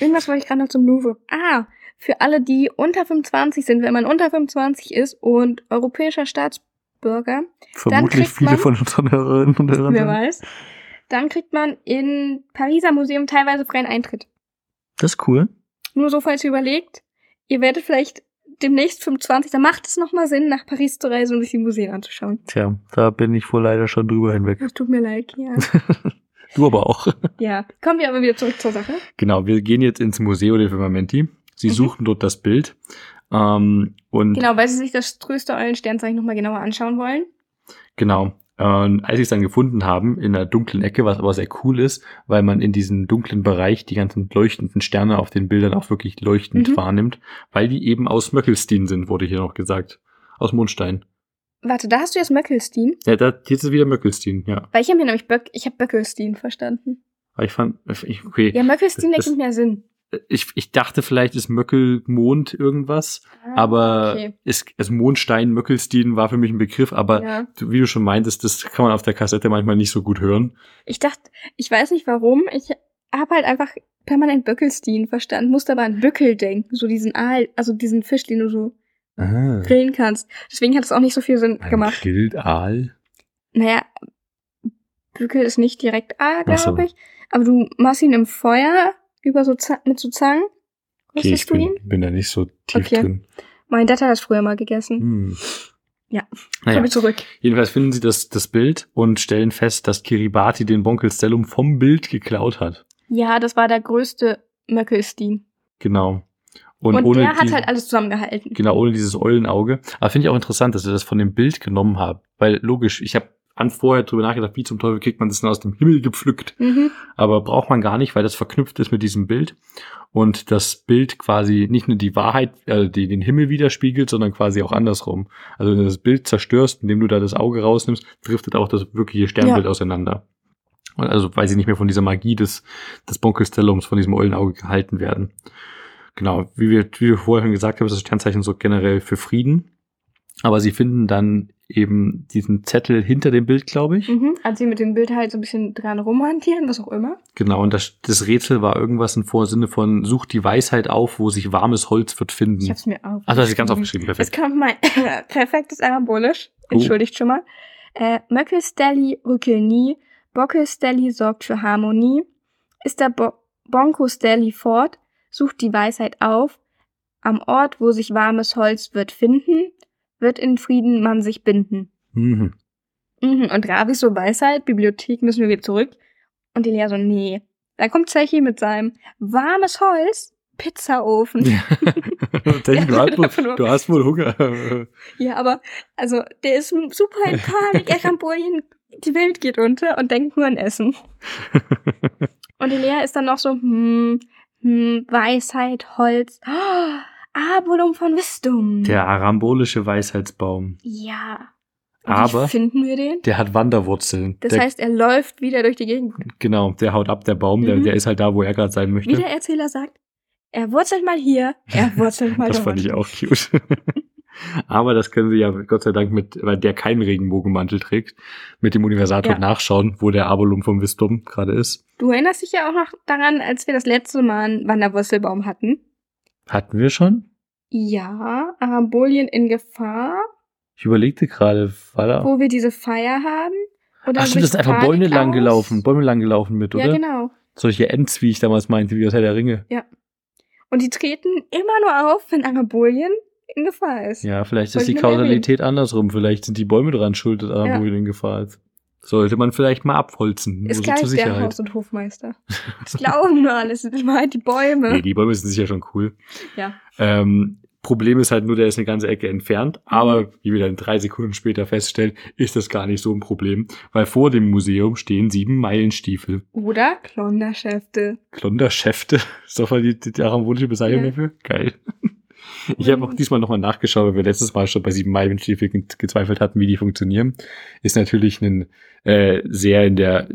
[SPEAKER 2] Irgendwas wollte ich gerade noch zum Louvre. Ah, für alle, die unter 25 sind, wenn man unter 25 ist und europäischer Staatsbürger,
[SPEAKER 1] Vermutlich viele
[SPEAKER 2] man-
[SPEAKER 1] von unseren Hörerinnen und Hörern.
[SPEAKER 2] wer weiß, dann kriegt man in Pariser Museum teilweise freien Eintritt.
[SPEAKER 1] Das ist cool.
[SPEAKER 2] Nur so, falls ihr überlegt, ihr werdet vielleicht demnächst 25, da macht es nochmal Sinn, nach Paris zu reisen und sich die Museen anzuschauen.
[SPEAKER 1] Tja, da bin ich wohl leider schon drüber hinweg.
[SPEAKER 2] Das tut mir leid, ja.
[SPEAKER 1] Du aber auch.
[SPEAKER 2] ja. Kommen wir aber wieder zurück zur Sache.
[SPEAKER 1] Genau, wir gehen jetzt ins Museo dei Firmamenti. Sie
[SPEAKER 2] Mhm.
[SPEAKER 1] suchen dort das Bild. Ähm, und
[SPEAKER 2] Genau, weil sie sich das Tröster Eulensternzeichen nochmal genauer anschauen wollen.
[SPEAKER 1] Genau. Und als sie es dann gefunden haben, in einer dunklen Ecke, was aber sehr cool ist, weil man in diesem dunklen Bereich die ganzen leuchtenden Sterne auf den Bildern auch wirklich leuchtend
[SPEAKER 2] Mhm.
[SPEAKER 1] wahrnimmt, weil die eben aus Möckelstein sind, wurde hier noch gesagt. Aus Mondstein.
[SPEAKER 2] Warte, da hast du jetzt Möckelstein?
[SPEAKER 1] Ja, da, jetzt ist wieder Möckelstein, ja.
[SPEAKER 2] Weil ich habe mir nämlich Böck, ich habe Böckelstein verstanden.
[SPEAKER 1] Aber ich fand, ich, okay.
[SPEAKER 2] Ja, Möckelstein ergibt mehr Sinn.
[SPEAKER 1] Ich, ich dachte vielleicht ist Möckelmond irgendwas, aber
[SPEAKER 2] Ah, okay.
[SPEAKER 1] ist, also Mondstein, Möckelstein war für mich ein Begriff, aber
[SPEAKER 2] Ja.
[SPEAKER 1] wie du schon meintest, das kann man auf der Kassette manchmal nicht so gut hören.
[SPEAKER 2] Ich dachte, ich weiß nicht warum, ich habe halt einfach permanent Böckelstein verstanden, musste aber an Bückel denken, so diesen Aal, also diesen Fisch, den du so
[SPEAKER 1] Ah.
[SPEAKER 2] grillen kannst. Deswegen hat es auch nicht so viel Sinn gemacht.
[SPEAKER 1] Gildaal?
[SPEAKER 2] Naja, Bückel ist nicht direkt Aal,
[SPEAKER 1] so.
[SPEAKER 2] glaube ich, aber du machst ihn im Feuer über so Z mit so Zangen.
[SPEAKER 1] Okay, ich bin, bin da nicht so tief
[SPEAKER 2] Okay.
[SPEAKER 1] drin.
[SPEAKER 2] Mein Dad hat das früher mal gegessen.
[SPEAKER 1] Hm.
[SPEAKER 2] Ja.
[SPEAKER 1] Naja,
[SPEAKER 2] Kommen wir zurück.
[SPEAKER 1] jedenfalls finden sie das, das Bild und stellen fest, dass Kiribati den Bonkelstellum vom Bild geklaut hat.
[SPEAKER 2] Ja, das war der größte Möckelstein.
[SPEAKER 1] Genau. Und,
[SPEAKER 2] Und,
[SPEAKER 1] ohne
[SPEAKER 2] der hat
[SPEAKER 1] die-
[SPEAKER 2] halt alles zusammengehalten.
[SPEAKER 1] Genau, ohne dieses Eulenauge. Aber finde ich auch interessant, dass sie das von dem Bild genommen haben. Weil logisch, ich habe an vorher drüber nachgedacht, wie zum Teufel kriegt man das denn aus dem Himmel gepflückt.
[SPEAKER 2] Mhm.
[SPEAKER 1] Aber braucht man gar nicht, weil das verknüpft ist mit diesem Bild. Und das Bild quasi nicht nur die Wahrheit, äh, die den Himmel widerspiegelt, sondern quasi auch andersrum. Also wenn du das Bild zerstörst, indem du da das Auge rausnimmst, driftet auch das wirkliche Sternbild
[SPEAKER 2] Ja.
[SPEAKER 1] auseinander. Und also weil sie nicht mehr von dieser Magie des, des Bonkelstellums, von diesem Eulenauge gehalten werden. Genau, wie wir, wie wir vorher schon gesagt haben, ist das Sternzeichen so generell für Frieden. Aber sie finden dann eben diesen Zettel hinter dem Bild, glaube ich.
[SPEAKER 2] Mhm. Als sie mit dem Bild halt so ein bisschen dran rumhantieren, was auch immer.
[SPEAKER 1] Genau, und das, das Rätsel war irgendwas im Vorsinne von, such die Weisheit auf, wo sich warmes Holz wird finden.
[SPEAKER 2] Ich hab's mir auch.
[SPEAKER 1] Ach, das du ganz aufgeschrieben,
[SPEAKER 2] Jetzt
[SPEAKER 1] perfekt.
[SPEAKER 2] kommt mein perfektes Arabolisch.
[SPEAKER 1] Oh.
[SPEAKER 2] Entschuldigt schon mal. Äh, Möckelstelli rückel nie, Bockelstelli sorgt für Harmonie. Ist der Bo Bonkostelli fort, sucht die Weisheit auf. Am Ort, wo sich warmes Holz wird finden, wird in Frieden man sich binden.
[SPEAKER 1] Mhm.
[SPEAKER 2] Mhm. Und Ravi so Weisheit, Bibliothek müssen wir wieder zurück. Und die Lea so, nee. Da kommt Zechi mit seinem warmes Holz, Pizzaofen.
[SPEAKER 1] Ja. Denk, du, hast wohl, du hast wohl Hunger.
[SPEAKER 2] Ja, aber, also, der ist super in Panik, er kann Bojen, die Welt geht unter und denkt nur an Essen. Und die Lea ist dann noch so, hm, hm, Weisheit, Holz, oh, Abulum von Wisdom.
[SPEAKER 1] Der arambolische Weisheitsbaum.
[SPEAKER 2] Ja. Und
[SPEAKER 1] Aber-
[SPEAKER 2] Wie finden wir den?
[SPEAKER 1] Der hat Wanderwurzeln.
[SPEAKER 2] Das
[SPEAKER 1] der,
[SPEAKER 2] heißt, er läuft wieder durch die Gegend.
[SPEAKER 1] genau, der haut ab, der Baum, der,
[SPEAKER 2] Mhm.
[SPEAKER 1] der ist halt da, wo er gerade sein
[SPEAKER 2] Wie
[SPEAKER 1] möchte.
[SPEAKER 2] der Erzähler sagt, er wurzelt mal hier, er wurzelt mal
[SPEAKER 1] Das
[SPEAKER 2] dort.
[SPEAKER 1] fand ich auch cute. Aber das können sie ja Gott sei Dank mit, weil der keinen Regenbogenmantel trägt, mit dem Universator
[SPEAKER 2] Ja.
[SPEAKER 1] nachschauen, wo der Abolum vom Wisdom gerade ist.
[SPEAKER 2] Du erinnerst dich ja auch noch daran, als wir das letzte Mal einen Wanderwurzelbaum hatten.
[SPEAKER 1] Hatten wir schon?
[SPEAKER 2] Ja, Arambolien in Gefahr,
[SPEAKER 1] Ich überlegte gerade, war da.
[SPEAKER 2] wo wir diese Feier haben. Dann
[SPEAKER 1] Ach stimmt, das ist einfach
[SPEAKER 2] Panik
[SPEAKER 1] Bäume lang
[SPEAKER 2] aus.
[SPEAKER 1] gelaufen, Bäume lang gelaufen mit, oder?
[SPEAKER 2] Ja, genau.
[SPEAKER 1] Solche Ents, wie ich damals meinte, wie aus Herr der Ringe.
[SPEAKER 2] Und die treten immer nur auf, wenn Arambolien in Gefahr ist.
[SPEAKER 1] Ja, vielleicht
[SPEAKER 2] Wollte
[SPEAKER 1] ist die. Kausalität andersrum. Vielleicht sind die Bäume dran schuld, dass Arambolien in Gefahr ist. Sollte man vielleicht mal abholzen,
[SPEAKER 2] ist
[SPEAKER 1] so
[SPEAKER 2] gleich der. Haus- und Hofmeister. Das glauben nur alles, das sind halt die Bäume.
[SPEAKER 1] Nee, die Bäume sind sicher schon cool.
[SPEAKER 2] Ja.
[SPEAKER 1] Ähm, Problem ist halt nur, der ist eine ganze Ecke entfernt.
[SPEAKER 2] Mhm.
[SPEAKER 1] Aber wie wir dann drei Sekunden später feststellen, ist das gar nicht so ein Problem. Weil vor dem Museum stehen sieben Meilenstiefel.
[SPEAKER 2] Oder Klonderschäfte.
[SPEAKER 1] Klonderschäfte. Ist doch mal die, die arambolische Bezeichnung
[SPEAKER 2] Ja.
[SPEAKER 1] dafür? Geil. Ich habe auch diesmal nochmal nachgeschaut, weil wir letztes Mal schon bei sieben Meilenstiefel ge- gezweifelt hatten, wie die funktionieren. Ist natürlich ein äh, sehr in der,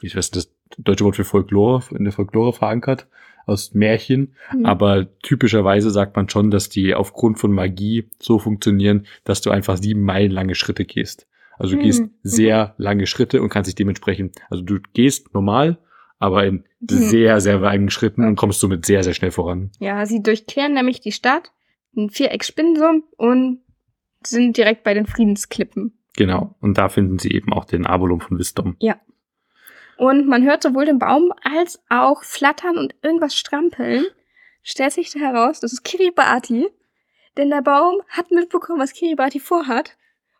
[SPEAKER 1] wie heißt das deutsche Wort für Folklore, in der Folklore verankert, aus Märchen.
[SPEAKER 2] Mhm.
[SPEAKER 1] Aber typischerweise sagt man schon, dass die aufgrund von Magie so funktionieren, dass du einfach sieben Meilen lange Schritte gehst. Also du
[SPEAKER 2] Mhm.
[SPEAKER 1] gehst
[SPEAKER 2] Mhm.
[SPEAKER 1] sehr lange Schritte und kannst dich dementsprechend, also du gehst normal, aber in
[SPEAKER 2] Mhm.
[SPEAKER 1] sehr, sehr langen Schritten und kommst somit sehr, sehr schnell voran.
[SPEAKER 2] Ja, sie durchqueren nämlich die Stadt, ein Viereck-Spinnensump und sind direkt bei den Friedensklippen.
[SPEAKER 1] Genau. Und da finden sie eben auch den Abolum von Wisdom.
[SPEAKER 2] Und man hört sowohl den Baum als auch flattern und irgendwas strampeln. Stellt sich heraus, das ist Kiribati. Denn der Baum hat mitbekommen, was Kiribati vorhat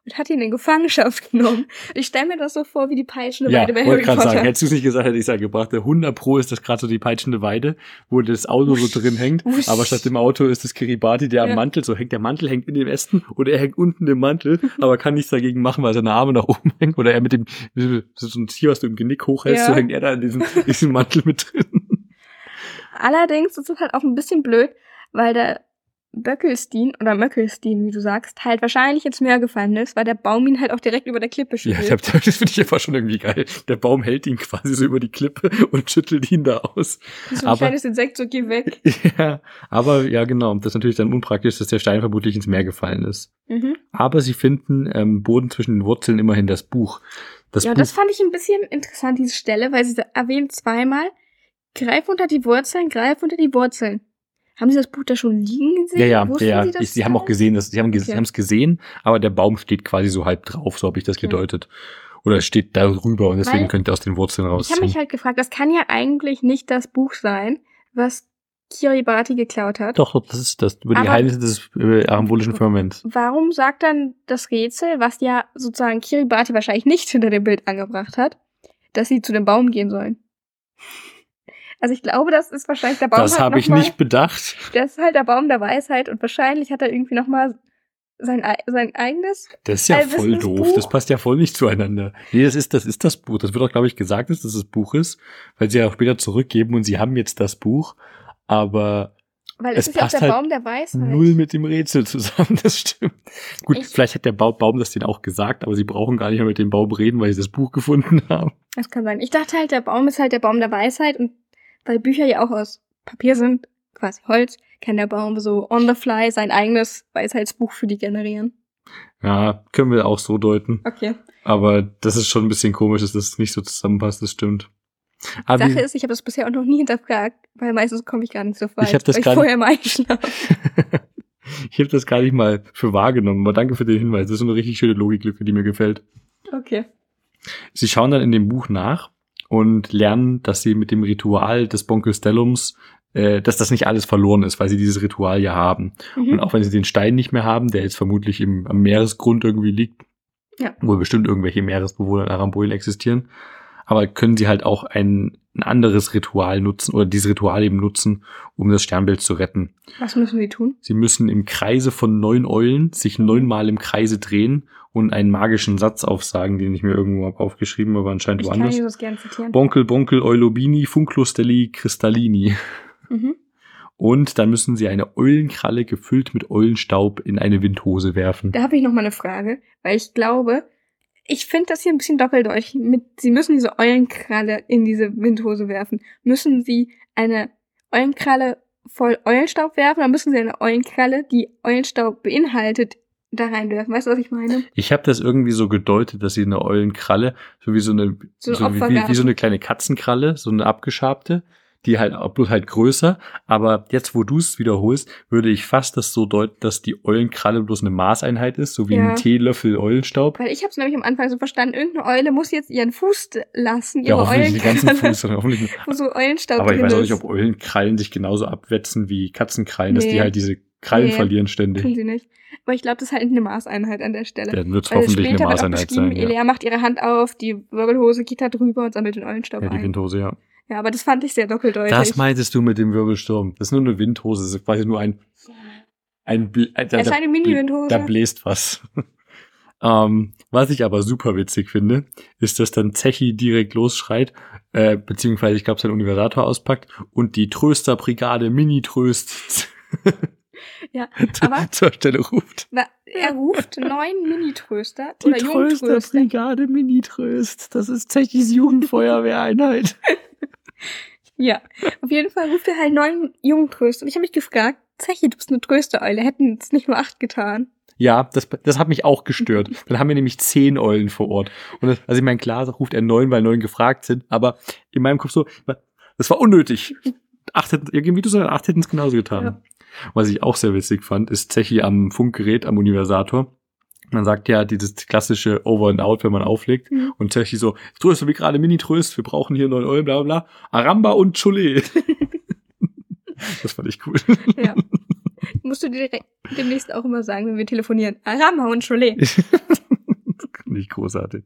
[SPEAKER 2] und hat ihn in Gefangenschaft genommen. Ich stelle mir das so vor wie die peitschende
[SPEAKER 1] Ja,
[SPEAKER 2] Weide bei Harry Potter.
[SPEAKER 1] sagen, hättest du es nicht gesagt, hätte ich es ja gebracht. Der 100 Pro ist das gerade so die peitschende Weide, wo das Auto so drin hängt.
[SPEAKER 2] Wusch.
[SPEAKER 1] Aber statt dem Auto ist das Kiribati, der
[SPEAKER 2] Ja.
[SPEAKER 1] am Mantel so hängt. Der Mantel hängt in dem Westen oder er hängt unten im Mantel, aber kann nichts dagegen machen, weil seine Arme nach oben hängen. Oder er mit dem, so ein Tier, was du im Genick hochhältst,
[SPEAKER 2] Ja.
[SPEAKER 1] so hängt er da in diesem, diesem Mantel mit drin.
[SPEAKER 2] Allerdings ist es halt auch ein bisschen blöd, weil der Böckelstein oder Möckelstein, wie du sagst, halt wahrscheinlich ins Meer gefallen ist, weil der Baum ihn halt auch direkt über der Klippe
[SPEAKER 1] Ja,
[SPEAKER 2] schüttelt.
[SPEAKER 1] hab, das finde ich einfach schon irgendwie geil. Der Baum hält ihn quasi so über die Klippe und schüttelt ihn da aus.
[SPEAKER 2] So ein
[SPEAKER 1] aber-
[SPEAKER 2] kleines Insekt, so geh weg.
[SPEAKER 1] Ja, aber ja, genau. Das ist natürlich dann unpraktisch, dass der Stein vermutlich ins Meer gefallen ist.
[SPEAKER 2] Mhm.
[SPEAKER 1] Aber sie finden ähm, Boden zwischen den Wurzeln immerhin das Buch. Das
[SPEAKER 2] ja,
[SPEAKER 1] Buch,
[SPEAKER 2] das fand ich ein bisschen interessant, diese Stelle, weil sie erwähnt zweimal, greif unter die Wurzeln, greif unter die Wurzeln. Haben Sie das Buch da schon liegen gesehen?
[SPEAKER 1] ja, ja,
[SPEAKER 2] Wussten
[SPEAKER 1] ja.
[SPEAKER 2] Sie,
[SPEAKER 1] Ich, sie haben auch gesehen, dass sie haben es
[SPEAKER 2] Okay.
[SPEAKER 1] gesehen, aber der Baum steht quasi so halb drauf, so habe ich das
[SPEAKER 2] Okay.
[SPEAKER 1] gedeutet. Oder es steht darüber und deswegen
[SPEAKER 2] Weil-
[SPEAKER 1] könnte aus den Wurzeln
[SPEAKER 2] Ich habe mich halt gefragt, das kann ja eigentlich nicht das Buch sein, was Kiribati geklaut hat.
[SPEAKER 1] Doch, doch, das ist das über die
[SPEAKER 2] Aber-
[SPEAKER 1] Geheimnisse des äh, arambolischen Firmaments.
[SPEAKER 2] Warum sagt dann das Rätsel, was ja sozusagen Kiribati wahrscheinlich nicht hinter dem Bild angebracht hat, dass sie zu dem Baum gehen sollen? Also ich glaube, das ist wahrscheinlich der Baum.
[SPEAKER 1] Das
[SPEAKER 2] hat
[SPEAKER 1] habe ich
[SPEAKER 2] mal,
[SPEAKER 1] nicht bedacht.
[SPEAKER 2] Das ist halt der Baum der Weisheit und wahrscheinlich hat er irgendwie noch mal sein, ei- sein eigenes.
[SPEAKER 1] Das ist ja voll doof. Das passt ja voll nicht zueinander. Nee, das ist das ist das Buch. Das wird auch, glaube ich, gesagt, dass das das Buch ist, weil sie ja auch später zurückgeben und sie haben jetzt das Buch, aber
[SPEAKER 2] Weil
[SPEAKER 1] Es
[SPEAKER 2] es, ist ja auch
[SPEAKER 1] passt
[SPEAKER 2] der
[SPEAKER 1] halt
[SPEAKER 2] Baum der Weisheit.
[SPEAKER 1] null mit dem Rätsel zusammen. Das stimmt. Gut,
[SPEAKER 2] Ich-
[SPEAKER 1] vielleicht hat der Ba- Baum das denen auch gesagt, aber sie brauchen gar nicht mehr mit dem Baum reden, weil sie das Buch gefunden haben.
[SPEAKER 2] Das kann sein. Ich dachte halt, der Baum ist halt der Baum der Weisheit und weil Bücher ja auch aus Papier sind, quasi Holz, kann der Baum so on the fly sein eigenes Weisheitsbuch für die generieren.
[SPEAKER 1] Ja, können wir auch so deuten.
[SPEAKER 2] Okay.
[SPEAKER 1] Aber das ist schon ein bisschen komisch, dass das nicht so zusammenpasst, das stimmt. Aber
[SPEAKER 2] Sache ist, ich habe das bisher auch noch nie hinterfragt, weil meistens komme ich gar nicht so weit,
[SPEAKER 1] hab das
[SPEAKER 2] weil ich vorher mal einschlafe.
[SPEAKER 1] ich habe das gar nicht mal für wahrgenommen, aber danke für den Hinweis. Das ist eine richtig schöne Logiklücke, die mir gefällt.
[SPEAKER 2] Okay.
[SPEAKER 1] Sie schauen dann in dem Buch nach und lernen, dass sie mit dem Ritual des Bonkelstellums, äh, dass das nicht alles verloren ist, weil sie dieses Ritual ja haben. Und
[SPEAKER 2] Mhm.
[SPEAKER 1] auch wenn sie den Stein nicht mehr haben, der jetzt vermutlich im, am Meeresgrund irgendwie liegt,
[SPEAKER 2] Ja.
[SPEAKER 1] wo bestimmt irgendwelche Meeresbewohner in Aramboil existieren, aber können sie halt auch ein, ein anderes Ritual nutzen oder dieses Ritual eben nutzen, um das Sternbild zu retten.
[SPEAKER 2] Was müssen wir tun?
[SPEAKER 1] Sie müssen im Kreise von neun Eulen sich neunmal im Kreise drehen und einen magischen Satz aufsagen, den ich mir irgendwo habe aufgeschrieben, aber anscheinend
[SPEAKER 2] Ich kann
[SPEAKER 1] woanders.
[SPEAKER 2] Jesus gerne zitieren.
[SPEAKER 1] Bonkel, Bonkel, Eulobini, Funclustelli, Cristallini.
[SPEAKER 2] Mhm.
[SPEAKER 1] Und dann müssen sie eine Eulenkralle gefüllt mit Eulenstaub in eine Windhose werfen.
[SPEAKER 2] Da habe ich noch mal eine Frage, weil ich glaube, ich finde das hier ein bisschen doppeldeutig. Mit, sie müssen diese Eulenkralle in diese Windhose werfen. Müssen sie eine Eulenkralle voll Eulenstaub werfen, dann müssen sie eine Eulenkralle, die Eulenstaub beinhaltet, da reinwerfen. Weißt du, was ich meine?
[SPEAKER 1] Ich habe das irgendwie so gedeutet, dass sie eine Eulenkralle, so wie so eine,
[SPEAKER 2] So
[SPEAKER 1] so, wie, wie so eine kleine Katzenkralle, so eine abgeschabte, die halt bloß halt größer. Aber jetzt, wo du es wiederholst, würde ich fast das so deuten, dass die Eulenkralle bloß eine Maßeinheit ist, so wie
[SPEAKER 2] Ja.
[SPEAKER 1] ein Teelöffel Eulenstaub.
[SPEAKER 2] Weil ich habe es nämlich am Anfang so verstanden, irgendeine Eule muss jetzt ihren Fuß lassen,
[SPEAKER 1] Ja,
[SPEAKER 2] ihre
[SPEAKER 1] hoffentlich nicht den ganzen
[SPEAKER 2] Eulenkralle,
[SPEAKER 1] Fuß, hoffentlich
[SPEAKER 2] wo so Eulenstaub
[SPEAKER 1] Aber ich weiß auch nicht, ob Eulenkrallen sich genauso abwetzen wie Katzenkrallen, dass
[SPEAKER 2] Nee.
[SPEAKER 1] die halt diese Krallen
[SPEAKER 2] Nee.
[SPEAKER 1] verlieren
[SPEAKER 2] Tun
[SPEAKER 1] ständig.
[SPEAKER 2] sie nicht. Aber ich glaube, das ist halt eine Maßeinheit an der Stelle.
[SPEAKER 1] Dann wird es hoffentlich eine Maßeinheit sein. Ja.
[SPEAKER 2] Elea macht ihre Hand auf, die Wirbelhose geht da drüber und sammelt den Eulenstaub
[SPEAKER 1] ja, die
[SPEAKER 2] ein.
[SPEAKER 1] Windhose, ja.
[SPEAKER 2] Ja, aber das fand ich sehr doppeldeutig.
[SPEAKER 1] Das meintest du mit dem Wirbelsturm. Das ist nur eine Windhose. Das ist quasi nur ein, ein, Bl- äh, da,
[SPEAKER 2] es ist eine Mini-Windhose.
[SPEAKER 1] da bläst was. ähm, was ich aber super witzig finde, ist, dass dann Zechi direkt losschreit, äh, beziehungsweise ich glaube, sein Universator auspackt und die Trösterbrigade Mini-Tröst
[SPEAKER 2] Ja, aber-
[SPEAKER 1] zur Stelle ruft.
[SPEAKER 2] Na, er ruft neun Mini-Tröster
[SPEAKER 1] Die
[SPEAKER 2] oder.
[SPEAKER 1] Trösterbrigade Mini-Tröst. Das ist Zechis Jugendfeuerwehreinheit.
[SPEAKER 2] Ja, auf jeden Fall ruft er halt neun Jungtröster. Und ich habe mich gefragt, Zechi, du bist eine Tröstereule, hätten es nicht nur acht getan.
[SPEAKER 1] Ja, das, das hat mich auch gestört. Dann haben wir nämlich zehn Eulen vor Ort. Und das, also ich meine, klar ruft er neun, weil neun gefragt sind, aber in meinem Kopf so, das war unnötig. Acht hätten, irgendwie du sondern acht hätten es genauso getan.
[SPEAKER 2] Ja.
[SPEAKER 1] Was ich auch sehr witzig fand, ist Zechi am Funkgerät, am Universator. Man sagt ja dieses klassische Over and Out, wenn man auflegt.
[SPEAKER 2] Mhm.
[SPEAKER 1] Und Zechi so, Tröst, wie gerade Mini-Tröst, wir brauchen hier neun Eulen, bla bla bla. Aramba und Chole. das fand ich cool.
[SPEAKER 2] Ja. Musst du dir direkt demnächst auch immer sagen, wenn wir telefonieren. Arama und Cholet.
[SPEAKER 1] Nicht großartig.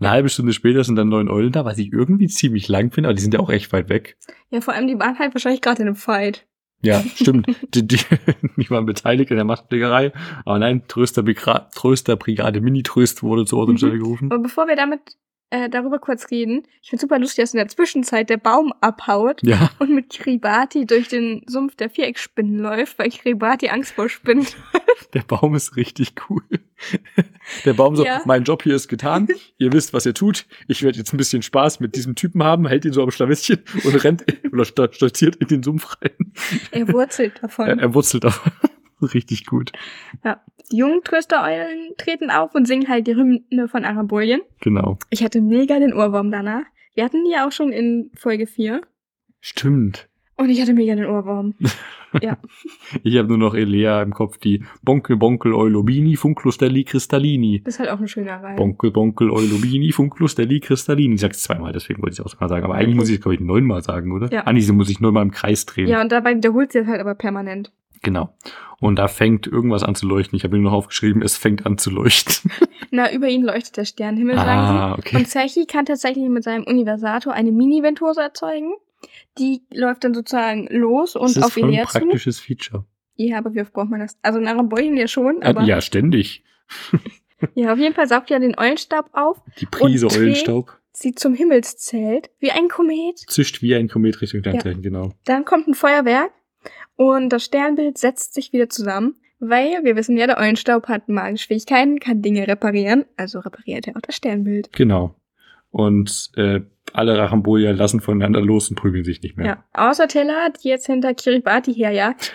[SPEAKER 1] Eine halbe Stunde später sind dann neun Eulen da, was ich irgendwie ziemlich lang finde, aber die sind ja auch echt weit weg.
[SPEAKER 2] Ja, vor allem, die waren halt wahrscheinlich gerade in einem Fight.
[SPEAKER 1] Ja, stimmt. die, die, waren beteiligt in der Machtpflegerei. Aber nein, Trösterbrigade, Trösterbrigade Mini-Tröst wurde zur und
[SPEAKER 2] Mhm.
[SPEAKER 1] Gerufen.
[SPEAKER 2] Aber bevor wir damit äh, darüber kurz reden, ich finde super lustig, dass in der Zwischenzeit der Baum abhaut
[SPEAKER 1] Ja,
[SPEAKER 2] und mit Kiribati durch den Sumpf der Viereckspinnen läuft, weil Kiribati Angst vor Spinnen.
[SPEAKER 1] der Baum ist richtig cool. Der Baum so,
[SPEAKER 2] Ja.
[SPEAKER 1] mein Job hier ist getan. Ihr wisst, was ihr tut. Ich werde jetzt ein bisschen Spaß mit diesem Typen haben, hält ihn so am Schlawittchen und rennt oder sto- stolziert in den Sumpf rein.
[SPEAKER 2] Er wurzelt davon.
[SPEAKER 1] Er, er wurzelt davon. Richtig gut.
[SPEAKER 2] Die jungen Tröstereulen treten auf und singen halt die Hymne von Arabolien.
[SPEAKER 1] Genau.
[SPEAKER 2] Ich hatte mega den Ohrwurm danach. Wir hatten die ja auch schon in Folge 4.
[SPEAKER 1] Stimmt.
[SPEAKER 2] Und ich hatte mega den Ohrwurm.
[SPEAKER 1] Ich habe nur noch Elea im Kopf, die Bonkel, Bonkel, Eulobini, Funklustelli, Cristallini.
[SPEAKER 2] Das ist halt auch ein schöner Reim.
[SPEAKER 1] Bonkel, Bonkel, Eulobini, Funklustelli, Cristallini. Ich sag's zweimal, deswegen wollte ich es auch mal sagen. Aber eigentlich muss ich es, glaube ich, neunmal sagen, oder?
[SPEAKER 2] Ja.
[SPEAKER 1] Ah, nee, sie muss ich neunmal im Kreis drehen.
[SPEAKER 2] Ja, und dabei wiederholt sie das halt aber permanent.
[SPEAKER 1] Genau. Und da fängt irgendwas an zu leuchten. Ich habe nur noch aufgeschrieben, es fängt an zu leuchten.
[SPEAKER 2] Na, über ihn leuchtet der Sternenhimmel, sagen
[SPEAKER 1] ah,
[SPEAKER 2] sie.
[SPEAKER 1] okay.
[SPEAKER 2] Und Zechi kann tatsächlich mit seinem Universator eine Mini-Ventose erzeugen. Die läuft dann sozusagen los und
[SPEAKER 1] das ist
[SPEAKER 2] auf
[SPEAKER 1] voll ein
[SPEAKER 2] Elea zu.
[SPEAKER 1] praktisches Feature.
[SPEAKER 2] Ja, aber wie oft braucht man das? Also in Arabolien ja schon,
[SPEAKER 1] Äh,
[SPEAKER 2] aber ja.
[SPEAKER 1] ja, ständig.
[SPEAKER 2] auf jeden Fall saugt er den Eulenstaub auf,
[SPEAKER 1] Die Prise Eulenstaub
[SPEAKER 2] sie zum Himmelszelt, wie ein Komet.
[SPEAKER 1] zischt wie ein Komet Richtung Sternzeichen, genau.
[SPEAKER 2] Dann kommt ein Feuerwerk und das Sternbild setzt sich wieder zusammen, weil wir wissen ja, der Eulenstaub hat magische Fähigkeiten, kann Dinge reparieren, also repariert er auch das Sternbild.
[SPEAKER 1] Genau. Und äh, alle Rachambolier lassen voneinander los und prügeln sich nicht mehr.
[SPEAKER 2] Ja. Außer Tella, die jetzt hinter Kiribati herjagt,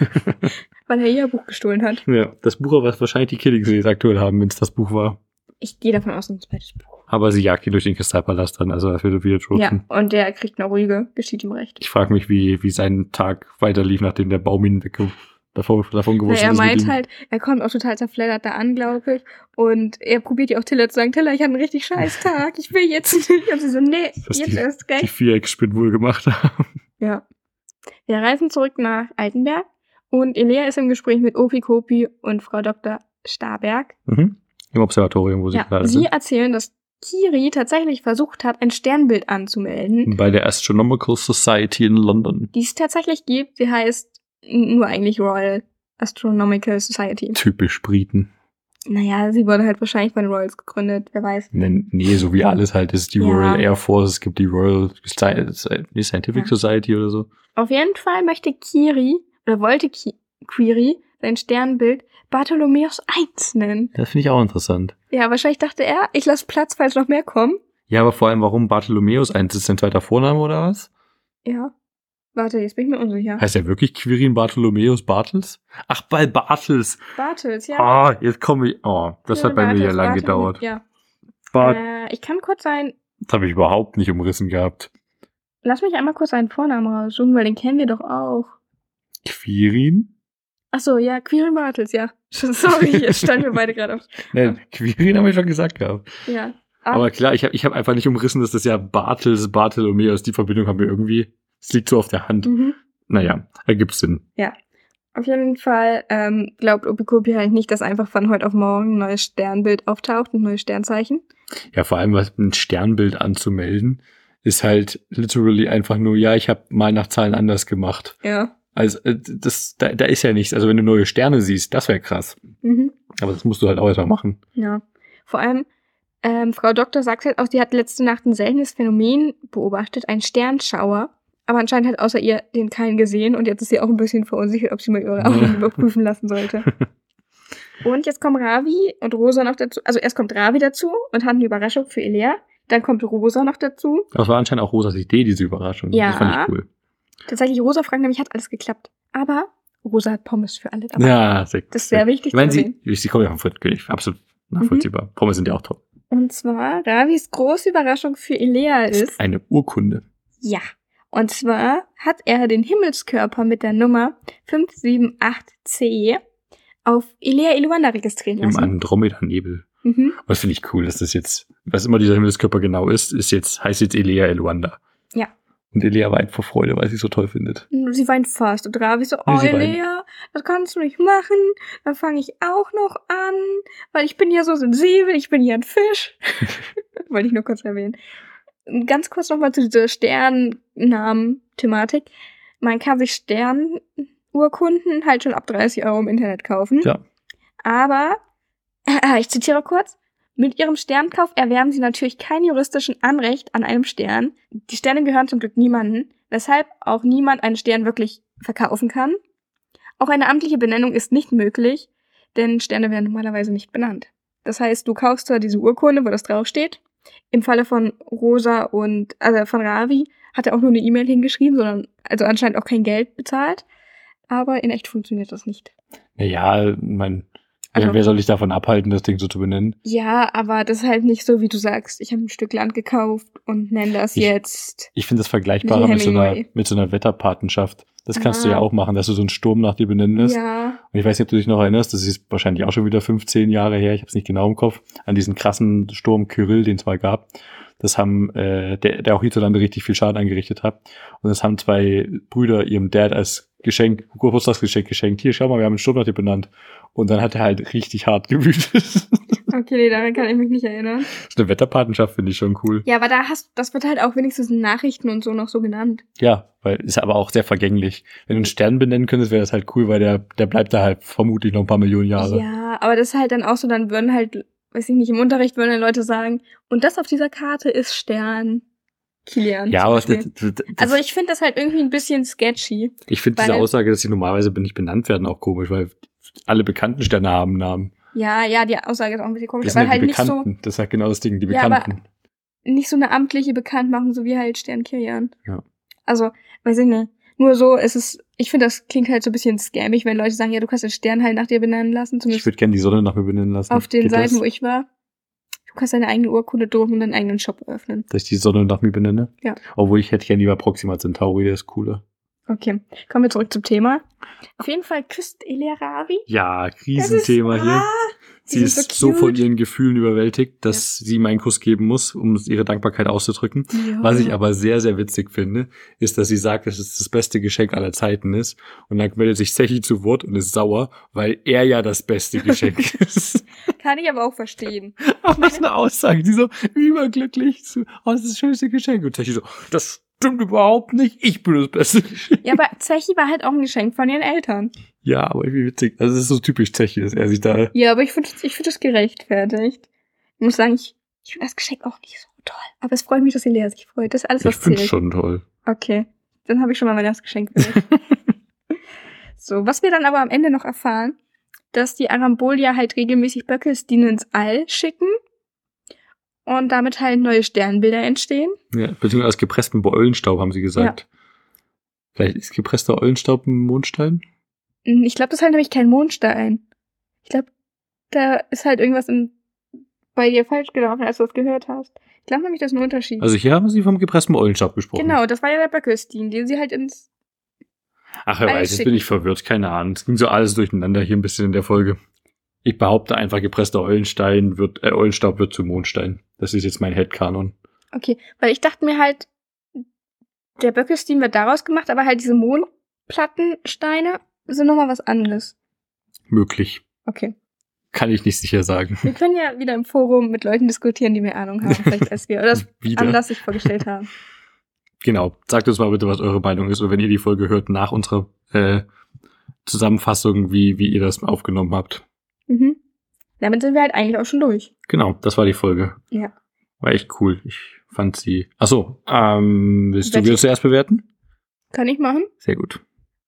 [SPEAKER 2] weil er ihr Buch gestohlen hat.
[SPEAKER 1] Ja, das Buch, was wahrscheinlich die Killings aktuell haben, wenn es das Buch war.
[SPEAKER 2] Ich gehe davon aus, ein zweites Buch.
[SPEAKER 1] Aber sie jagt ihn durch den Kristallpalast dann, also wird wieder
[SPEAKER 2] Ja,
[SPEAKER 1] trosten.
[SPEAKER 2] und der kriegt eine Rüge, geschieht ihm recht.
[SPEAKER 1] Ich frage mich, wie, wie sein Tag weiterlief, nachdem der Baum ihn weg davon, davon
[SPEAKER 2] Na,
[SPEAKER 1] gewusst
[SPEAKER 2] er
[SPEAKER 1] ist. mit
[SPEAKER 2] meint halt, er kommt auch total zerfleddert da an, glaube ich. Und er probiert ja auch Tilla zu sagen, Tilla, ich hatte einen richtig scheiß Tag, ich will jetzt nicht. Und sie so, nee,
[SPEAKER 1] Was
[SPEAKER 2] jetzt
[SPEAKER 1] die-
[SPEAKER 2] erst
[SPEAKER 1] Die
[SPEAKER 2] recht.
[SPEAKER 1] Viereckspinnen wohl gemacht haben.
[SPEAKER 2] Ja. Wir reisen zurück nach Altenberg und Elea ist im Gespräch mit Opi Kopi und Frau Dr. Starberg.
[SPEAKER 1] Mhm. Im Observatorium, wo sie
[SPEAKER 2] Ja,
[SPEAKER 1] gerade
[SPEAKER 2] sie
[SPEAKER 1] sind.
[SPEAKER 2] erzählen, dass Kiri tatsächlich versucht hat, ein Sternbild anzumelden,
[SPEAKER 1] Bei der Astronomical Society in London.
[SPEAKER 2] die es tatsächlich gibt. Sie heißt nur eigentlich Royal Astronomical Society.
[SPEAKER 1] Typisch Briten.
[SPEAKER 2] Naja, sie wurde halt wahrscheinlich den Royals gegründet, wer weiß.
[SPEAKER 1] Nee, nee, so wie alles halt. Es ist die
[SPEAKER 2] Ja.
[SPEAKER 1] Royal Air Force, es gibt die Royal Scientific
[SPEAKER 2] Ja.
[SPEAKER 1] Society oder so.
[SPEAKER 2] Auf jeden Fall möchte Kiri, oder wollte Ki Quiri, sein Sternbild Bartholomäus I nennen.
[SPEAKER 1] Das finde ich auch interessant.
[SPEAKER 2] Ja, wahrscheinlich dachte er, ich lasse Platz, falls noch mehr kommen.
[SPEAKER 1] Ja, aber vor allem, warum Bartholomäus eins ist sein zweiter Vorname oder was?
[SPEAKER 2] Ja. Warte, jetzt bin ich mir unsicher.
[SPEAKER 1] Heißt er wirklich Quirin Bartholomäus Bartels? Ach, bei Bartels.
[SPEAKER 2] Bartels, ja.
[SPEAKER 1] Ah, jetzt komme ich. Oh, das hat bei mir ja
[SPEAKER 2] Bartels,
[SPEAKER 1] lang
[SPEAKER 2] Bartels,
[SPEAKER 1] gedauert.
[SPEAKER 2] Ja.
[SPEAKER 1] Bart,
[SPEAKER 2] Äh, ich kann kurz sein,
[SPEAKER 1] das habe ich überhaupt nicht umrissen gehabt.
[SPEAKER 2] lass mich einmal kurz seinen Vornamen raussuchen, weil den kennen wir doch auch.
[SPEAKER 1] Quirin?
[SPEAKER 2] Ach so, ja, Quirin Bartels, ja. Sorry, jetzt standen wir beide gerade auf.
[SPEAKER 1] Nein, Quirin habe ich schon gesagt gehabt.
[SPEAKER 2] Ja. Ah,
[SPEAKER 1] Aber klar, ich habe ich hab einfach nicht umrissen, dass das ja Bartels, Bartholomäus, die Verbindung haben wir irgendwie. Es liegt so auf der Hand.
[SPEAKER 2] mhm.
[SPEAKER 1] Naja, ergibt Sinn.
[SPEAKER 2] Auf jeden Fall ähm, glaubt Opikopi halt nicht, dass einfach von heute auf morgen ein neues Sternbild auftaucht, ein neues Sternzeichen.
[SPEAKER 1] Ja, vor allem was ein Sternbild anzumelden, ist halt literally einfach nur, ja, ich habe mal nach Zahlen anders gemacht.
[SPEAKER 2] Ja.
[SPEAKER 1] Also äh, das, da, da ist ja nichts. Also wenn du neue Sterne siehst, das wäre krass.
[SPEAKER 2] Mhm.
[SPEAKER 1] Aber das musst du halt auch erstmal machen.
[SPEAKER 2] Ja. Vor allem, ähm, Frau Doktor sagt halt auch, sie hat letzte Nacht ein seltenes Phänomen beobachtet, einen Sternschauer. Aber anscheinend hat außer ihr den keinen gesehen und jetzt ist sie auch ein bisschen verunsichert, ob sie mal ihre Augen überprüfen lassen sollte. Und jetzt kommen Ravi und Rosa noch dazu. Also erst kommt Ravi dazu und hat eine Überraschung für Elea. Dann kommt Rosa noch dazu.
[SPEAKER 1] Das war anscheinend auch Rosas Idee, diese Überraschung.
[SPEAKER 2] Ja.
[SPEAKER 1] Das fand ich cool.
[SPEAKER 2] Tatsächlich, Rosa fragt nämlich, hat alles geklappt. Aber Rosa hat Pommes für alle dabei.
[SPEAKER 1] Ja, sehr,
[SPEAKER 2] Das ist sehr wichtig
[SPEAKER 1] Ich meine, sie, sie kommt ja vom Frittenkönig. Absolut nachvollziehbar.
[SPEAKER 2] Mhm.
[SPEAKER 1] Pommes sind ja auch toll.
[SPEAKER 2] Und zwar, Ravis große Überraschung für Elea ist,
[SPEAKER 1] Eine Urkunde.
[SPEAKER 2] ja. Und zwar hat er den Himmelskörper mit der Nummer 578c auf Elea Iluanda registrieren
[SPEAKER 1] Im
[SPEAKER 2] lassen.
[SPEAKER 1] Andromeda-Nebel.
[SPEAKER 2] Mhm.
[SPEAKER 1] Und das finde ich cool, dass das jetzt, was immer dieser Himmelskörper genau ist, ist jetzt, heißt jetzt Elea Eluanda.
[SPEAKER 2] Ja.
[SPEAKER 1] Und Elea weint vor Freude, weil sie es so toll findet.
[SPEAKER 2] Sie weint fast. Und Ravi so, oh. Elea, das kannst du nicht machen. Dann fange ich auch noch an, weil ich bin ja so sensibel, ich bin ja ein Fisch. Wollte ich nur kurz erwähnen. Ganz kurz nochmal zu dieser Sternnamen-Thematik. Man kann sich Sternurkunden halt schon ab 30 Euro im Internet kaufen.
[SPEAKER 1] Ja.
[SPEAKER 2] Aber, ich zitiere kurz, mit ihrem Sternkauf erwerben sie natürlich kein juristischen Anrecht an einem Stern. Die Sterne gehören zum Glück niemanden, weshalb auch niemand einen Stern wirklich verkaufen kann. Auch eine amtliche Benennung ist nicht möglich, denn Sterne werden normalerweise nicht benannt. Das heißt, du kaufst zwar diese Urkunde, wo das draufsteht. Im Falle von Rosa und also von Ravi hat er auch nur eine E-Mail hingeschrieben, sondern also anscheinend auch kein Geld bezahlt. Aber in echt funktioniert das nicht.
[SPEAKER 1] Naja, mein,
[SPEAKER 2] Also-
[SPEAKER 1] wer, wer soll dich davon abhalten, das Ding so zu benennen?
[SPEAKER 2] Ja, aber das ist halt nicht so, wie du sagst. Ich habe ein Stück Land gekauft und nenne das
[SPEAKER 1] Ich-
[SPEAKER 2] jetzt.
[SPEAKER 1] Ich finde das vergleichbarer mit so, einer, mit so einer Wetterpatenschaft. Das kannst du ja auch machen, dass du so einen Sturm nach dir benennen lässt.
[SPEAKER 2] Ja,
[SPEAKER 1] Und ich weiß nicht, ob du dich noch erinnerst, das ist wahrscheinlich auch schon wieder 15 Jahre her, ich habe es nicht genau im Kopf, an diesen krassen Sturm Kyrill, den es mal gab. Das haben, äh, der, der auch hierzulande richtig viel Schaden angerichtet hat. Und das haben zwei Brüder ihrem Dad als Geschenk, Geburtstagsgeschenk geschenkt. Hier, schau mal, wir haben einen Sturm nach dir benannt. Und dann hat er halt richtig hart gewütet. das
[SPEAKER 2] okay, nee, daran kann ich mich nicht erinnern.
[SPEAKER 1] ist eine Wetterpatenschaft, finde ich schon cool.
[SPEAKER 2] Ja, aber da hast, das wird halt auch wenigstens in Nachrichten und so noch so genannt.
[SPEAKER 1] Ja, weil ist aber auch sehr vergänglich. Wenn du einen Stern benennen könntest, wäre das halt cool, weil der, der bleibt da halt vermutlich noch ein paar Millionen Jahre.
[SPEAKER 2] Ja, aber das ist halt dann auch so, dann würden halt, weiß ich nicht, im Unterricht würden dann Leute sagen, und das auf dieser Karte ist Stern Kilian.
[SPEAKER 1] Ja, aber das, das, das,
[SPEAKER 2] also ich finde das halt irgendwie ein bisschen sketchy.
[SPEAKER 1] Ich finde diese Aussage, dass sie normalerweise nicht benannt werden, auch komisch, weil alle bekannten Sterne haben Namen.
[SPEAKER 2] Ja, ja, die Aussage ist auch ein bisschen komisch,
[SPEAKER 1] Das sind
[SPEAKER 2] weil halt
[SPEAKER 1] die
[SPEAKER 2] nicht so.
[SPEAKER 1] Bekannten. Das ist halt genau das Ding, die
[SPEAKER 2] Ja,
[SPEAKER 1] Bekannten.
[SPEAKER 2] nicht so eine amtliche Bekanntmachung, so wie halt Stern Kilian.
[SPEAKER 1] Ja.
[SPEAKER 2] Also, weiß ich nicht. Nur so ist es, ich finde, das klingt halt so ein bisschen scammig, wenn Leute sagen, ja, du kannst den Stern halt nach dir benennen lassen.
[SPEAKER 1] Ich
[SPEAKER 2] Zumindest
[SPEAKER 1] würde gerne die Sonne nach mir benennen lassen.
[SPEAKER 2] auf den
[SPEAKER 1] Geht
[SPEAKER 2] Seiten,
[SPEAKER 1] das?
[SPEAKER 2] wo ich war. Kannst deine eigene Urkunde drucken und deinen eigenen Shop eröffnen.
[SPEAKER 1] Dass ich die Sonne nach mir benenne?
[SPEAKER 2] Ja.
[SPEAKER 1] Obwohl ich hätte gerne lieber Proxima Centauri, der ist cooler.
[SPEAKER 2] Okay, kommen wir zurück zum Thema. Auf jeden Fall küsst Elia Ravi.
[SPEAKER 1] Ja,
[SPEAKER 2] Das ist-
[SPEAKER 1] Riesenthema hier.
[SPEAKER 2] Ah,
[SPEAKER 1] Sie ist so,
[SPEAKER 2] cute.
[SPEAKER 1] von ihren Gefühlen überwältigt, dass sie meinen Kuss geben muss, um ihre Dankbarkeit auszudrücken.
[SPEAKER 2] Ja.
[SPEAKER 1] Was ich aber sehr, sehr witzig finde, ist, dass sie sagt, dass es das beste Geschenk aller Zeiten ist. Und dann meldet sich Sechi zu Wort und ist sauer, weil er ja das beste Geschenk ist.
[SPEAKER 2] Kann ich aber auch verstehen.
[SPEAKER 1] Aber was eine Aussage, die so überglücklich, so, oh, das ist das schönste Geschenk. Und Sechi so, das stimmt überhaupt nicht, ich bin das beste Geschenk.
[SPEAKER 2] Ja, aber Zechi war halt auch ein Geschenk von ihren Eltern.
[SPEAKER 1] Ja, aber irgendwie witzig. Also es ist so typisch Zechi, dass er sich da,
[SPEAKER 2] Ja, aber ich finde ich find das gerechtfertigt. Ich muss sagen, ich, ich finde das Geschenk auch nicht so toll. Aber es freut mich, dass Elia sich freut. Das ist alles,
[SPEAKER 1] ich
[SPEAKER 2] was
[SPEAKER 1] finde
[SPEAKER 2] zählt.
[SPEAKER 1] schon toll.
[SPEAKER 2] Okay, dann habe ich schon mal mein erstes Geschenk so, was wir dann aber am Ende noch erfahren, dass die Arambolia halt regelmäßig Böckelstin ins All schicken und damit halt neue Sternbilder entstehen.
[SPEAKER 1] Ja, beziehungsweise aus gepresstem Eulenstaub, haben sie gesagt. Vielleicht ist gepresster Eulenstaub ein Mondstein?
[SPEAKER 2] Hm, Ich glaube, das ist halt nämlich kein Mondstein. Ich glaube, da ist halt irgendwas in, bei dir falsch gelaufen, als du das gehört hast. Ich glaube nämlich, das ist ein Unterschied.
[SPEAKER 1] Also hier haben sie vom gepressten Eulenstaub gesprochen.
[SPEAKER 2] genau, das war ja der Böckelstin, den sie halt ins.
[SPEAKER 1] Ach, wer weiß, jetzt bin ich verwirrt, keine Ahnung. Es ging so alles durcheinander hier ein bisschen in der Folge. Ich behaupte einfach, gepresster Eulenstein wird, äh, Eulenstaub wird zu Mondstein. Das ist jetzt mein Headcanon.
[SPEAKER 2] Okay, weil ich dachte mir halt, der Böckelstin wird daraus gemacht, aber halt diese Mondplattensteine sind nochmal was anderes.
[SPEAKER 1] Möglich.
[SPEAKER 2] Okay.
[SPEAKER 1] Kann ich nicht sicher sagen.
[SPEAKER 2] Wir können ja wieder im Forum mit Leuten diskutieren, die mehr Ahnung haben, vielleicht als wir, oder das sich vorgestellt haben.
[SPEAKER 1] Genau. Sagt uns mal bitte, was eure Meinung ist. Oder wenn ihr die Folge hört, nach unserer äh, Zusammenfassung, wie, wie ihr das aufgenommen habt.
[SPEAKER 2] Mhm. Damit sind wir halt eigentlich auch schon durch.
[SPEAKER 1] Genau, das war die Folge.
[SPEAKER 2] Ja.
[SPEAKER 1] War echt cool. Ich fand sie. Ach so, ähm, willst du
[SPEAKER 2] Welche-
[SPEAKER 1] wieder zuerst bewerten?
[SPEAKER 2] Kann ich machen?
[SPEAKER 1] Sehr gut.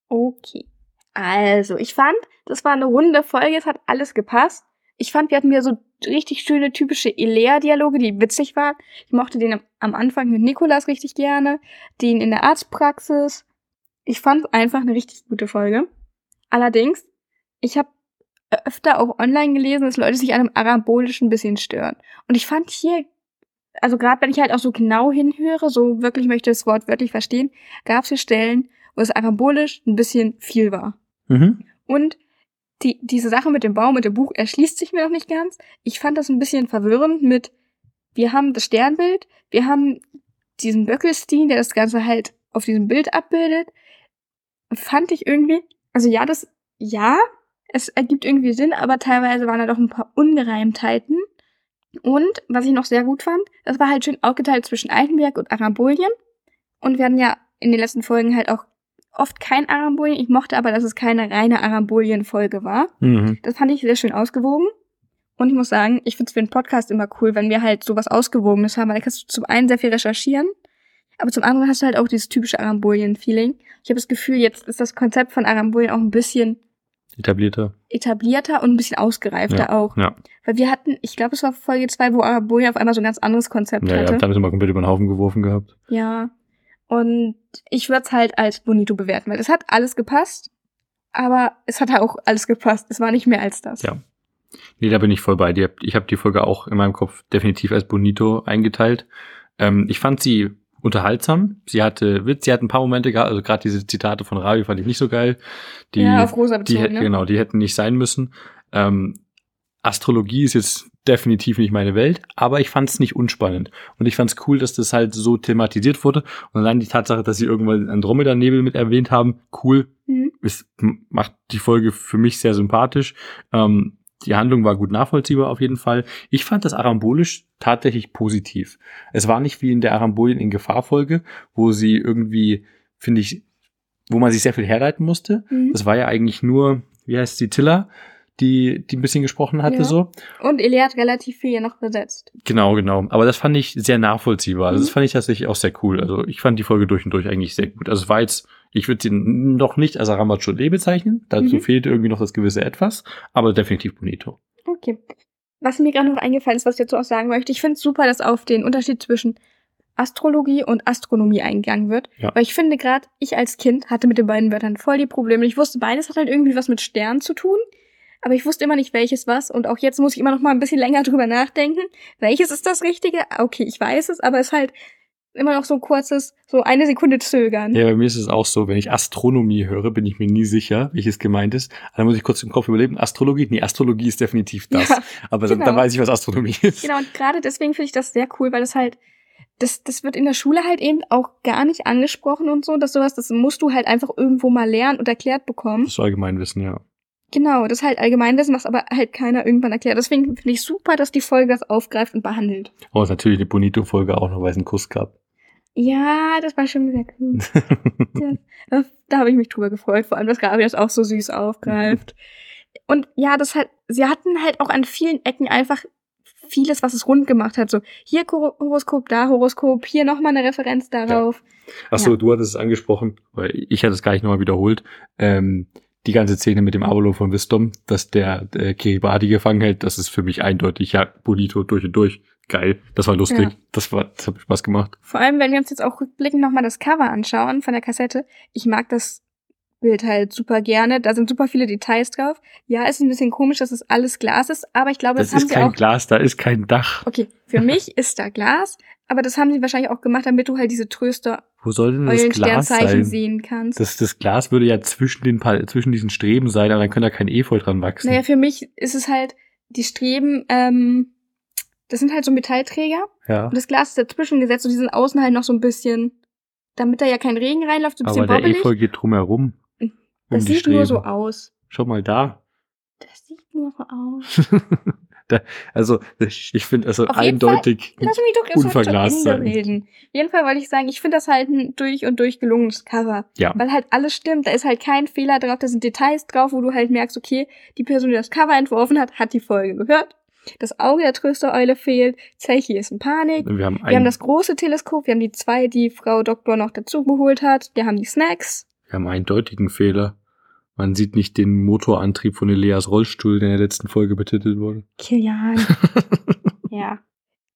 [SPEAKER 2] Okay. Also, ich fand, das war eine runde Folge, es hat alles gepasst. Ich fand, wir hatten wieder so richtig schöne, typische Elea-Dialoge, die witzig waren. Ich mochte den am- Anfang mit Nikolas richtig gerne, den in der Arztpraxis. Ich fand einfach eine richtig gute Folge. Allerdings, ich habe öfter auch online gelesen, dass Leute sich an einem Arabolischen ein bisschen stören. Und ich fand hier, also gerade wenn ich halt auch so genau hinhöre, so wirklich möchte das Wort wörtlich verstehen, gab es hier Stellen, wo es arabolisch ein bisschen viel war.
[SPEAKER 1] Mhm.
[SPEAKER 2] Und die, diese Sache mit dem Baum und dem Buch erschließt sich mir noch nicht ganz. Ich fand das ein bisschen verwirrend mit, wir haben das Sternbild, wir haben diesen Böckelstein, der das Ganze halt auf diesem Bild abbildet. Fand ich irgendwie, also ja, das, ja, es ergibt irgendwie Sinn, aber teilweise waren da doch ein paar Ungereimtheiten. Und was ich noch sehr gut fand, das war halt schön aufgeteilt zwischen Altenberg und Arabolien. Und wir hatten ja in den letzten Folgen halt auch oft kein Arambolien. Ich mochte aber, dass es keine reine Arambolien-Folge war.
[SPEAKER 1] Mhm.
[SPEAKER 2] Das fand ich sehr schön ausgewogen. Und ich muss sagen, ich finde es für einen Podcast immer cool, wenn wir halt sowas Ausgewogenes haben, weil da kannst du zum einen sehr viel recherchieren, aber zum anderen hast du halt auch dieses typische Arambolien-Feeling. Ich habe das Gefühl, jetzt ist das Konzept von Arambolien auch ein bisschen
[SPEAKER 1] Etablierter.
[SPEAKER 2] etablierter und ein bisschen ausgereifter auch.
[SPEAKER 1] Ja.
[SPEAKER 2] Weil wir hatten, ich glaube, es war Folge 2, wo Arambolien auf einmal so ein ganz anderes Konzept
[SPEAKER 1] Ja, ja,
[SPEAKER 2] hatte.
[SPEAKER 1] da haben sie mal komplett über den Haufen geworfen gehabt.
[SPEAKER 2] Ja. Und ich würde es halt als Bonito bewerten, weil es hat alles gepasst, aber es hat auch alles gepasst. Es war nicht mehr als das.
[SPEAKER 1] Ja. Nee, da bin ich voll bei dir. Ich habe die Folge auch in meinem Kopf definitiv als Bonito eingeteilt. Ähm, ich fand sie unterhaltsam. Sie hatte Witz, sie hat ein paar Momente gehabt, also gerade diese Zitate von Ravi fand ich nicht so geil. Die,
[SPEAKER 2] ja, auf Rosa
[SPEAKER 1] die
[SPEAKER 2] bezogen,
[SPEAKER 1] hätten,
[SPEAKER 2] ne?
[SPEAKER 1] genau, die hätten nicht sein müssen. Ähm, Astrologie ist jetzt definitiv nicht meine Welt, aber ich fand es nicht unspannend. Und ich fand es cool, dass das halt so thematisiert wurde. Und allein die Tatsache, dass sie irgendwann Andromeda-Nebel mit erwähnt haben, cool,
[SPEAKER 2] Mhm.
[SPEAKER 1] es macht die Folge für mich sehr sympathisch. Ähm, die Handlung war gut nachvollziehbar auf jeden Fall. Ich fand das arambolisch tatsächlich positiv. Es war nicht wie in der Arambolien in Gefahr-Folge, wo sie irgendwie, finde ich, wo man sich sehr viel herleiten musste.
[SPEAKER 2] Mhm.
[SPEAKER 1] Das war ja eigentlich nur, wie heißt sie, Tilla, die, die ein bisschen gesprochen hatte
[SPEAKER 2] Ja.
[SPEAKER 1] so.
[SPEAKER 2] Und Elia hat relativ viel hier noch besetzt.
[SPEAKER 1] Genau, genau. Aber das fand ich sehr nachvollziehbar. Also
[SPEAKER 2] Mhm.
[SPEAKER 1] das fand ich tatsächlich auch sehr cool. Also ich fand die Folge durch und durch eigentlich sehr gut. Also es war jetzt, ich würde sie noch nicht als Aramachole bezeichnen. Dazu
[SPEAKER 2] Mhm.
[SPEAKER 1] fehlt irgendwie noch das gewisse Etwas, aber definitiv Bonito.
[SPEAKER 2] Okay. was mir gerade noch eingefallen ist, was ich dazu auch sagen möchte, ich finde es super, dass auf den Unterschied zwischen Astrologie und Astronomie eingegangen wird.
[SPEAKER 1] Ja.
[SPEAKER 2] Weil ich finde gerade, ich als Kind hatte mit den beiden Wörtern voll die Probleme. Ich wusste, beides hat halt irgendwie was mit Sternen zu tun. Aber ich wusste immer nicht, welches was. Und auch jetzt muss ich immer noch mal ein bisschen länger drüber nachdenken. Welches ist das Richtige? Okay, ich weiß es, aber es ist halt immer noch so ein kurzes, so eine Sekunde zögern.
[SPEAKER 1] Ja, bei mir ist es auch so, wenn ich Astronomie höre, bin ich mir nie sicher, welches gemeint ist. Dann muss ich kurz im Kopf überleben. Astrologie? Nee, Astrologie ist definitiv das.
[SPEAKER 2] Ja,
[SPEAKER 1] Aber
[SPEAKER 2] genau.
[SPEAKER 1] dann weiß ich, was Astronomie ist.
[SPEAKER 2] Genau, und gerade deswegen finde ich das sehr cool, weil das halt, das, das wird in der Schule halt eben auch gar nicht angesprochen und so, dass sowas, das musst du halt einfach irgendwo mal lernen und erklärt bekommen.
[SPEAKER 1] Das ist Allgemeinwissen, ja.
[SPEAKER 2] Genau, das ist halt Allgemeinwissen, was aber halt keiner irgendwann erklärt. Deswegen finde ich super, dass die Folge das aufgreift und behandelt.
[SPEAKER 1] Oh, ist natürlich eine Bonito-Folge auch noch, weil es einen Kuss gab.
[SPEAKER 2] Ja, das war schon sehr cool. Ja, da habe ich mich drüber gefreut, vor allem, dass Gabi das auch so süß aufgreift. Und ja, das halt, sie hatten halt auch an vielen Ecken einfach vieles, was es rund gemacht hat. So, hier Hor- Horoskop, da Horoskop, hier nochmal eine Referenz darauf.
[SPEAKER 1] Ach so,
[SPEAKER 2] Ja.
[SPEAKER 1] du hattest es angesprochen, weil ich hatte es gar nicht nochmal wiederholt. Ähm, die ganze Szene mit dem Avalo von Wisdom, dass der äh, Kiribati gefangen hält, das ist für mich eindeutig, ja, Bonito durch und durch. Geil, das war lustig,
[SPEAKER 2] Ja.
[SPEAKER 1] das war, das hat Spaß gemacht.
[SPEAKER 2] Vor allem, wenn wir uns jetzt auch rückblickend nochmal das Cover anschauen von der Kassette. Ich mag das Bild halt super gerne. Da sind super viele Details drauf. Ja, ist ein bisschen komisch, dass es alles Glas ist, aber ich glaube, das,
[SPEAKER 1] Das
[SPEAKER 2] haben
[SPEAKER 1] ist
[SPEAKER 2] sie
[SPEAKER 1] kein
[SPEAKER 2] auch.
[SPEAKER 1] Glas, da ist kein Dach.
[SPEAKER 2] Okay, für mich ist da Glas, aber das haben sie wahrscheinlich auch gemacht, damit du halt diese Tröster
[SPEAKER 1] Wo soll denn das Glas sein?
[SPEAKER 2] sehen kannst.
[SPEAKER 1] Das, das Glas würde ja zwischen den zwischen diesen Streben sein, aber dann könnte da kein Efeu dran wachsen.
[SPEAKER 2] Naja, für mich ist es halt, die Streben, ähm, das sind halt so Metallträger
[SPEAKER 1] ja.
[SPEAKER 2] und das Glas ist dazwischen gesetzt und die sind außen halt noch so ein bisschen, damit da ja kein Regen reinläuft, so ein bisschen
[SPEAKER 1] Aber der
[SPEAKER 2] wobbelig.
[SPEAKER 1] Efeu geht drumherum. Um
[SPEAKER 2] das sieht nur so aus.
[SPEAKER 1] Schau mal da.
[SPEAKER 2] Das sieht nur so aus.
[SPEAKER 1] da, also ich, ich finde also
[SPEAKER 2] Auf
[SPEAKER 1] eindeutig.
[SPEAKER 2] Lass mich doch erst mal zu
[SPEAKER 1] Unverglast sein.
[SPEAKER 2] reden. Auf jeden Fall wollte ich sagen, ich finde das halt ein durch und durch gelungenes Cover.
[SPEAKER 1] Ja.
[SPEAKER 2] Weil halt alles stimmt, da ist halt kein Fehler drauf, da sind Details drauf, wo du halt merkst, okay, die Person, die das Cover entworfen hat, hat die Folge gehört. Das Auge der Tröstereule fehlt, Zechi ist in Panik.
[SPEAKER 1] Wir haben,
[SPEAKER 2] Wir haben das große Teleskop, wir haben die zwei, die Frau Doktor noch dazu geholt hat, wir haben die Snacks.
[SPEAKER 1] wir haben einen eindeutigen Fehler. Man sieht nicht den Motorantrieb von Elias Rollstuhl, der in der letzten Folge betitelt wurde.
[SPEAKER 2] Kilian. ja.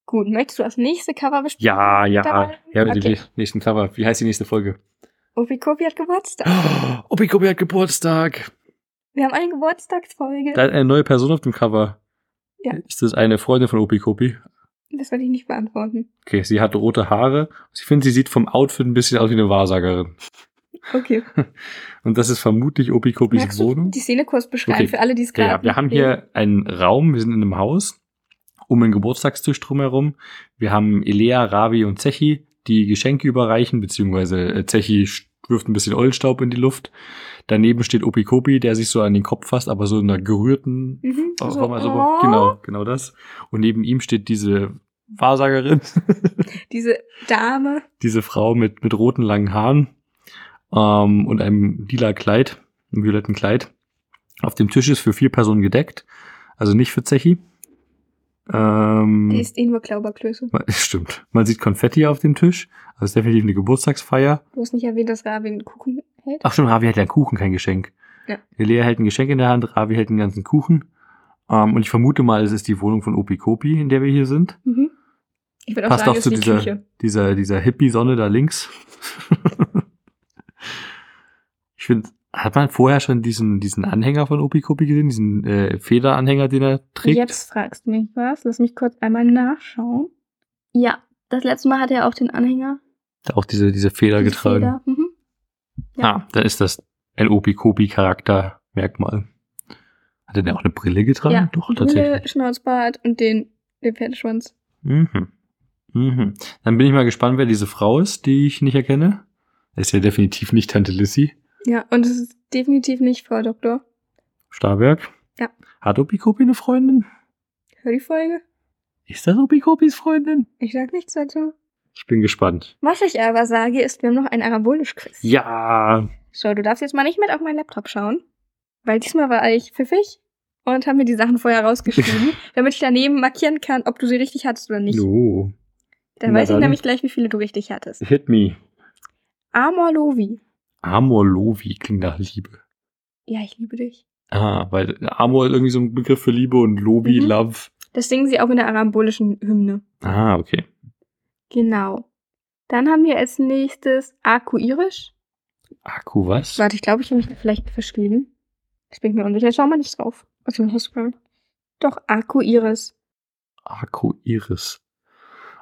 [SPEAKER 2] Gut, möchtest du das nächste Cover besprechen?
[SPEAKER 1] Ja, ja.
[SPEAKER 2] Dabei?
[SPEAKER 1] Ja,
[SPEAKER 2] Okay.
[SPEAKER 1] dem nächsten Cover. Wie heißt die nächste Folge?
[SPEAKER 2] Opikopi hat Geburtstag.
[SPEAKER 1] Oh, Opikobi hat Geburtstag.
[SPEAKER 2] Wir haben eine Geburtstagsfolge.
[SPEAKER 1] Da ist eine neue Person auf dem Cover.
[SPEAKER 2] Ja.
[SPEAKER 1] Ist das eine Freundin von Opikopi?
[SPEAKER 2] Das werde ich nicht beantworten.
[SPEAKER 1] Okay, sie hat rote Haare. Ich finde, sie sieht vom Outfit ein bisschen aus wie eine Wahrsagerin.
[SPEAKER 2] Okay.
[SPEAKER 1] Und das ist vermutlich Opikopis Wohnung.
[SPEAKER 2] die Szene kurz beschreiben
[SPEAKER 1] Okay.
[SPEAKER 2] für alle, die es gerade
[SPEAKER 1] ja, wir haben hier einen Raum, wir sind in einem Haus, um einen Geburtstagstisch drumherum. Wir haben Elea, Ravi und Zechi, die Geschenke überreichen, beziehungsweise äh, Zechi wirft ein bisschen Eulenstaub in die Luft. Daneben steht Opikopi, der sich so an den Kopf fasst, aber so in einer gerührten
[SPEAKER 2] Mhm. So,
[SPEAKER 1] warte mal, so,
[SPEAKER 2] oh,
[SPEAKER 1] Genau, genau das. Und neben ihm steht diese Wahrsagerin,
[SPEAKER 2] Diese Dame.
[SPEAKER 1] diese Frau mit, mit roten langen Haaren ähm, und einem lila Kleid, einem violetten Kleid. Auf dem Tisch ist für vier Personen gedeckt, also nicht für Zechi. Ähm,
[SPEAKER 2] Die ist eh nur Klauberklöße.
[SPEAKER 1] stimmt. Man sieht Konfetti auf dem Tisch. Also ist definitiv eine Geburtstagsfeier.
[SPEAKER 2] Du hast nicht erwähnt, dass Ravi einen Kuchen hält.
[SPEAKER 1] Ach stimmt, Ravi hat ja einen Kuchen, kein Geschenk.
[SPEAKER 2] Ja.
[SPEAKER 1] Lea hält ein Geschenk in der Hand, Ravi hält den ganzen Kuchen. Ähm, und ich vermute mal, es ist die Wohnung von Opikopi, in der wir hier sind.
[SPEAKER 2] Mhm. Ich würde auch
[SPEAKER 1] Passt
[SPEAKER 2] sagen,
[SPEAKER 1] auch zu
[SPEAKER 2] die
[SPEAKER 1] dieser,
[SPEAKER 2] Küche.
[SPEAKER 1] dieser, dieser Hippie-Sonne da links. ich finde, hat man vorher schon diesen, diesen Anhänger von Opikopi gesehen, diesen äh, Federanhänger, den er trägt?
[SPEAKER 2] Jetzt fragst du mich was. Lass mich kurz einmal nachschauen. Ja, das letzte Mal hat er auch den Anhänger.
[SPEAKER 1] Hat er auch diese, diese Feder
[SPEAKER 2] diese
[SPEAKER 1] getragen.
[SPEAKER 2] Feder. Mhm. Ja.
[SPEAKER 1] Ah, dann ist das ein Opikopi-Charakter-Merkmal. Hat er denn auch eine Brille getragen?
[SPEAKER 2] Ja,
[SPEAKER 1] Doch,
[SPEAKER 2] Brille,
[SPEAKER 1] tatsächlich.
[SPEAKER 2] Schnauzbart und den, den Pferdeschwanz.
[SPEAKER 1] Mhm. Mhm. Dann bin ich mal gespannt, wer diese Frau ist, die ich nicht erkenne. Das ist ja definitiv nicht Tante Lissy.
[SPEAKER 2] Ja, und es ist definitiv nicht Frau Doktor.
[SPEAKER 1] Starberg.
[SPEAKER 2] Ja.
[SPEAKER 1] Hat Opikopi eine Freundin?
[SPEAKER 2] Hör die Folge.
[SPEAKER 1] Ist das Opikopis Freundin?
[SPEAKER 2] Ich sag nichts dazu.
[SPEAKER 1] Ich bin gespannt.
[SPEAKER 2] Was ich aber sage, ist, wir haben noch ein Arabolisch-Quiz.
[SPEAKER 1] Ja.
[SPEAKER 2] So, du darfst jetzt mal nicht mit auf meinen Laptop schauen. Weil diesmal war ich pfiffig und habe mir die Sachen vorher rausgeschrieben, damit ich daneben markieren kann, ob du sie richtig hattest oder nicht.
[SPEAKER 1] No.
[SPEAKER 2] Dann
[SPEAKER 1] Na
[SPEAKER 2] weiß ich
[SPEAKER 1] dann.
[SPEAKER 2] nämlich gleich, wie viele du richtig hattest.
[SPEAKER 1] Hit me.
[SPEAKER 2] Amor Lovi.
[SPEAKER 1] Amor Lovi klingt nach Liebe.
[SPEAKER 2] Ja, ich liebe dich.
[SPEAKER 1] Ah, weil Amor ist irgendwie so ein Begriff für Liebe und Lobi,
[SPEAKER 2] Mhm.
[SPEAKER 1] Love.
[SPEAKER 2] Das singen sie auch in der arambolischen Hymne.
[SPEAKER 1] Ah, okay.
[SPEAKER 2] Genau. Dann haben wir als nächstes Aku-Irisch.
[SPEAKER 1] Akku was?
[SPEAKER 2] Warte, ich glaube, ich habe mich da vielleicht verschrieben. Ich bin mir unsicher. Schau mal nicht drauf. Hast du Doch, Aku-Iris.
[SPEAKER 1] Arco Iris.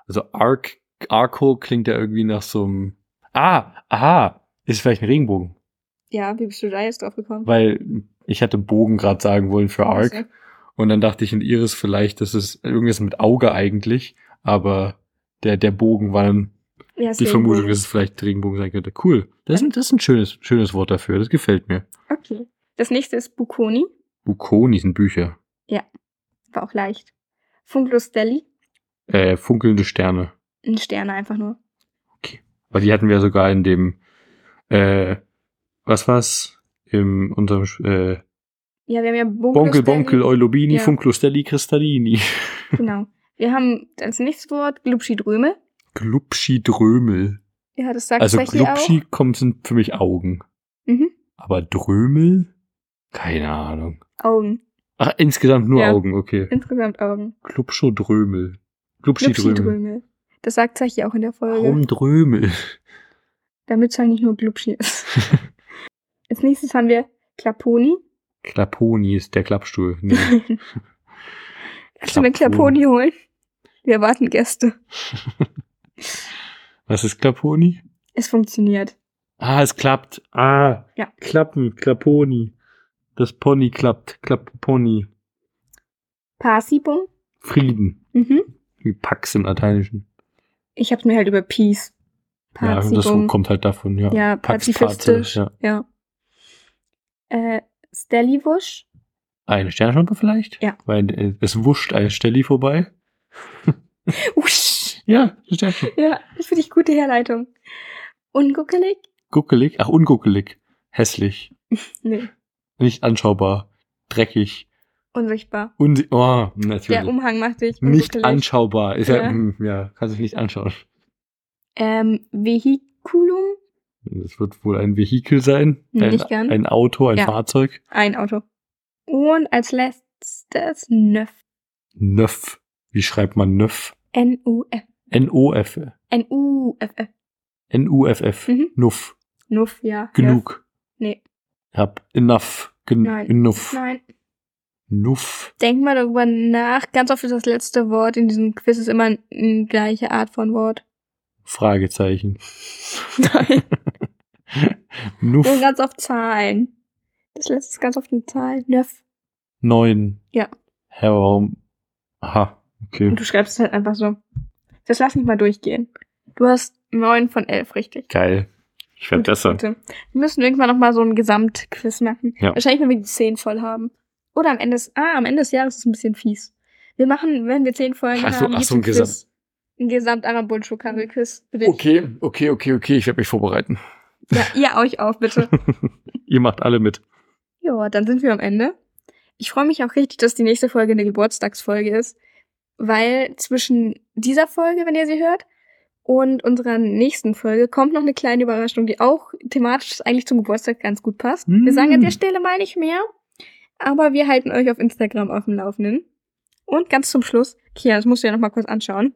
[SPEAKER 1] Also Arc, Arco klingt ja irgendwie nach so einem. Ah, aha, ist vielleicht ein Regenbogen.
[SPEAKER 2] Ja, wie bist du da jetzt drauf gekommen?
[SPEAKER 1] Weil ich hatte Bogen gerade sagen wollen für Arc.
[SPEAKER 2] Also,
[SPEAKER 1] Und dann dachte ich in Iris vielleicht, das ist irgendwas mit Auge eigentlich, aber der, der Bogen war dann
[SPEAKER 2] Ja,
[SPEAKER 1] die Vermutung,
[SPEAKER 2] Regenbogen.
[SPEAKER 1] dass es vielleicht Regenbogen sein könnte. Cool. Das ist, ein- das ist ein schönes, schönes Wort dafür. Das gefällt mir.
[SPEAKER 2] Okay. Das nächste ist Buconi.
[SPEAKER 1] Bukoni sind Bücher.
[SPEAKER 2] War auch leicht. Funklus Deli.
[SPEAKER 1] Äh, funkelnde Sterne.
[SPEAKER 2] Ein Sterne einfach nur.
[SPEAKER 1] Weil die hatten wir sogar in dem, äh, was war's? In unserem, äh,
[SPEAKER 2] Ja, wir haben ja
[SPEAKER 1] Bonkel. Bonkel, Eulobini,
[SPEAKER 2] Ja.
[SPEAKER 1] Funklus-Delli, Cristallini.
[SPEAKER 2] Genau. Wir haben als nächstes Wort Glubschi-Dröme.
[SPEAKER 1] Glubschi-Drömel.
[SPEAKER 2] Ja, das sagt
[SPEAKER 1] Also Glubschi kommt, sind für mich Augen.
[SPEAKER 2] Mhm.
[SPEAKER 1] Aber Drömel? Keine Ahnung.
[SPEAKER 2] Augen.
[SPEAKER 1] Ach, insgesamt nur
[SPEAKER 2] Ja.
[SPEAKER 1] Augen, okay.
[SPEAKER 2] Insgesamt Augen.
[SPEAKER 1] Glubscho-Drömel. Glubschi-Drömel.
[SPEAKER 2] Glubschi-Dröme. Das sagt Zechi auch in der Folge.
[SPEAKER 1] Warum Drömel?
[SPEAKER 2] Damit es halt nicht nur Glubschi ist. als nächstes haben wir Klaponi.
[SPEAKER 1] Klapponi ist der Klappstuhl. Nee.
[SPEAKER 2] Kannst du mir Klaponi holen? Wir erwarten Gäste.
[SPEAKER 1] Was ist Klapponi?
[SPEAKER 2] Es funktioniert.
[SPEAKER 1] Ah, es klappt. Ah,
[SPEAKER 2] Ja.
[SPEAKER 1] Klappen, Klapponi. Das Pony klappt, Klapponi.
[SPEAKER 2] Parsibum.
[SPEAKER 1] Frieden.
[SPEAKER 2] Mhm.
[SPEAKER 1] Wie Pax im Lateinischen.
[SPEAKER 2] Ich hab's mir halt über Peace.
[SPEAKER 1] Ja, das
[SPEAKER 2] Parzibum.
[SPEAKER 1] kommt halt davon, ja.
[SPEAKER 2] Ja,
[SPEAKER 1] Pax
[SPEAKER 2] pazifistisch.
[SPEAKER 1] Pate,
[SPEAKER 2] Ja. Äh, Stelliwusch.
[SPEAKER 1] Eine Sternschnuppe vielleicht?
[SPEAKER 2] Ja.
[SPEAKER 1] Weil äh, es wuscht ein Stelli vorbei.
[SPEAKER 2] Usch.
[SPEAKER 1] Ja, Sternschnuppe.
[SPEAKER 2] Ja, das finde ich gute Herleitung. Unguckelig?
[SPEAKER 1] Guckelig, ach unguckelig. Hässlich.
[SPEAKER 2] Nee.
[SPEAKER 1] Nicht anschaubar. Dreckig.
[SPEAKER 2] Unsichtbar.
[SPEAKER 1] Unsi oh,
[SPEAKER 2] Der
[SPEAKER 1] natürlich.
[SPEAKER 2] Umhang macht dich
[SPEAKER 1] Nicht
[SPEAKER 2] unguckelig.
[SPEAKER 1] anschaubar. Ist ja,
[SPEAKER 2] Ja.
[SPEAKER 1] hm, ja, kannst du nicht anschauen.
[SPEAKER 2] Ähm, Vehiculum?
[SPEAKER 1] Das wird wohl ein Vehikel sein. Ein,
[SPEAKER 2] nicht gern.
[SPEAKER 1] ein Auto, ein
[SPEAKER 2] Ja.
[SPEAKER 1] Fahrzeug.
[SPEAKER 2] Ein Auto. Und als letztes Nöff.
[SPEAKER 1] Nöff. Wie schreibt man Nöff?
[SPEAKER 2] N-U-F.
[SPEAKER 1] N-O-F.
[SPEAKER 2] N-U-F-F.
[SPEAKER 1] N-U-F-F.
[SPEAKER 2] Mhm.
[SPEAKER 1] Nuff.
[SPEAKER 2] Nuff, ja.
[SPEAKER 1] Genug.
[SPEAKER 2] Nee.
[SPEAKER 1] Hab enough. Gen
[SPEAKER 2] Nein.
[SPEAKER 1] Enough.
[SPEAKER 2] Nein.
[SPEAKER 1] Nuff.
[SPEAKER 2] Denk mal darüber nach. Ganz oft ist das letzte Wort in diesem Quiz ist immer eine gleiche Art von Wort.
[SPEAKER 1] Fragezeichen.
[SPEAKER 2] Nein.
[SPEAKER 1] Nuff.
[SPEAKER 2] Und ganz oft Zahlen. Das letzte ist ganz oft eine Zahl. Nöff.
[SPEAKER 1] Neun.
[SPEAKER 2] Ja.
[SPEAKER 1] Hä, warum? Aha. Okay.
[SPEAKER 2] Und du schreibst es halt einfach so. Das lass mich mal durchgehen. Du hast neun von elf richtig.
[SPEAKER 1] Geil. Ich werde
[SPEAKER 2] Gute
[SPEAKER 1] besser.
[SPEAKER 2] Punkte. Wir müssen irgendwann noch mal so ein Gesamtquiz machen.
[SPEAKER 1] Ja.
[SPEAKER 2] Wahrscheinlich, wenn wir die zehn voll haben. Oder am Ende des, ah, am Ende des Jahres ist es ein bisschen fies. Wir machen, wenn wir zehn Folgen
[SPEAKER 1] Ach so,
[SPEAKER 2] haben,
[SPEAKER 1] ach so, ein. Gesamt-
[SPEAKER 2] Ein gesamt für dich.
[SPEAKER 1] Okay, okay, okay, okay. Ich werde mich vorbereiten.
[SPEAKER 2] Ja, ihr euch auch, bitte.
[SPEAKER 1] Ihr macht alle mit.
[SPEAKER 2] ja, dann sind wir am Ende. Ich freue mich auch richtig, dass die nächste Folge eine Geburtstagsfolge ist. Weil zwischen dieser Folge, wenn ihr sie hört, und unserer nächsten Folge kommt noch eine kleine Überraschung, die auch thematisch eigentlich zum Geburtstag ganz gut passt. Wir
[SPEAKER 1] Mm.
[SPEAKER 2] sagen an der Stelle mal nicht mehr, aber wir halten euch auf Instagram auf dem Laufenden. Und ganz zum Schluss, Kia, das musst du ja noch mal kurz anschauen.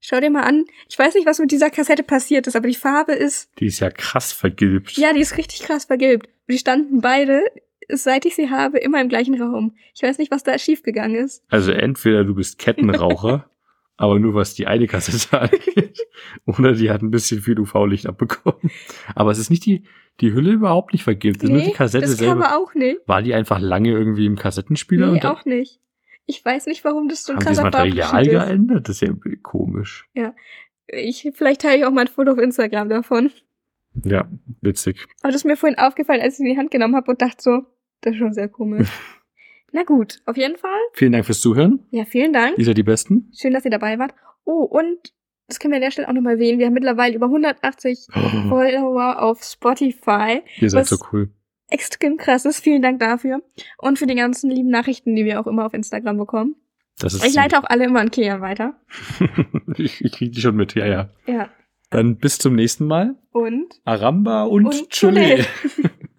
[SPEAKER 2] Schau dir mal an. Ich weiß nicht, was mit dieser Kassette passiert ist, aber die Farbe ist,
[SPEAKER 1] Die ist ja krass vergilbt.
[SPEAKER 2] ja, die ist richtig krass vergilbt. Und die standen beide, seit ich sie habe, immer im gleichen Raum. Ich weiß nicht, was da schiefgegangen ist.
[SPEAKER 1] Also entweder du bist Kettenraucher, aber nur was die eine Kassette angeht, oder die hat ein bisschen viel UV-Licht abbekommen. Aber es ist nicht die, die Hülle überhaupt nicht vergilbt. Es ist nur die Kassette
[SPEAKER 2] das
[SPEAKER 1] selber.
[SPEAKER 2] Cover auch nicht.
[SPEAKER 1] War die einfach lange irgendwie im Kassettenspieler?
[SPEAKER 2] Nee, auch nicht. Ich weiß nicht, warum das so ein
[SPEAKER 1] haben das
[SPEAKER 2] krasser
[SPEAKER 1] Material
[SPEAKER 2] Farbunterschied ist.
[SPEAKER 1] geändert? Das ist ja komisch.
[SPEAKER 2] Ich, vielleicht teile ich auch mal ein Foto auf Instagram davon.
[SPEAKER 1] Ja, witzig.
[SPEAKER 2] Aber das ist mir vorhin aufgefallen, als ich es in die Hand genommen habe und dachte so, das ist schon sehr komisch. Na gut, auf jeden Fall.
[SPEAKER 1] Vielen Dank fürs Zuhören.
[SPEAKER 2] Ja, vielen Dank.
[SPEAKER 1] Ihr seid die Besten.
[SPEAKER 2] Schön, dass ihr dabei wart. Oh, und das können wir an der Stelle auch nochmal erwähnen. Wir haben mittlerweile über 180 Follower auf Spotify.
[SPEAKER 1] Ihr seid so cool.
[SPEAKER 2] Extrem krasses. Vielen Dank dafür. Und für die ganzen lieben Nachrichten, die wir auch immer auf Instagram bekommen.
[SPEAKER 1] Das ist
[SPEAKER 2] Ich leite auch alle immer an Kian weiter.
[SPEAKER 1] ich, ich krieg die schon mit, ja, ja.
[SPEAKER 2] Ja.
[SPEAKER 1] Dann bis zum nächsten Mal.
[SPEAKER 2] Und
[SPEAKER 1] Aramba und,
[SPEAKER 2] Und. Chole.